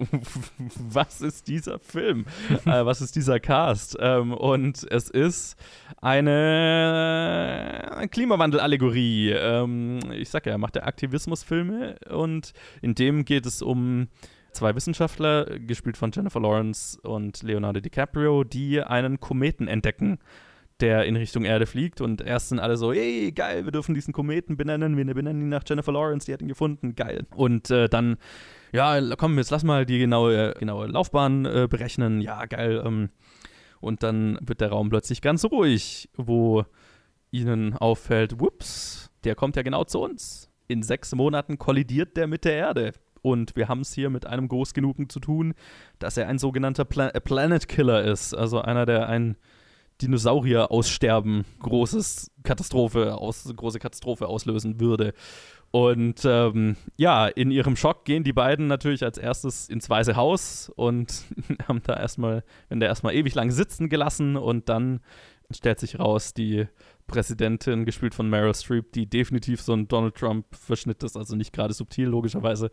was ist dieser Film? äh, was ist dieser Cast? Ähm, und es ist eine Klimawandel-Allegorie. Ähm, ich sag ja, er macht ja Aktivismusfilme und in dem geht es um zwei Wissenschaftler, gespielt von Jennifer Lawrence und Leonardo DiCaprio, die einen Kometen entdecken der in Richtung Erde fliegt und erst sind alle so, ey, geil, wir dürfen diesen Kometen benennen, wir benennen ihn nach Jennifer Lawrence, die hat ihn gefunden, geil. Und äh, dann, ja, komm, jetzt lass mal die genaue, genaue Laufbahn äh, berechnen, ja, geil. Ähm, und dann wird der Raum plötzlich ganz ruhig, wo ihnen auffällt, whoops, der kommt ja genau zu uns. In sechs Monaten kollidiert der mit der Erde. Und wir haben es hier mit einem groß genugen zu tun, dass er ein sogenannter Pla äh, Planet Killer ist. Also einer, der ein Dinosaurier aussterben, großes Katastrophe, aus, große Katastrophe auslösen würde. Und ähm, ja, in ihrem Schock gehen die beiden natürlich als erstes ins Weiße Haus und haben da erstmal, wenn der erstmal ewig lang sitzen gelassen und dann stellt sich raus, die Präsidentin, gespielt von Meryl Streep, die definitiv so ein Donald Trump-Verschnitt ist, also nicht gerade subtil, logischerweise.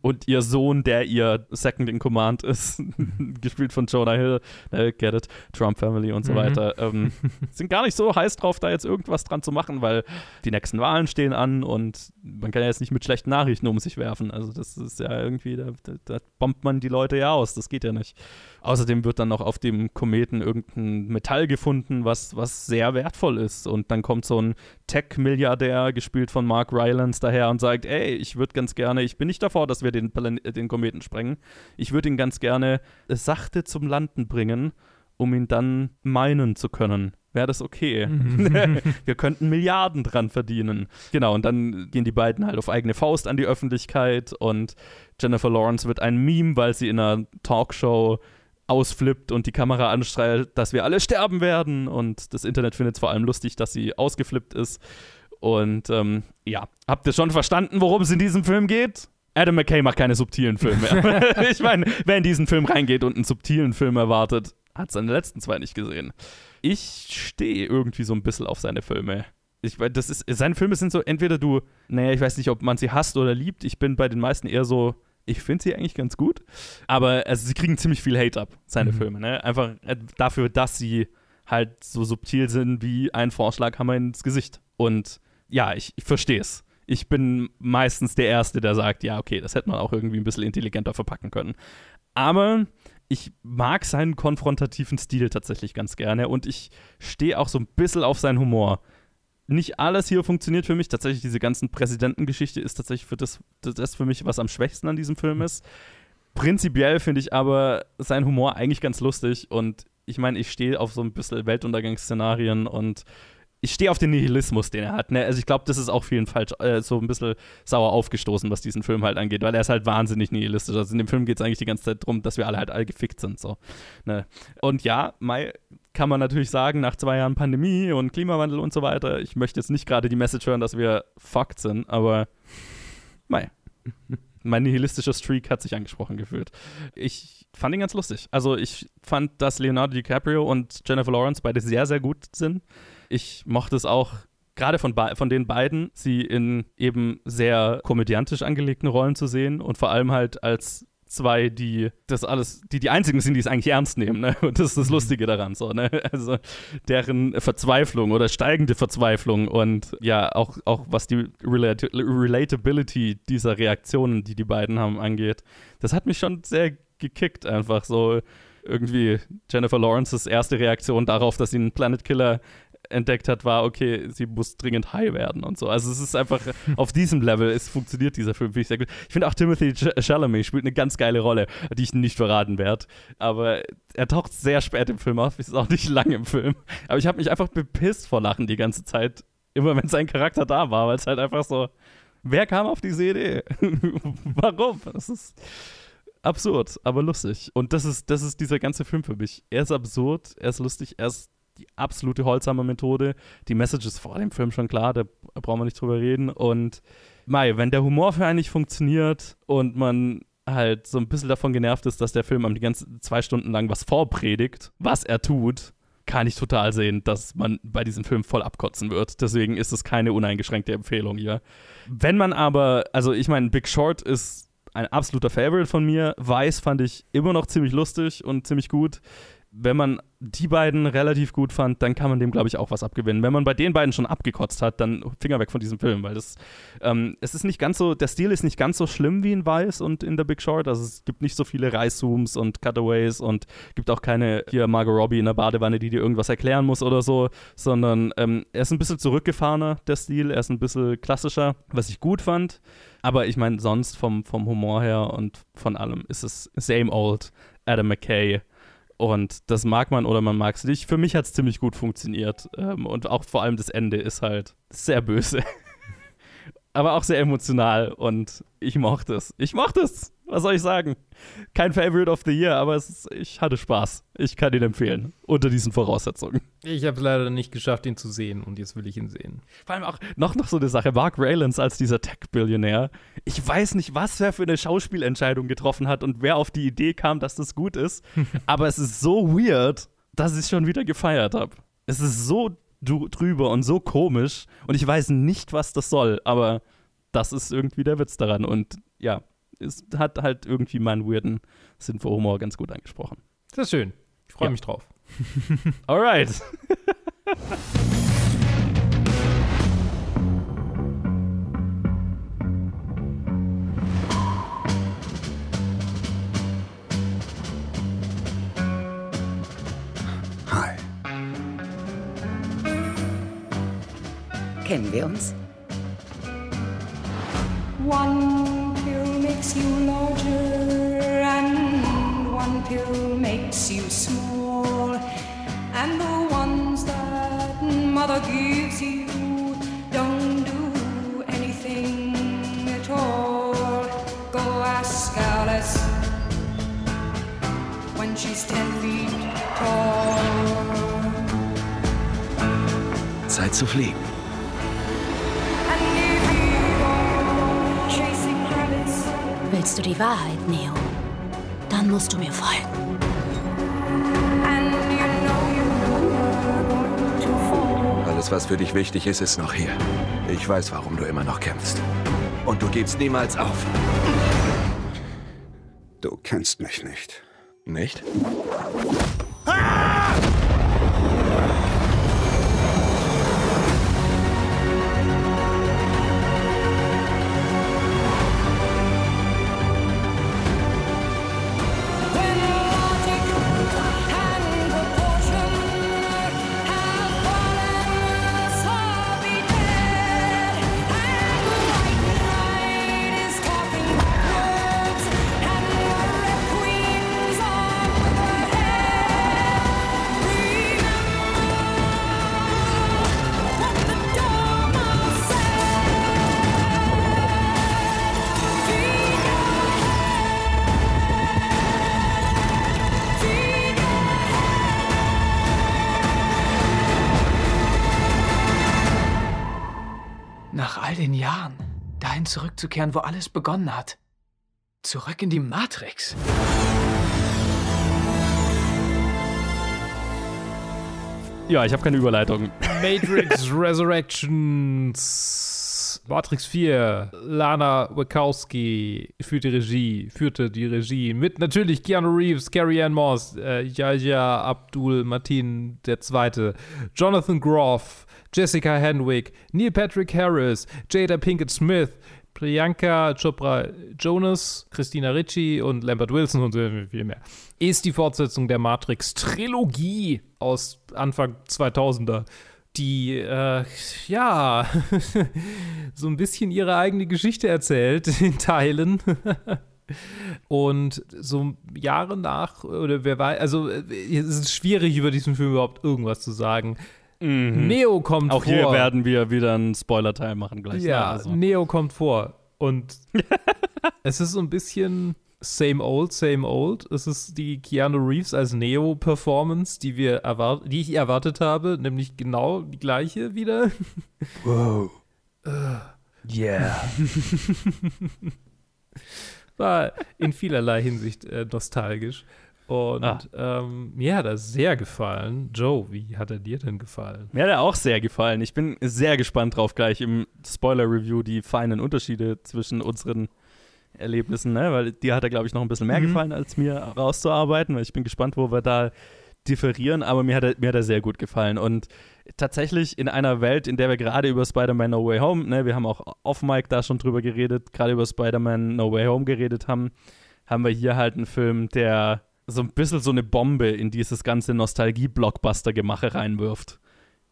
Und ihr Sohn, der ihr Second in Command ist, gespielt von Jonah Hill, äh, get it, Trump Family und so Mhm. weiter, ähm, sind gar nicht so heiß drauf, da jetzt irgendwas dran zu machen, weil die nächsten Wahlen stehen an und man kann ja jetzt nicht mit schlechten Nachrichten um sich werfen. Also das ist ja irgendwie, da, da, da bombt man die Leute ja aus, das geht ja nicht. Außerdem wird dann noch auf dem Kometen irgendein Metall gefunden, was, was sehr wertvoll ist. Und dann kommt so ein Tech-Milliardär, gespielt von Mark Rylance, daher und sagt, ey, ich würde ganz gerne, ich bin nicht davor, dass wir den, Plan den Kometen sprengen. Ich würde ihn ganz gerne sachte zum Landen bringen, um ihn dann meinen zu können. Wäre das okay? Mhm. wir könnten Milliarden dran verdienen. Genau, und dann gehen die beiden halt auf eigene Faust an die Öffentlichkeit und Jennifer Lawrence wird ein Meme, weil sie in einer Talkshow ausflippt und die Kamera anstrahlt, dass wir alle sterben werden. Und das Internet findet es vor allem lustig, dass sie ausgeflippt ist. Und ähm, ja, habt ihr schon verstanden, worum es in diesem Film geht? Adam McKay macht keine subtilen Filme. ich meine, wer in diesen Film reingeht und einen subtilen Film erwartet, hat seine letzten zwei nicht gesehen. Ich stehe irgendwie so ein bisschen auf seine Filme. Ich, das ist, seine Filme sind so, entweder du, naja, ich weiß nicht, ob man sie hasst oder liebt. Ich bin bei den meisten eher so, ich finde sie eigentlich ganz gut. Aber also, sie kriegen ziemlich viel Hate ab, seine Mhm. Filme. Ne? Einfach äh, dafür, dass sie halt so subtil sind wie ein Vorschlaghammer ins Gesicht. Und ja, ich, ich verstehe es. Ich bin meistens der Erste, der sagt, ja, okay, das hätte man auch irgendwie ein bisschen intelligenter verpacken können. Aber ich mag seinen konfrontativen Stil tatsächlich ganz gerne und ich stehe auch so ein bisschen auf seinen Humor. Nicht alles hier funktioniert für mich. Tatsächlich, diese ganzen Präsidentengeschichte ist tatsächlich für das, das für mich, was am schwächsten an diesem Film ist. Prinzipiell finde ich aber seinen Humor eigentlich ganz lustig und ich meine, ich stehe auf so ein bisschen Weltuntergangsszenarien und ich stehe auf den Nihilismus, den er hat. Ne? Also ich glaube, das ist auch vielen falsch, äh, so ein bisschen sauer aufgestoßen, was diesen Film halt angeht, weil er ist halt wahnsinnig nihilistisch. Also in dem Film geht es eigentlich die ganze Zeit darum, dass wir alle halt alle gefickt sind. So. Ne? Und ja, Mai kann man natürlich sagen, nach zwei Jahren Pandemie und Klimawandel und so weiter, ich möchte jetzt nicht gerade die Message hören, dass wir fucked sind, aber Mai. Mein nihilistischer Streak hat sich angesprochen gefühlt. Ich fand ihn ganz lustig. Also ich fand, dass Leonardo DiCaprio und Jennifer Lawrence beide sehr, sehr gut sind. Ich mochte es auch gerade von, von den beiden, sie in eben sehr komödiantisch angelegten Rollen zu sehen und vor allem halt als zwei, die das alles, die die einzigen sind, die es eigentlich ernst nehmen, ne? Und das ist das Lustige daran, so, ne? Also deren Verzweiflung oder steigende Verzweiflung und ja, auch, auch was die Relati Relatability dieser Reaktionen, die die beiden haben, angeht, das hat mich schon sehr gekickt, einfach so irgendwie Jennifer Lawrences erste Reaktion darauf, dass sie einen Planet Killer entdeckt hat, war, okay, sie muss dringend high werden und so. Also es ist einfach auf diesem Level, es funktioniert dieser Film, finde ich sehr gut. Ich finde auch Timothy Ch- Chalamet spielt eine ganz geile Rolle, die ich nicht verraten werde. Aber er taucht sehr spät im Film auf, ist auch nicht lang im Film. Aber ich habe mich einfach bepisst vor Lachen die ganze Zeit, immer wenn sein Charakter da war, weil es halt einfach so, wer kam auf diese Idee? Warum? Das ist absurd, aber lustig. Und das ist, das ist dieser ganze Film für mich. Er ist absurd, er ist lustig, er ist die absolute Holzhammer-Methode. Die Message ist vor dem Film schon klar, da brauchen wir nicht drüber reden. Und Mai, wenn der Humor für einen nicht funktioniert und man halt so ein bisschen davon genervt ist, dass der Film am die ganze zwei Stunden lang was vorpredigt, was er tut, kann ich total sehen, dass man bei diesem Film voll abkotzen wird. Deswegen ist es keine uneingeschränkte Empfehlung hier. Wenn man aber, also ich meine, Big Short ist ein absoluter Favorite von mir. Weiß fand ich immer noch ziemlich lustig und ziemlich gut. Wenn man die beiden relativ gut fand, dann kann man dem, glaube ich, auch was abgewinnen. Wenn man bei den beiden schon abgekotzt hat, dann Finger weg von diesem Film, weil das, ähm, es ist nicht ganz so, der Stil ist nicht ganz so schlimm wie in Weiß und in The Big Short. Also es gibt nicht so viele Reißzooms und Cutaways und gibt auch keine hier Margot Robbie in der Badewanne, die dir irgendwas erklären muss oder so, sondern ähm, er ist ein bisschen zurückgefahrener, der Stil. Er ist ein bisschen klassischer, was ich gut fand. Aber ich meine, sonst vom, vom Humor her und von allem ist es same old Adam McKay. Und das mag man oder man mag es nicht. Für mich hat es ziemlich gut funktioniert. Ähm, und auch vor allem das Ende ist halt sehr böse. Aber auch sehr emotional. Und ich mochte es. Ich mochte es. Was soll ich sagen? Kein Favorite of the Year, aber ist, ich hatte Spaß. Ich kann ihn empfehlen. Unter diesen Voraussetzungen. Ich habe es leider nicht geschafft, ihn zu sehen und jetzt will ich ihn sehen. Vor allem auch noch, noch so eine Sache. Mark Rylance als dieser Tech-Billionär. Ich weiß nicht, was er für eine Schauspielentscheidung getroffen hat und wer auf die Idee kam, dass das gut ist. aber es ist so weird, dass ich es schon wieder gefeiert habe. Es ist so dr- drüber und so komisch und ich weiß nicht, was das soll, aber das ist irgendwie der Witz daran. Und ja, es hat halt irgendwie meinen weirden Sinn für Humor ganz gut angesprochen. Das ist schön. Ich freue Ja. mich drauf. Alright. Hi. Kennen wir uns? One makes you larger, and one pill makes you small. And the ones that mother gives you don't do anything at all. Go ask Alice when she's ten feet tall. Zeit zu fliegen. Willst du die Wahrheit, Neo? Dann musst du mir folgen. Alles, was für dich wichtig ist, ist noch hier. Ich weiß, warum du immer noch kämpfst. Und du gibst niemals auf. Du kennst mich nicht. Nicht? Zurückzukehren, wo alles begonnen hat. Zurück in die Matrix. Ja, ich habe keine Überleitung. Matrix Resurrections. Matrix 4. Lana Wachowski führte Regie, führte die Regie mit natürlich Keanu Reeves, Carrie Ann Moss, äh, Yahya Abdul Matin II., Jonathan Groff, Jessica Henwick, Neil Patrick Harris, Jada Pinkett Smith, Priyanka Chopra Jonas, Christina Ricci und Lambert Wilson und so viel mehr. Ist die Fortsetzung der Matrix-Trilogie aus Anfang 2000er, die, äh, ja, so ein bisschen ihre eigene Geschichte erzählt in Teilen. Und so Jahre nach, oder wer weiß, also es ist schwierig, über diesen Film überhaupt irgendwas zu sagen. Mhm. Neo kommt Auch vor. hier werden wir wieder einen Spoiler-Teil machen gleich. ne? Ja, Also. Neo kommt vor. Und es ist so ein bisschen same old, same old. Es ist die Keanu Reeves als Neo-Performance, die wir erwart die ich erwartet habe, nämlich genau die gleiche wieder. Wow. Yeah. War in vielerlei Hinsicht äh, nostalgisch. Und Ah. ähm, mir hat er sehr gefallen. Joe, wie hat er dir denn gefallen? Mir hat er auch sehr gefallen. Ich bin sehr gespannt drauf, gleich im Spoiler-Review die feinen Unterschiede zwischen unseren Erlebnissen, ne? weil dir hat er, glaube ich, noch ein bisschen mehr Mhm. gefallen, als mir rauszuarbeiten. Weil ich bin gespannt, wo wir da differieren, aber mir hat er, mir hat er sehr gut gefallen. Und tatsächlich in einer Welt, in der wir gerade über Spider-Man No Way Home, ne, wir haben auch off-Mic da schon drüber geredet, gerade über Spider-Man No Way Home geredet haben, haben wir hier halt einen Film, der so ein bisschen so eine Bombe in dieses ganze Nostalgie-Blockbuster-Gemache reinwirft.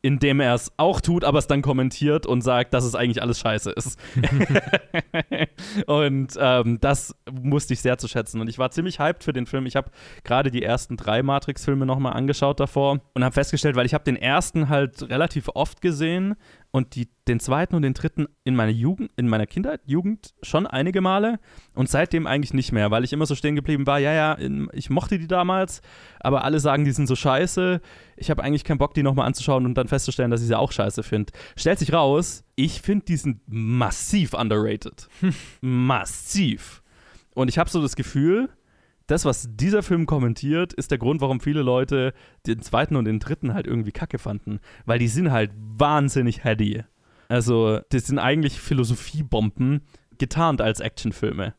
Indem er es auch tut, aber es dann kommentiert und sagt, dass es eigentlich alles scheiße ist. und ähm, das musste ich sehr zu schätzen. Und ich war ziemlich hyped für den Film. Ich habe gerade die ersten drei Matrix-Filme nochmal angeschaut davor und habe festgestellt, weil ich habe den ersten halt relativ oft gesehen und die, den zweiten und den dritten in meiner Jugend, in meiner Kindheit, Jugend schon einige Male und seitdem eigentlich nicht mehr, weil ich immer so stehen geblieben war, ja, ja, ich mochte die damals, aber alle sagen, die sind so scheiße. Ich habe eigentlich keinen Bock, die nochmal anzuschauen und dann festzustellen, dass ich sie auch scheiße finde. Stellt sich raus, ich finde die sind massiv underrated. massiv. Und ich habe so das Gefühl, das, was dieser Film kommentiert, ist der Grund, warum viele Leute den zweiten und den dritten halt irgendwie kacke fanden. Weil die sind halt wahnsinnig heady. Also, das sind eigentlich Philosophiebomben, getarnt als Actionfilme.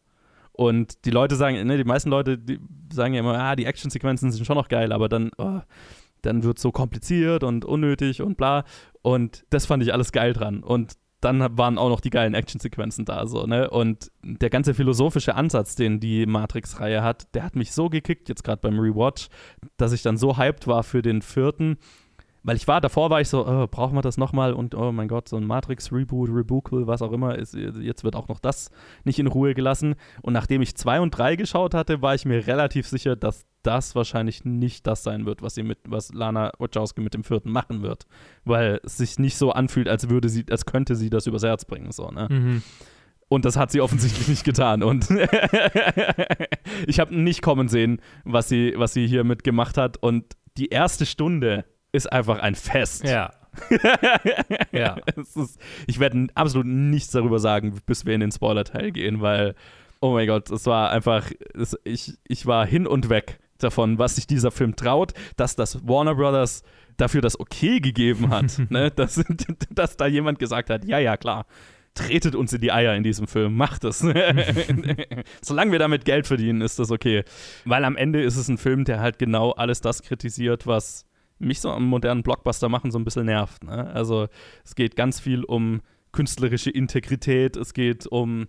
Und die Leute sagen, ne, die meisten Leute die sagen ja immer, ah, die Actionsequenzen sind schon noch geil, aber dann, oh, dann wird es so kompliziert und unnötig und bla. Und das fand ich alles geil dran. Und dann waren auch noch die geilen Actionsequenzen da, so, ne? Und der ganze philosophische Ansatz, den die Matrix-Reihe hat, der hat mich so gekickt, jetzt gerade beim Rewatch, dass ich dann so hyped war für den vierten. Weil ich war, davor war ich so, oh, brauchen wir das nochmal und oh mein Gott, so ein Matrix-Reboot, Rebookle, was auch immer, ist, jetzt wird auch noch das nicht in Ruhe gelassen. Und nachdem ich zwei und drei geschaut hatte, war ich mir relativ sicher, dass das wahrscheinlich nicht das sein wird, was sie mit, was Lana Wachowski mit dem vierten machen wird. Weil es sich nicht so anfühlt, als würde sie, als könnte sie das übers Herz bringen, so, ne? Mhm. Und das hat sie offensichtlich nicht getan. Und ich habe nicht kommen sehen, was sie, was sie hier mitgemacht hat. Und die erste Stunde ist einfach ein Fest. Ja. ja. Ist, ich werde absolut nichts darüber sagen, bis wir in den Spoiler-Teil gehen, weil Oh mein Gott, es war einfach, es, ich, ich war hin und weg davon, was sich dieser Film traut, dass das Warner Brothers dafür das Okay gegeben hat, ne? dass, dass da jemand gesagt hat, ja, ja, klar, tretet uns in die Eier in diesem Film, macht es. Solange wir damit Geld verdienen, ist das okay. Weil am Ende ist es ein Film, der halt genau alles das kritisiert, was mich so am modernen Blockbuster machen so ein bisschen nervt. Ne? Also es geht ganz viel um künstlerische Integrität, es geht um,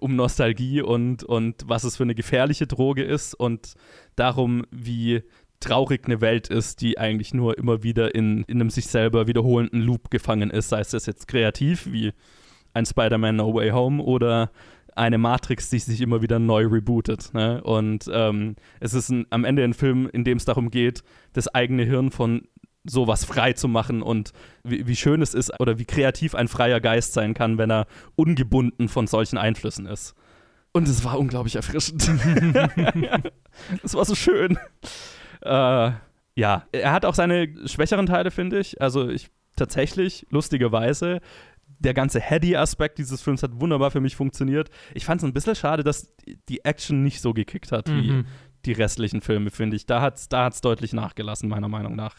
um Nostalgie und, und was es für eine gefährliche Droge ist und darum, wie traurig eine Welt ist, die eigentlich nur immer wieder in, in einem sich selber wiederholenden Loop gefangen ist, sei es jetzt kreativ wie ein Spider-Man No Way Home oder eine Matrix, die sich immer wieder neu rebootet. Ne? Und ähm, es ist ein, am Ende ein Film, in dem es darum geht, das eigene Hirn von sowas frei zu machen und wie, wie, schön es ist oder wie kreativ ein freier Geist sein kann, wenn er ungebunden von solchen Einflüssen ist. Und es war unglaublich erfrischend. Es war so schön. Äh, ja, er hat auch seine schwächeren Teile, finde ich. Also ich tatsächlich, lustigerweise, der ganze Heady-Aspekt dieses Films hat wunderbar für mich funktioniert. Ich fand es ein bisschen schade, dass die Action nicht so gekickt hat mhm. wie die restlichen Filme, finde ich. Da hat es da hat's deutlich nachgelassen, meiner Meinung nach.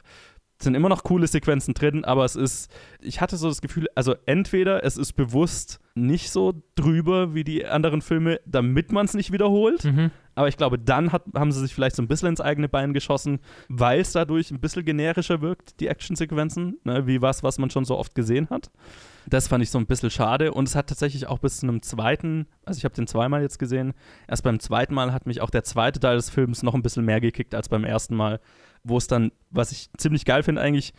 Es sind immer noch coole Sequenzen drin, aber es ist, ich hatte so das Gefühl, also entweder es ist bewusst nicht so drüber wie die anderen Filme, damit man es nicht wiederholt. Mhm. Aber ich glaube, dann hat, haben sie sich vielleicht so ein bisschen ins eigene Bein geschossen, weil es dadurch ein bisschen generischer wirkt, die Actionsequenzen, ne, wie was, was man schon so oft gesehen hat. Das fand ich so ein bisschen schade und es hat tatsächlich auch bis zu einem zweiten, also ich habe den zweimal jetzt gesehen, erst beim zweiten Mal hat mich auch der zweite Teil des Films noch ein bisschen mehr gekickt als beim ersten Mal, wo es dann, was ich ziemlich geil finde eigentlich,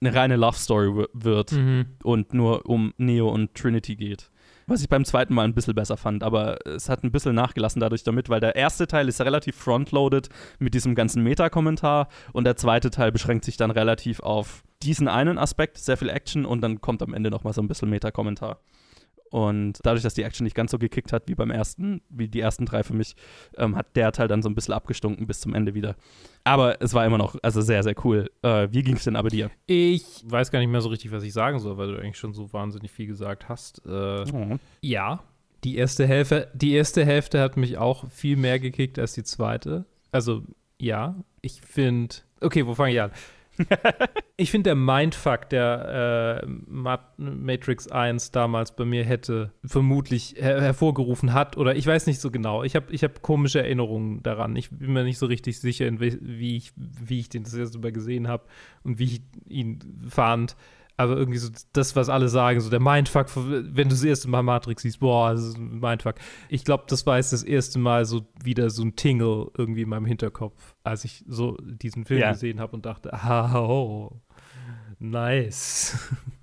eine reine Love Story wird mhm. und nur um Neo und Trinity geht. Was ich beim zweiten Mal ein bisschen besser fand, aber es hat ein bisschen nachgelassen dadurch damit, weil der erste Teil ist relativ frontloaded mit diesem ganzen Meta-Kommentar und der zweite Teil beschränkt sich dann relativ auf diesen einen Aspekt, sehr viel Action und dann kommt am Ende nochmal so ein bisschen Meta-Kommentar. Und dadurch, dass die Action nicht ganz so gekickt hat wie beim ersten, wie die ersten drei für mich, ähm, hat der Teil dann so ein bisschen abgestunken bis zum Ende wieder. Aber es war immer noch, also sehr, sehr cool. Äh, wie ging es denn aber dir? Ich weiß gar nicht mehr so richtig, was ich sagen soll, weil du eigentlich schon so wahnsinnig viel gesagt hast. Äh, oh. Ja, die erste Hälfte, die erste Hälfte hat mich auch viel mehr gekickt als die zweite. Also ja, ich finde. Okay, wo fange ich an? Ich finde, der Mindfuck, der äh, Matrix 1 damals bei mir hätte vermutlich her hervorgerufen hat, oder ich weiß nicht so genau. Ich habe ich hab komische Erinnerungen daran. Ich bin mir nicht so richtig sicher, wie ich, wie ich den das erste Mal gesehen habe und wie ich ihn fand aber irgendwie so das, was alle sagen, so der Mindfuck, wenn du das erste Mal Matrix siehst, boah, das ist ein Mindfuck. Ich glaube, das war jetzt das erste Mal so wieder so ein Tingle irgendwie in meinem Hinterkopf, als ich so diesen Film ja. gesehen habe und dachte, oh, nice.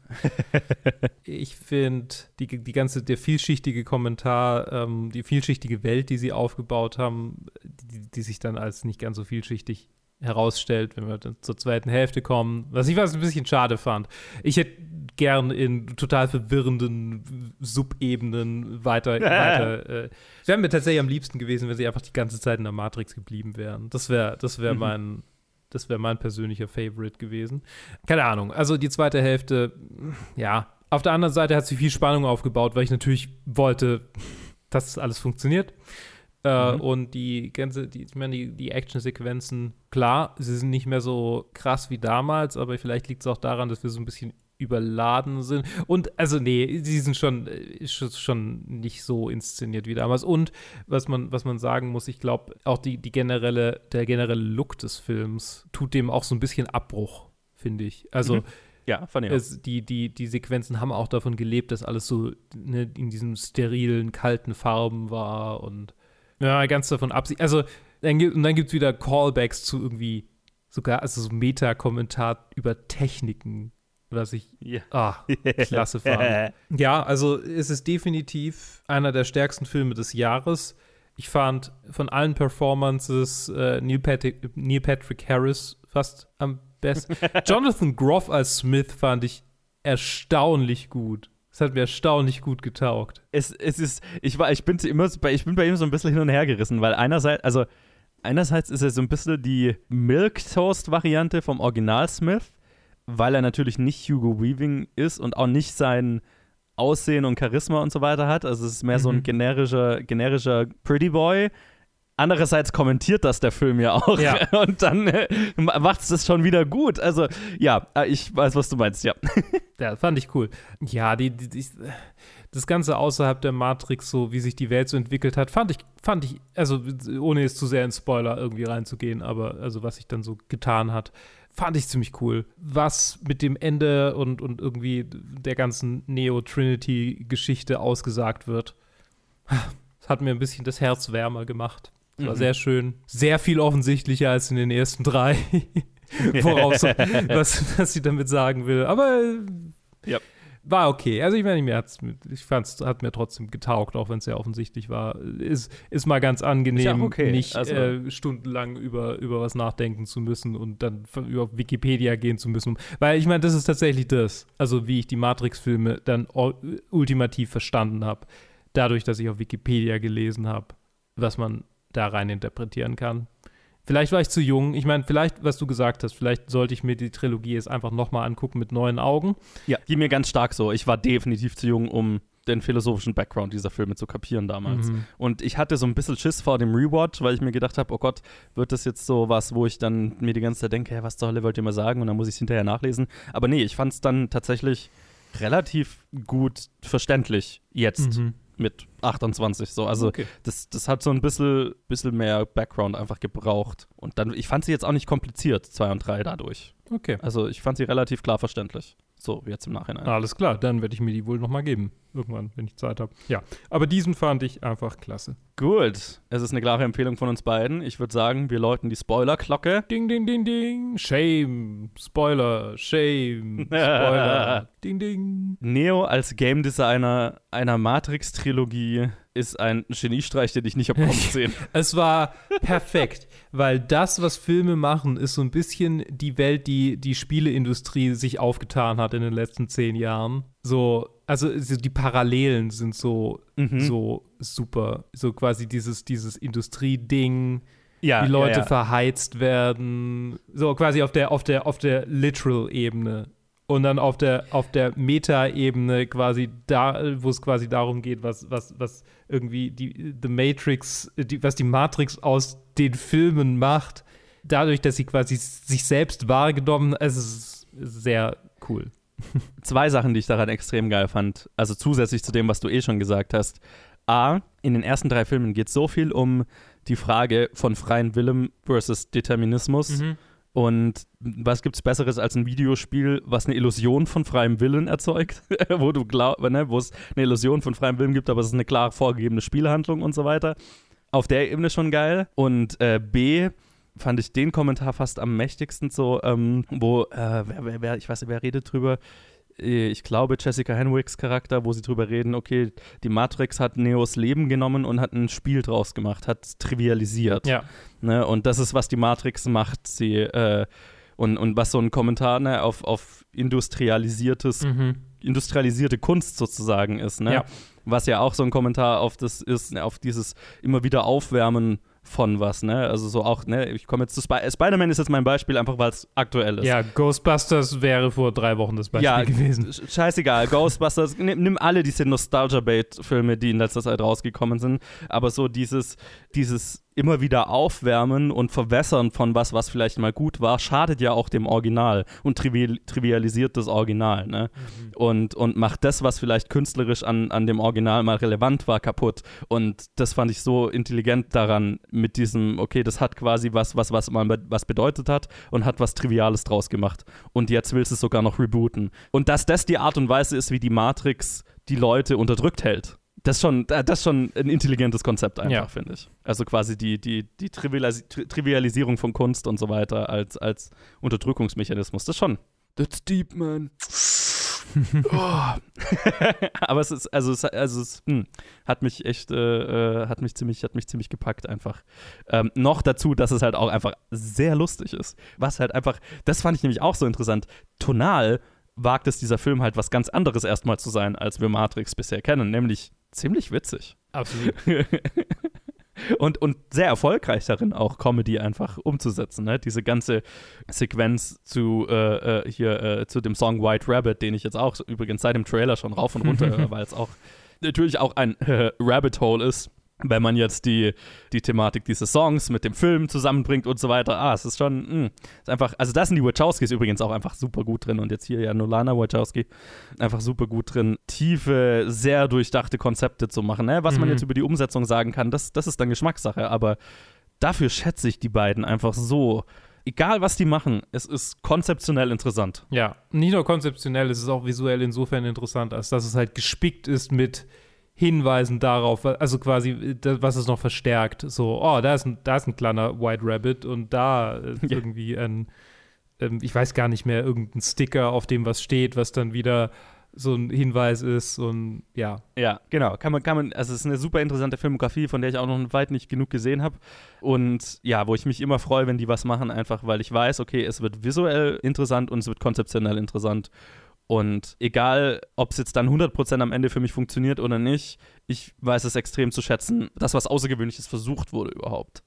ich finde, die, die ganze, der vielschichtige Kommentar, ähm, die vielschichtige Welt, die sie aufgebaut haben, die, die sich dann als nicht ganz so vielschichtig herausstellt, wenn wir dann zur zweiten Hälfte kommen. Was ich was ein bisschen schade fand. Ich hätte gern in total verwirrenden Subebenen weiter. weiter äh, wäre mir tatsächlich am liebsten gewesen, wenn sie einfach die ganze Zeit in der Matrix geblieben wären. Das wäre das wär mhm. mein. Das wäre mein persönlicher Favorite gewesen. Keine Ahnung. Also die zweite Hälfte, ja. Auf der anderen Seite hat sie viel Spannung aufgebaut, weil ich natürlich wollte, dass alles funktioniert. Äh, mhm. Und die ganze, die, ich meine, die, die Actionsequenzen, klar, sie sind nicht mehr so krass wie damals, aber vielleicht liegt es auch daran, dass wir so ein bisschen überladen sind. Und also nee, sie sind schon, äh, schon nicht so inszeniert wie damals. Und was man, was man sagen muss, ich glaube, auch die, die generelle, der generelle Look des Films tut dem auch so ein bisschen Abbruch, finde ich. Also mhm. Ja, fand ich es, die, die, die Sequenzen haben auch davon gelebt, dass alles so ne, in diesen sterilen, kalten Farben war und ja, ganz davon ab. Also, dann gibt, und dann gibt es wieder Callbacks zu irgendwie sogar, also so Meta-Kommentar über Techniken, was ich yeah. ah, klasse fand. ja, also es ist definitiv einer der stärksten Filme des Jahres. Ich fand von allen Performances äh, Neil, Patrick, Neil Patrick Harris fast am besten. Jonathan Groff als Smith fand ich erstaunlich gut. Es hat mir erstaunlich gut getaugt. Es, es ist, ich war, ich bin immer, ich bin bei ihm so ein bisschen hin und her gerissen, weil einerseits, also einerseits ist er so ein bisschen die Milk Toast Variante vom Original Smith, weil er natürlich nicht Hugo Weaving ist und auch nicht sein Aussehen und Charisma und so weiter hat. Also es ist mehr so ein Mhm. generischer, generischer Pretty Boy. Andererseits kommentiert das der Film ja auch. Ja. Und dann äh, macht es das schon wieder gut. Also, ja, äh, ich weiß, was du meinst, ja. Ja, fand ich cool. Ja, die, die, die, das Ganze außerhalb der Matrix, so wie sich die Welt so entwickelt hat, fand ich, fand ich, also ohne jetzt zu sehr in Spoiler irgendwie reinzugehen, aber also was sich dann so getan hat, fand ich ziemlich cool. Was mit dem Ende und, und irgendwie der ganzen Neo-Trinity-Geschichte ausgesagt wird, das hat mir ein bisschen das Herz wärmer gemacht. Es war Mhm. sehr schön. Sehr viel offensichtlicher als in den ersten drei. Woraus, was, was sie damit sagen will. Aber Ja. war okay. Also ich meine, mir hat's, mit- ich fand's, hat mir trotzdem getaugt, auch wenn es sehr offensichtlich war. Ist, ist mal ganz angenehm, okay. nicht Also- äh, stundenlang über, über was nachdenken zu müssen und dann über Wikipedia gehen zu müssen. Weil ich meine, das ist tatsächlich das. Also wie ich die Matrix-Filme dann ultimativ verstanden habe. Dadurch, dass ich auf Wikipedia gelesen habe, was man da rein interpretieren kann. Vielleicht war ich zu jung. Ich meine, vielleicht, was du gesagt hast, vielleicht sollte ich mir die Trilogie jetzt einfach nochmal angucken mit neuen Augen. Ja, ging mir ganz stark so. Ich war definitiv zu jung, um den philosophischen Background dieser Filme zu kapieren damals. Mhm. Und ich hatte so ein bisschen Schiss vor dem Rewatch, weil ich mir gedacht habe, oh Gott, wird das jetzt so was, wo ich dann mir die ganze Zeit denke, hey, was zur Hölle wollt ihr mal sagen? Und dann muss ich es hinterher nachlesen. Aber nee, ich fand es dann tatsächlich relativ gut verständlich jetzt Mhm. Mit 28 so. Also Okay. das, das hat so ein bisschen, bisschen mehr Background einfach gebraucht. Und dann, ich fand sie jetzt auch nicht kompliziert, 2 und 3 dadurch. Okay. Also ich fand sie relativ klar verständlich. So, jetzt im Nachhinein. Alles klar, dann werde ich mir die wohl nochmal geben. Irgendwann, wenn ich Zeit habe. Ja, aber diesen fand ich einfach klasse. Gut, es ist eine klare Empfehlung von uns beiden. Ich würde sagen, wir läuten die Spoilerglocke. Ding, ding, ding, ding. Shame. Spoiler. Shame. Spoiler. ding, ding. Neo als Game Designer einer Matrix-Trilogie ist ein Geniestreich, den ich nicht habe kommen sehen. Es war perfekt, weil das, was Filme machen, ist so ein bisschen die Welt, die die Spieleindustrie sich aufgetan hat in den letzten zehn Jahren. So, also so die Parallelen sind so, Mhm. so super. So quasi dieses, dieses Industrieding, Ja, wie Leute ja, ja. verheizt werden. So quasi auf der, auf der, auf der Literal-Ebene. Und dann auf der, auf der Meta-Ebene quasi da, wo es quasi darum geht, was, was, was irgendwie die The Matrix, die, was die Matrix aus den Filmen macht, dadurch, dass sie quasi sich selbst wahrgenommen, es ist sehr cool. Zwei Sachen, die ich daran extrem geil fand. Also zusätzlich zu dem, was du eh schon gesagt hast. A, in den ersten drei Filmen geht so viel um die Frage von freien Willen versus Determinismus. Mhm. Und was gibt es Besseres als ein Videospiel, was eine Illusion von freiem Willen erzeugt, wo du glaub, ne, wo es eine Illusion von freiem Willen gibt, aber es ist eine klar vorgegebene Spielhandlung und so weiter. Auf der Ebene schon geil. Und äh, B fand ich den Kommentar fast am mächtigsten so, ähm, wo, äh, wer, wer, wer, ich weiß nicht, wer redet drüber? Äh, Ich glaube, Jessica Henwicks Charakter, wo sie drüber reden, okay, die Matrix hat Neos Leben genommen und hat ein Spiel draus gemacht, hat es trivialisiert. Ja. Ne? Und das ist, was die Matrix macht. Sie, äh, und, und was so ein Kommentar ne, auf, auf industrialisiertes, Mhm. industrialisierte Kunst sozusagen ist. Ne? Ja. Was ja auch so ein Kommentar auf das ist, auf dieses immer wieder Aufwärmen von was, ne? Also so auch, ne, ich komme jetzt zu Sp Spider-Man ist jetzt mein Beispiel, einfach weil es aktuell ist. Ja, Ghostbusters wäre vor drei Wochen das Beispiel ja, gewesen. sch- Scheißegal, Ghostbusters, nimm, nimm alle diese Nostalgia-Bait-Filme, die in letzter Zeit rausgekommen sind, aber so dieses, dieses immer wieder Aufwärmen und Verwässern von was, was vielleicht mal gut war, schadet ja auch dem Original und trivial, trivialisiert das Original, ne? Und, und macht das, was vielleicht künstlerisch an, an dem Original mal relevant war, kaputt. Und das fand ich so intelligent daran, mit diesem, okay, das hat quasi was, was, was mal was bedeutet hat und hat was Triviales draus gemacht. Und jetzt willst du es sogar noch rebooten. Und dass das die Art und Weise ist, wie die Matrix die Leute unterdrückt hält. Das ist schon, äh, das ist schon ein intelligentes Konzept einfach, Ja. finde ich. Also quasi die, die, die Trivialis Tri Trivialisierung von Kunst und so weiter als, als Unterdrückungsmechanismus. Das ist schon. That's deep, man. oh. Aber es ist, also es, also es hm, hat mich echt, äh, äh, hat mich ziemlich, hat mich ziemlich gepackt einfach. Ähm, noch dazu, dass es halt auch einfach sehr lustig ist. Was halt einfach, das fand ich nämlich auch so interessant. Tonal wagt es dieser Film halt was ganz anderes erstmal zu sein, als wir Matrix bisher kennen, nämlich ziemlich witzig. Absolut. und, und sehr erfolgreich darin, auch Comedy einfach umzusetzen. Ne? Diese ganze Sequenz zu äh, äh, hier äh, zu dem Song White Rabbit, den ich jetzt auch übrigens seit dem Trailer schon rauf und runter höre, weil es auch natürlich auch ein äh, Rabbit Hole ist. Wenn man jetzt die, die Thematik dieses Songs mit dem Film zusammenbringt und so weiter, ah, es ist schon, mh, ist einfach, also da sind die Wachowskis übrigens auch einfach super gut drin und jetzt hier ja Nolana Wachowski einfach super gut drin, tiefe, sehr durchdachte Konzepte zu machen. Ne? Was man Mhm. jetzt über die Umsetzung sagen kann, das, das ist dann Geschmackssache, aber dafür schätze ich die beiden einfach so. Egal, was die machen, es ist konzeptionell interessant. Ja, nicht nur konzeptionell, es ist auch visuell insofern interessant, als dass es halt gespickt ist mit Hinweisen darauf, also quasi, das, was es noch verstärkt. So, oh, da ist ein, da ist ein kleiner White Rabbit und da ist Ja. irgendwie ein, ähm, ich weiß gar nicht mehr, irgendein Sticker, auf dem was steht, was dann wieder so ein Hinweis ist und ja. Ja, genau. Kann man, kann man, also es ist eine super interessante Filmografie, von der ich auch noch weit nicht genug gesehen habe. Und ja, wo ich mich immer freue, wenn die was machen, einfach weil ich weiß, okay, es wird visuell interessant und es wird konzeptionell interessant. Und egal, ob es jetzt dann 100% am Ende für mich funktioniert oder nicht, ich weiß es extrem zu schätzen, dass was Außergewöhnliches versucht wurde überhaupt.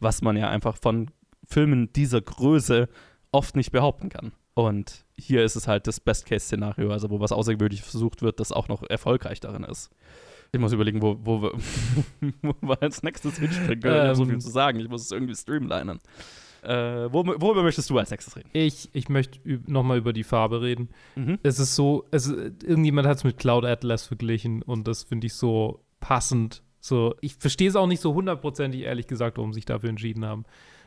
Was man ja einfach von Filmen dieser Größe oft nicht behaupten kann. Und hier ist es halt das Best-Case-Szenario, also wo was Außergewöhnliches versucht wird, das auch noch erfolgreich darin ist. Ich muss überlegen, wo, wo, wir, wo wir als nächstes hinspringen können. Ich habe so Ähm. viel zu sagen. Ich muss es irgendwie streamlinen. Äh, wo, worüber möchtest du als nächstes reden? Ich, ich möchte nochmal über die Farbe reden. Mhm. Es ist so, es, irgendjemand hat es mit Cloud Atlas verglichen und das finde ich so passend. So, ich verstehe es auch nicht so hundertprozentig, ehrlich gesagt, warum sie sich dafür entschieden haben,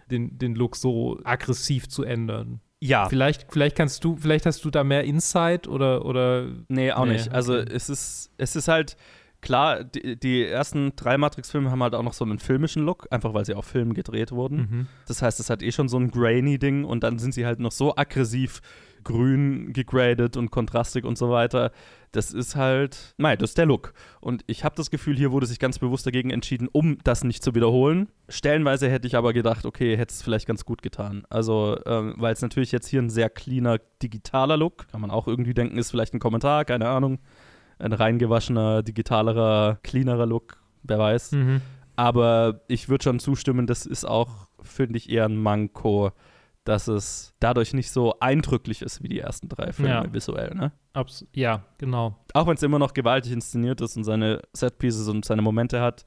den, den Look so aggressiv zu ändern. Ja. Vielleicht, vielleicht kannst du, vielleicht hast du da mehr Insight oder, oder. Nee, auch Nee, nicht. Also es ist, es ist halt, klar, die, die ersten drei Matrix-Filme haben halt auch noch so einen filmischen Look, einfach weil sie auf Film gedreht wurden. Mhm. Das heißt, es hat eh schon so ein grainy-Ding und dann sind sie halt noch so aggressiv grün gegradet und kontrastig und so weiter. Das ist halt, nein, das ist der Look. Und ich habe das Gefühl, hier wurde sich ganz bewusst dagegen entschieden, um das nicht zu wiederholen. Stellenweise hätte ich aber gedacht, okay, hätte es vielleicht ganz gut getan. Also, ähm, weil es natürlich jetzt hier ein sehr cleaner, digitaler Look, kann man auch irgendwie denken, ist vielleicht ein Kommentar, keine Ahnung. Ein reingewaschener, digitalerer, cleanerer Look, wer weiß. Mhm. Aber ich würde schon zustimmen, das ist auch, finde ich, eher ein Manko, dass es dadurch nicht so eindrücklich ist wie die ersten drei Filme Ja. visuell, ne? Abs ja, genau. Auch wenn es immer noch gewaltig inszeniert ist und seine Setpieces und seine Momente hat.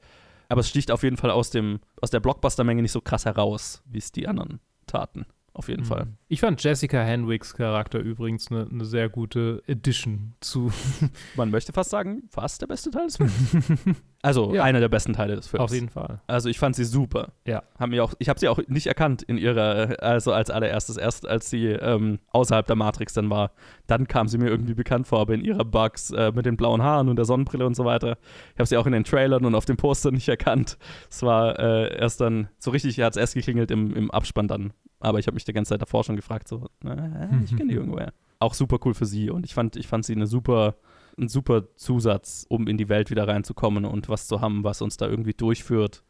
Aber es sticht auf jeden Fall aus, dem, aus der Blockbuster-Menge nicht so krass heraus, wie es die anderen taten. Auf jeden Fall. Mhm. Ich fand Jessica Henwicks Charakter übrigens eine eine sehr gute Addition zu. Man möchte fast sagen, fast der beste Teil des Films. Also Ja. einer der besten Teile des Films. Auf jeden Fall. Also ich fand sie super. Ja. Haben auch, ich habe sie auch nicht erkannt in ihrer, also als allererstes, erst als sie ähm, außerhalb der Matrix dann war. Dann kam sie mir irgendwie bekannt vor, aber in ihrer Bugs äh, mit den blauen Haaren und der Sonnenbrille und so weiter. Ich habe sie auch in den Trailern und auf dem Poster nicht erkannt. Es war äh, erst dann, so richtig hat es erst geklingelt im, im Abspann dann. Aber ich habe mich die ganze Zeit davor schon gefragt, so, na, ich kenne die irgendwoher. Auch super cool für sie und ich fand, ich fand sie eine super, ein super Zusatz, um in die Welt wieder reinzukommen und was zu haben, was uns da irgendwie durchführt,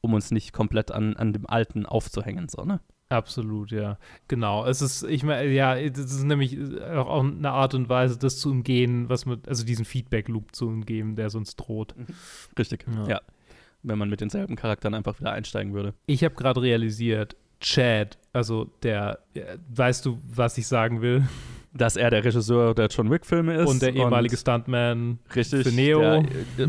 um uns nicht komplett an, an dem Alten aufzuhängen, so, ne? Absolut, ja. Genau. Es ist, ich meine, ja, das ist nämlich auch, eine Art und Weise, das zu umgehen, was mit, also diesen Feedback-Loop zu umgehen, der sonst droht. Richtig, Ja. ja. Wenn man mit denselben Charakteren einfach wieder einsteigen würde. Ich habe gerade realisiert, Chad, also der, ja, weißt du, was ich sagen will? Dass er der Regisseur der John Wick-Filme ist. Und der ehemalige Stuntman richtig, für Neo. Der, äh,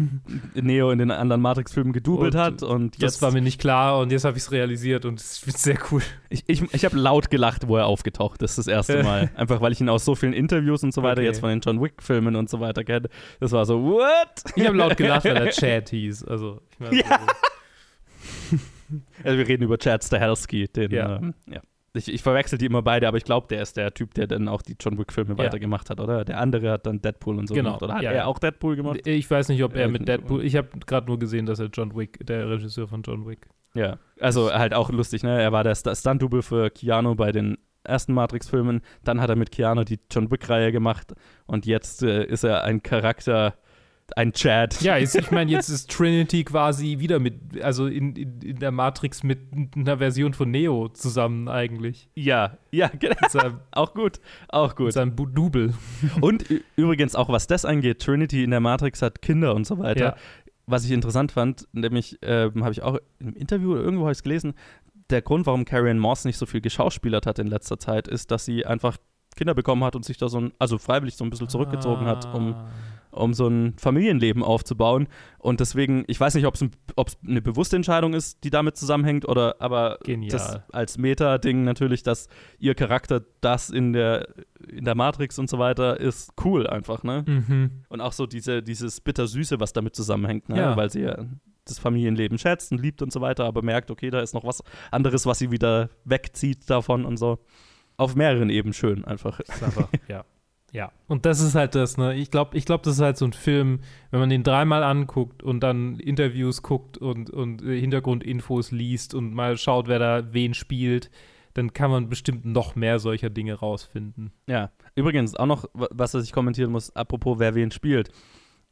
Neo in den anderen Matrix-Filmen gedoubelt Und hat. Und das jetzt war mir nicht klar und jetzt habe ich es realisiert und es ist sehr cool. Ich, ich, ich habe laut gelacht, wo er aufgetaucht ist, das erste Mal. Einfach weil ich ihn aus so vielen Interviews und so weiter, Okay. jetzt von den John Wick-Filmen und so weiter kenne. Das war so, what? Ich habe laut gelacht, weil er Chad hieß. Also, ich meine, Ja. Also wir reden über Chad Stahelski, den, Ja. ähm, ja. Ich, ich verwechsel die immer beide, aber ich glaube, der ist der Typ, der dann auch die John Wick-Filme Ja. weitergemacht hat, oder? Der andere hat dann Deadpool und so Genau, gemacht. Oder hat ja, er ja. auch Deadpool gemacht? Ich weiß nicht, ob er Ja, mit Deadpool. Ich habe gerade nur gesehen, dass er John Wick, der Regisseur von John Wick. Ja, also halt auch lustig, ne? Er war der St- Stunt-Double für Keanu bei den ersten Matrix-Filmen. Dann hat er mit Keanu die John Wick-Reihe gemacht und jetzt äh, ist er ein Charakter, ein Chad. Ja, jetzt, ich meine, jetzt ist Trinity quasi wieder mit, also in, in, in der Matrix mit einer Version von Neo zusammen eigentlich. Ja, ja, genau. auch gut, auch gut. Mit seinem Bu- Double. Und übrigens auch, was das angeht, Trinity in der Matrix hat Kinder und so weiter. Ja. was ich interessant fand, nämlich ähm, habe ich auch im Interview oder irgendwo habe ich es gelesen, der Grund, warum Carrie Moss nicht so viel geschauspielert hat in letzter Zeit, ist, dass sie einfach Kinder bekommen hat und sich da so ein, also freiwillig so ein bisschen zurückgezogen hat, um, um so ein Familienleben aufzubauen. Und deswegen, ich weiß nicht, ob es ein, eine bewusste Entscheidung ist, die damit zusammenhängt, oder aber Genial. das als Meta-Ding natürlich, dass ihr Charakter das in der, in der Matrix und so weiter ist cool einfach, ne? Mhm. Und auch so diese, dieses Bittersüße, was damit zusammenhängt, ne? Ja. Weil sie ja das Familienleben schätzt und liebt und so weiter, aber merkt, okay, da ist noch was anderes, was sie wieder wegzieht davon und so. Auf mehreren Ebenen schön einfach. ist einfach, ja. Ja, und das ist halt das, ne? Ich glaube, ich glaub, das ist halt so ein Film, wenn man den dreimal anguckt und dann Interviews guckt und, und äh, Hintergrundinfos liest und mal schaut, wer da wen spielt, dann kann man bestimmt noch mehr solcher Dinge rausfinden. Ja, übrigens auch noch, wa- was ich kommentieren muss, apropos wer wen spielt.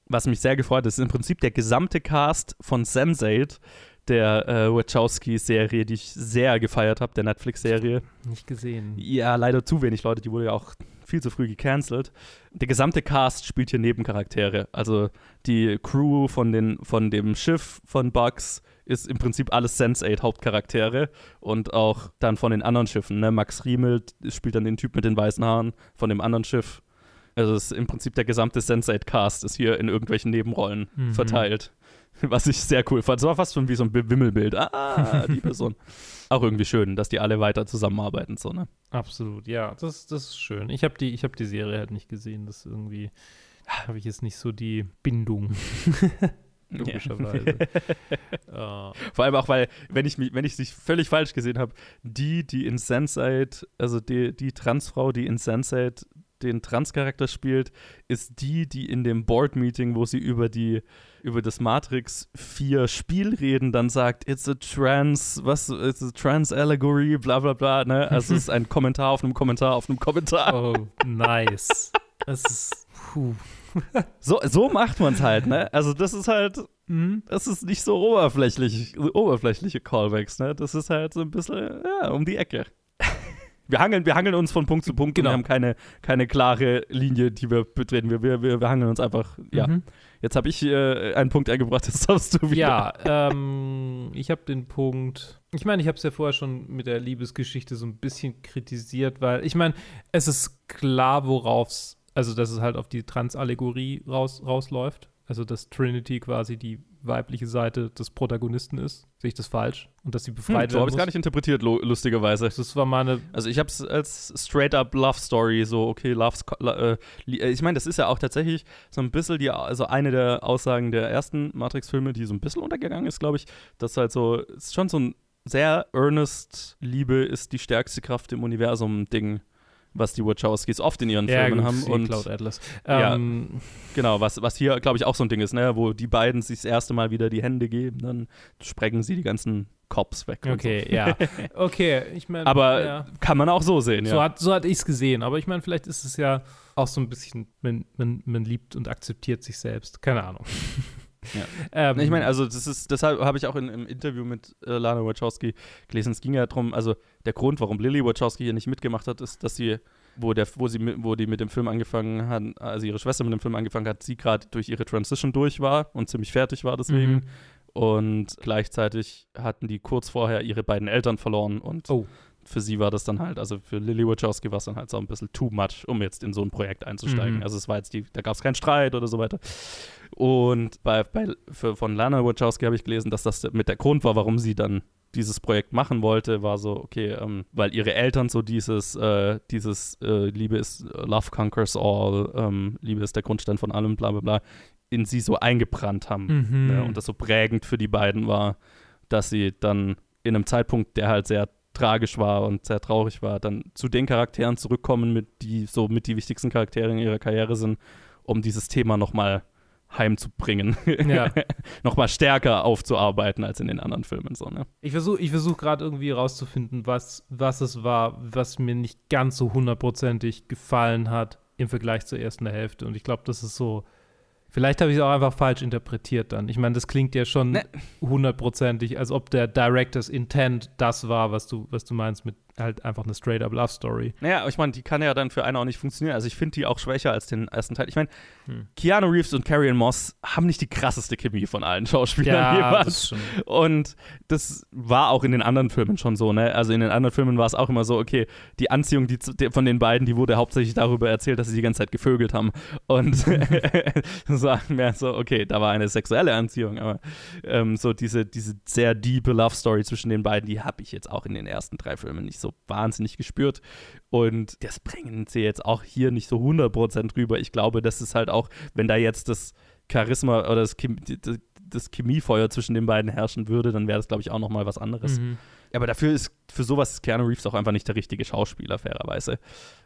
Was mich sehr gefreut hat, ist im Prinzip der gesamte Cast von Sense8, der äh, Wachowski-Serie, die ich sehr gefeiert habe, der Netflix-Serie. Nicht gesehen. Ja, leider zu wenig Leute, die wurde ja auch viel zu früh gecancelt. Der gesamte Cast spielt hier Nebencharaktere. Also die Crew von, den, von dem Schiff von Bugs ist im Prinzip alles Sense8 Hauptcharaktere und auch dann von den anderen Schiffen. Ne? Max Riemel spielt dann den Typ mit den weißen Haaren von dem anderen Schiff. Also es ist im Prinzip der gesamte Sense8 Cast ist hier in irgendwelchen Nebenrollen Mhm. verteilt. Was ich sehr cool fand. Es war fast schon wie so ein Wimmelbild. Ah, die Person. Auch irgendwie schön, dass die alle weiter zusammenarbeiten. So, ne? Absolut, ja, das, das ist schön. Ich habe die, ich hab die Serie halt nicht gesehen, das irgendwie habe ich jetzt nicht so die Bindung. Logischerweise. Äh, Vor allem auch, weil, wenn ich mich, wenn ich es völlig falsch gesehen habe, die, die in Sense8, also die, die Transfrau, die in Sense8 den Transcharakter spielt, ist die, die in dem Board-Meeting, wo sie über die, über das Matrix 4 Spiel reden, dann sagt, it's a trans, was, it's a trans allegory, bla bla bla, ne? Also es ist ein Kommentar auf einem Kommentar auf einem Kommentar. Oh, nice. Das ist, puh. So, so macht man es halt, ne? Also das ist halt, Mhm. das ist nicht so oberflächlich, oberflächliche Callbacks, ne? Das ist halt so ein bisschen, ja, um die Ecke. Wir hangeln, wir hangeln uns von Punkt zu Punkt Genau. und wir haben keine, keine klare Linie, die wir betreten. Wir, wir, wir, wir hangeln uns einfach, ja. Mhm. Jetzt habe ich äh, einen Punkt eingebracht, jetzt darfst du wieder. Ja, ähm, ich habe den Punkt. Ich meine, ich habe es ja vorher schon mit der Liebesgeschichte so ein bisschen kritisiert, weil ich meine, es ist klar, worauf es, also dass es halt auf die Trans-Allegorie raus, rausläuft. Also dass Trinity quasi die weibliche Seite des Protagonisten ist. Sehe ich das falsch? Und dass sie Hm, befreit so habe ich werden gar nicht interpretiert, lustigerweise. Das war meine. Also ich habe es als straight-up Love-Story, so, okay, Love's, äh, äh, ich meine, das ist ja auch tatsächlich so ein bisschen die, also eine der Aussagen der ersten Matrix-Filme, die so ein bisschen untergegangen ist, glaube ich, dass halt so, es ist schon so ein sehr earnest, Liebe ist die stärkste Kraft im Universum-Ding, was die Wachowskis oft in ihren Ja, Filmen gut, haben. wie Und Cloud Atlas. ja, Ähm, genau, was, was hier, glaube ich, auch so ein Ding ist, ne, wo die beiden sich das erste Mal wieder die Hände geben, dann sprengen sie die ganzen Cops weg. Okay, so. ja. Okay, ich meine. Aber ja. kann man auch so sehen, ja. So hat, so hat ich es gesehen. Aber ich meine, vielleicht ist es ja auch so ein bisschen, man, man, man liebt und akzeptiert sich selbst. Keine Ahnung. Ja. Ähm, ich meine, also das ist, deshalb habe ich auch in, im Interview mit äh, Lana Wachowski gelesen, es ging ja darum, also der Grund, warum Lily Wachowski hier nicht mitgemacht hat, ist, dass sie, wo, der, wo, sie mit, wo die mit dem Film angefangen hat, also ihre Schwester mit dem Film angefangen hat, sie gerade durch ihre Transition durch war und ziemlich fertig war deswegen. Mhm. Und gleichzeitig hatten die kurz vorher ihre beiden Eltern verloren und Oh. Für sie war das dann halt, also für Lily Wachowski war es dann halt so ein bisschen too much, um jetzt in so ein Projekt einzusteigen. Mhm. Also es war jetzt die, da gab es keinen Streit oder so weiter. Und bei, bei, für, von Lana Wachowski habe ich gelesen, dass das mit der Grund war, warum sie dann dieses Projekt machen wollte, war so, okay, ähm, weil ihre Eltern so dieses, äh, dieses äh, Liebe ist, Love conquers all, ähm, Liebe ist der Grundstein von allem, bla bla bla, in sie so eingebrannt haben. Mhm. Ne? Und das so prägend für die beiden war, dass sie dann in einem Zeitpunkt, der halt sehr tragisch war und sehr traurig war, dann zu den Charakteren zurückkommen, mit die so mit die wichtigsten Charaktere in ihrer Karriere sind, um dieses Thema nochmal heimzubringen. Ja. nochmal stärker aufzuarbeiten als in den anderen Filmen. So, ne? Ich versuche ich versuch gerade irgendwie rauszufinden, was, was es war, was mir nicht ganz so hundertprozentig gefallen hat im Vergleich zur ersten Hälfte. Und ich glaube, das ist so. Vielleicht habe ich es auch einfach falsch interpretiert dann. Ich meine, das klingt ja schon Ne. hundertprozentig, als ob der Directors Intent das war, was du, was du meinst mit halt einfach eine straight-up Love-Story. Naja, ich meine, die kann ja dann für einen auch nicht funktionieren. Also ich finde die auch schwächer als den ersten Teil. Ich meine, Hm. Keanu Reeves und Carrie Moss haben nicht die krasseste Chemie von allen Schauspielern Ja, jeweils. das stimmt. Und das war auch in den anderen Filmen schon so, ne? Also in den anderen Filmen war es auch immer so, okay, die Anziehung die, die, von den beiden, die wurde hauptsächlich darüber erzählt, dass sie die ganze Zeit gevögelt haben. Und sagen wir so, okay, da war eine sexuelle Anziehung, aber ähm, so diese, diese sehr diepe Love Story zwischen den beiden, die habe ich jetzt auch in den ersten drei Filmen nicht so wahnsinnig gespürt. Und das bringen sie jetzt auch hier nicht so 100% rüber. Ich glaube, das ist halt auch, wenn da jetzt das Charisma oder das, Chem das, Chemiefeuer zwischen den beiden herrschen würde, dann wäre das, glaube ich, auch nochmal was anderes. Mhm. Aber dafür ist, für sowas ist Keanu Reeves auch einfach nicht der richtige Schauspieler, fairerweise.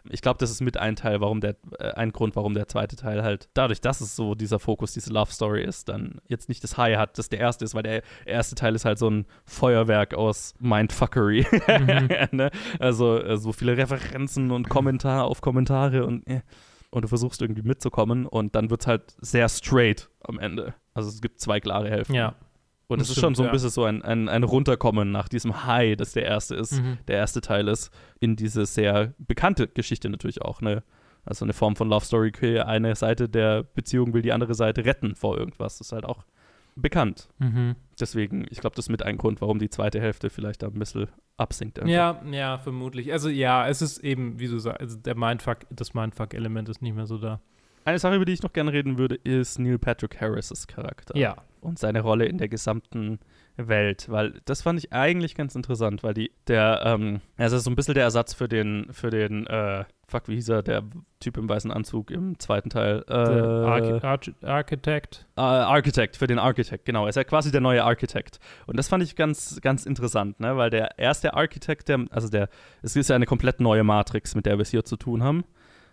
Ich glaube, das ist mit ein Teil, warum der, äh, ein Grund, warum der zweite Teil halt, dadurch, dass es so dieser Fokus, diese Love Story ist, dann jetzt nicht das High hat, das der erste ist, weil der erste Teil ist halt so ein Feuerwerk aus Mindfuckery. ne? Also äh, so viele Referenzen und Kommentare auf Kommentare und äh, und du versuchst irgendwie mitzukommen und dann wird es halt sehr straight am Ende. Also es gibt zwei klare Hälften. Ja. Und es Das ist schon so ein bisschen so ein, ein, ein Runterkommen nach diesem High, das der erste ist, Mhm. der erste Teil ist, in diese sehr bekannte Geschichte natürlich auch, ne? Also eine Form von Love Story, okay, eine Seite der Beziehung will die andere Seite retten vor irgendwas. Das ist halt auch bekannt. Mhm. Deswegen, ich glaube, das ist mit ein Grund, warum die zweite Hälfte vielleicht da ein bisschen absinkt. einfach. Ja, ja, vermutlich. Also ja, es ist eben, wie du sagst, also der Mindfuck, das Mindfuck-Element ist nicht mehr so da. Eine Sache, über die ich noch gerne reden würde, ist Neil Patrick Harris' Charakter. Ja. Und seine Rolle in der gesamten Welt, weil das fand ich eigentlich ganz interessant, weil die, der, ähm, also so ein bisschen der Ersatz für den, für den, äh, fuck, wie hieß er, der Typ im weißen Anzug im zweiten Teil, äh, Der Archi Arch Architect. äh, Architect, für den Architect, genau. Er ist ja quasi der neue Architect. Und das fand ich ganz, ganz interessant, ne? Weil der erste Architect, der, also der, es ist ja eine komplett neue Matrix, mit der wir es hier zu tun haben.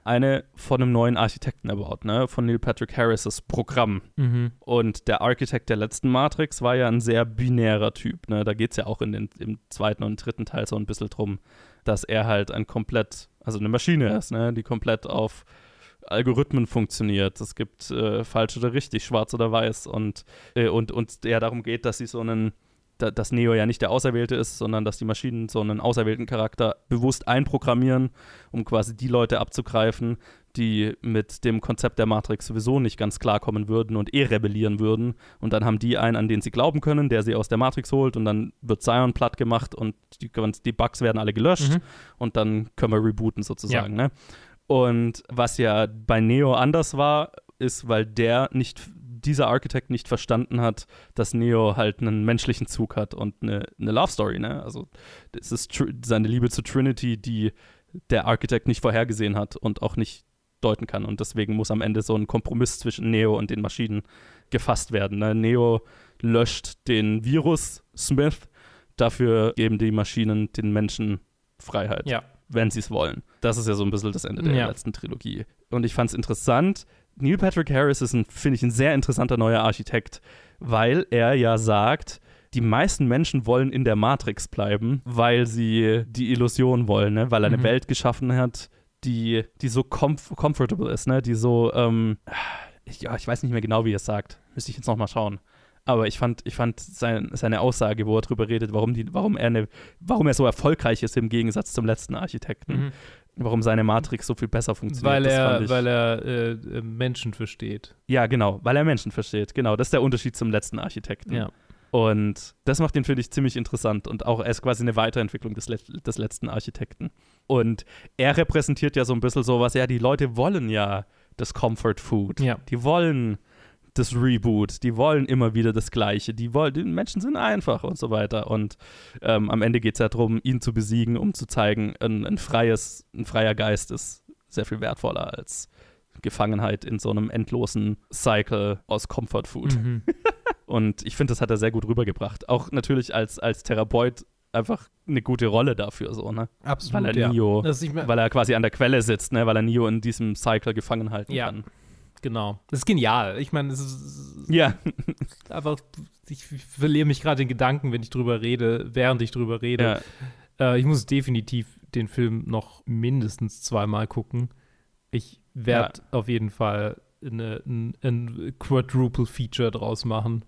Eine von einem neuen Architekten erbaut, ne? Von Neil Patrick Harris' Programm. Mhm. Und der Architekt der letzten Matrix war ja ein sehr binärer Typ, ne? Da geht es ja auch in den, im zweiten und dritten Teil so ein bisschen drum, dass er halt ein komplett, also eine Maschine ist, ne? Die komplett auf Algorithmen funktioniert. Es gibt äh, falsch oder richtig, schwarz oder weiß und, äh, und, und ja darum geht, dass sie so einen, da, dass Neo ja nicht der Auserwählte ist, sondern dass die Maschinen so einen auserwählten Charakter bewusst einprogrammieren, um quasi die Leute abzugreifen, die mit dem Konzept der Matrix sowieso nicht ganz klarkommen würden und eh rebellieren würden. Und dann haben die einen, an den sie glauben können, der sie aus der Matrix holt und dann wird Zion platt gemacht und die, die Bugs werden alle gelöscht Mhm. und dann können wir rebooten sozusagen. Ne? Und was ja bei Neo anders war, ist, weil der nicht, dieser Architekt nicht verstanden hat, dass Neo halt einen menschlichen Zug hat und eine, eine Love Story, ne? Also es ist seine Liebe zu Trinity, die der Architekt nicht vorhergesehen hat und auch nicht deuten kann. Und deswegen muss am Ende so ein Kompromiss zwischen Neo und den Maschinen gefasst werden. Ne? Neo löscht den Virus Smith, dafür geben die Maschinen den Menschen Freiheit Ja. wenn sie es wollen. Das ist ja so ein bisschen das Ende der Ja. letzten Trilogie. Und ich fand es interessant. Neil Patrick Harris ist, ein, finde ich, ein sehr interessanter neuer Architekt, weil er ja sagt, die meisten Menschen wollen in der Matrix bleiben, weil sie die Illusion wollen, ne? weil er eine Mhm. Welt geschaffen hat, die, die so comf comfortable ist, ne? die so, ähm, ich, ja, ich weiß nicht mehr genau, wie er es sagt. Müsste ich jetzt nochmal schauen. Aber ich fand, ich fand sein, seine Aussage, wo er drüber redet, warum, die, warum, er eine, warum er so erfolgreich ist im Gegensatz zum letzten Architekten. Mhm. Warum seine Matrix so viel besser funktioniert. Weil er, weil er äh, äh, Menschen versteht. ja, genau, weil er Menschen versteht. Genau, das ist der Unterschied zum letzten Architekten. Ja. Und das macht ihn, finde ich, ziemlich interessant und auch er ist quasi eine Weiterentwicklung des, let des letzten Architekten. Und er repräsentiert ja so ein bisschen sowas, ja, die Leute wollen ja das Comfort Food. Ja. Die wollen das Reboot, die wollen immer wieder das Gleiche, die wollen, die Menschen sind einfach und so weiter. Und ähm, am Ende geht es ja darum, ihn zu besiegen, um zu zeigen, ein, ein, freies, ein freier Geist ist sehr viel wertvoller als Gefangenheit in so einem endlosen Cycle aus Comfort Food. Mhm. Und ich finde, das hat er sehr gut rübergebracht. Auch natürlich als, als Therapeut einfach eine gute Rolle dafür, so, ne? Absolut, Weil er ja. Neo, weil er quasi an der Quelle sitzt, ne? Weil er Neo in diesem Cycle gefangen halten Ja. kann. Genau. Das ist genial. Ich meine, es ist Ja. einfach, ich verliere mich gerade in Gedanken, wenn ich drüber rede, während ich drüber rede. Äh, ich muss definitiv den Film noch mindestens zweimal gucken. Ich werde auf jeden Fall eine, ein, ein Quadruple Feature draus machen.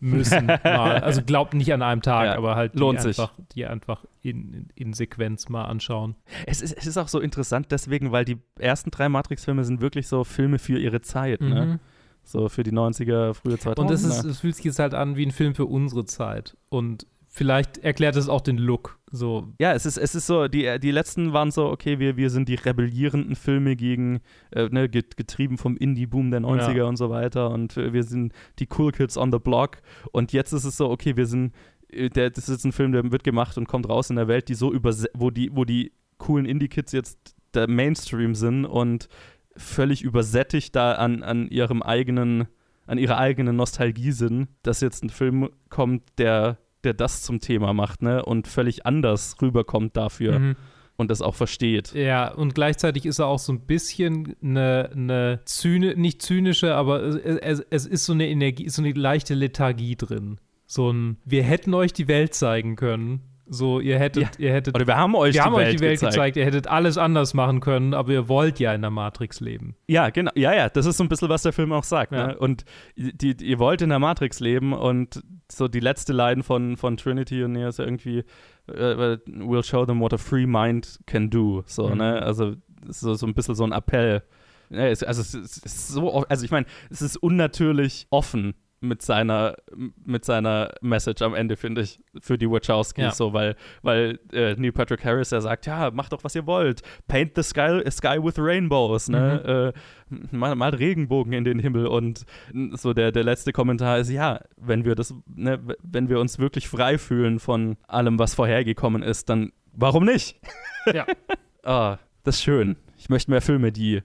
Müssen. mal. Also glaubt nicht an einem Tag, Ja, aber halt die lohnt sich. einfach, die einfach in, in, in Sequenz mal anschauen. Es ist, es ist auch so interessant deswegen, weil die ersten drei Matrix-Filme sind wirklich so Filme für ihre Zeit, ne? Mhm. So für die 90er, frühe 2000er. Und es, ist, es fühlt sich jetzt halt an wie ein Film für unsere Zeit. Und vielleicht erklärt es auch den Look. So, Ja, es ist, es ist so, die, die letzten waren so, okay, wir, wir sind die rebellierenden Filme gegen, äh, ne, get- getrieben vom Indie-Boom der 90er Ja. und so weiter und äh, wir sind die Cool Kids on the Block und jetzt ist es so, okay, wir sind, äh, der, das ist jetzt ein Film, der wird gemacht und kommt raus in der Welt, die so über, wo die, wo die coolen Indie-Kids jetzt der Mainstream sind und völlig übersättigt da an, an ihrem eigenen, an ihrer eigenen Nostalgie sind, dass jetzt ein Film kommt, der, der das zum Thema macht, ne? Und völlig anders rüberkommt dafür Mhm. und das auch versteht. Ja, und gleichzeitig ist er auch so ein bisschen eine, eine zyni nicht zynische, aber es, es, ist so eine Energie, so eine leichte Lethargie drin. So ein, wir hätten euch die Welt zeigen können. So, ihr hättet, Ja. ihr hättet. Oder wir haben euch wir die haben euch Welt die Welt gezeigt. gezeigt. Ihr hättet alles anders machen können, aber ihr wollt ja in der Matrix leben. Ja, genau. Ja, ja, das ist so ein bisschen, was der Film auch sagt. Ja. Ne? Und die, die, ihr wollt in der Matrix leben und so die letzte Line von, von Trinity und Neo ist ja irgendwie äh, We'll show them what a free mind can do. So, Mhm. ne? Also so, so ein bisschen so ein Appell. Also es ist so, also ich meine, es ist unnatürlich offen mit seiner, mit seiner Message am Ende, finde ich, für die Wachowskis, Ja. so, weil, weil äh, Neil Patrick Harris, der sagt, ja, macht doch, was ihr wollt. Paint the sky, sky with rainbows, ne? Äh, mal, malt Regenbogen in den Himmel und so der, der letzte Kommentar ist, ja, wenn wir das, ne, wenn wir uns wirklich frei fühlen von allem, was vorhergekommen ist, dann warum nicht? Ja. ah, das ist schön. Ich möchte mehr Filme, die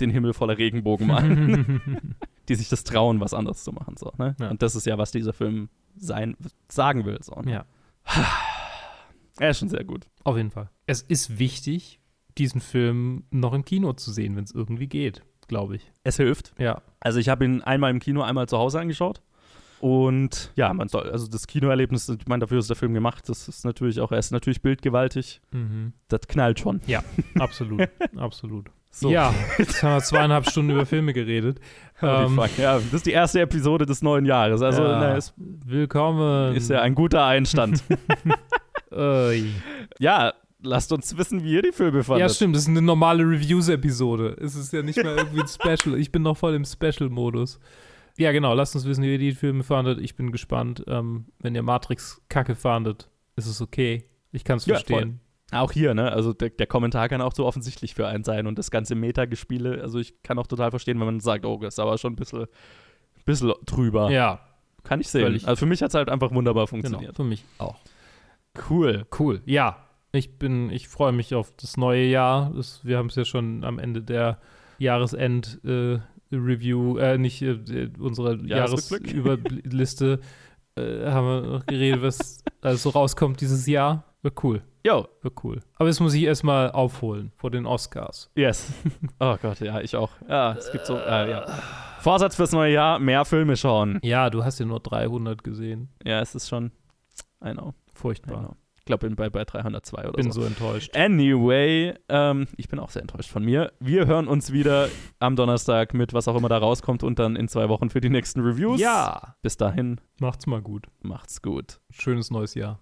den Himmel voller Regenbogen malen. die sich das trauen, was anderes zu machen. So, ne? Ja. Und das ist ja, was dieser Film sein, sagen will. So, ne? Ja. Er ist schon sehr gut. Auf jeden Fall. Es ist wichtig, diesen Film noch im Kino zu sehen, wenn es irgendwie geht, glaube ich. Es hilft. Ja. Also ich habe ihn einmal im Kino, einmal zu Hause angeschaut. Und ja, man soll, also das Kinoerlebnis, ich meine, dafür ist der Film gemacht. Das ist natürlich auch, er ist natürlich bildgewaltig. Mhm. Das knallt schon. Ja, absolut. absolut. So. Ja, jetzt haben wir zweieinhalb Stunden über Filme geredet. Ähm, fuck. Ja, das ist die erste Episode des neuen Jahres. Also ja, ne, es willkommen. ist ja ein guter Einstand. Ja, lasst uns wissen, wie ihr die Filme fandet. Ja, stimmt, das ist eine normale Reviews-Episode. Es ist ja nicht mal irgendwie ein Special. Ich bin noch voll im Special-Modus. Ja, genau, lasst uns wissen, wie ihr die Filme fandet. Ich bin gespannt. Ähm, wenn ihr Matrix kacke fandet, ist es okay. Ich kann es Ja, verstehen. Auch hier, ne? Also der, der Kommentar kann auch so offensichtlich für einen sein und das ganze Metagespiele, also ich kann auch total verstehen, wenn man sagt, oh, das ist aber schon ein bisschen, bisschen drüber. Ja, Kann ich sehen. Völlig. Also für mich hat es halt einfach wunderbar genau, funktioniert. für mich auch. Cool. Cool. Ja, ich bin, ich freue mich auf das neue Jahr. Das, wir haben es ja schon am Ende der Jahresend äh, Review, äh, nicht äh, unsere. Jahresüberliste äh, haben wir noch geredet, was alles so rauskommt dieses Jahr. Wird cool. Yo. Wird cool. Aber das muss ich erstmal aufholen vor den Oscars. Yes. Oh Gott, ja, ich auch. Ja, es gibt so, äh, ja. Vorsatz fürs neue Jahr, mehr Filme schauen. Ja, du hast ja nur 300 gesehen. Ja, es ist schon, I know. I Furchtbar. know. Ich glaube, bin bei, bei 302 oder Bin so. so enttäuscht. Anyway, ähm, ich bin auch sehr enttäuscht von mir. Wir hören uns wieder am Donnerstag mit was auch immer da rauskommt und dann in zwei Wochen für die nächsten Reviews. Ja. Bis dahin, Macht's mal gut. macht's gut. Schönes neues Jahr.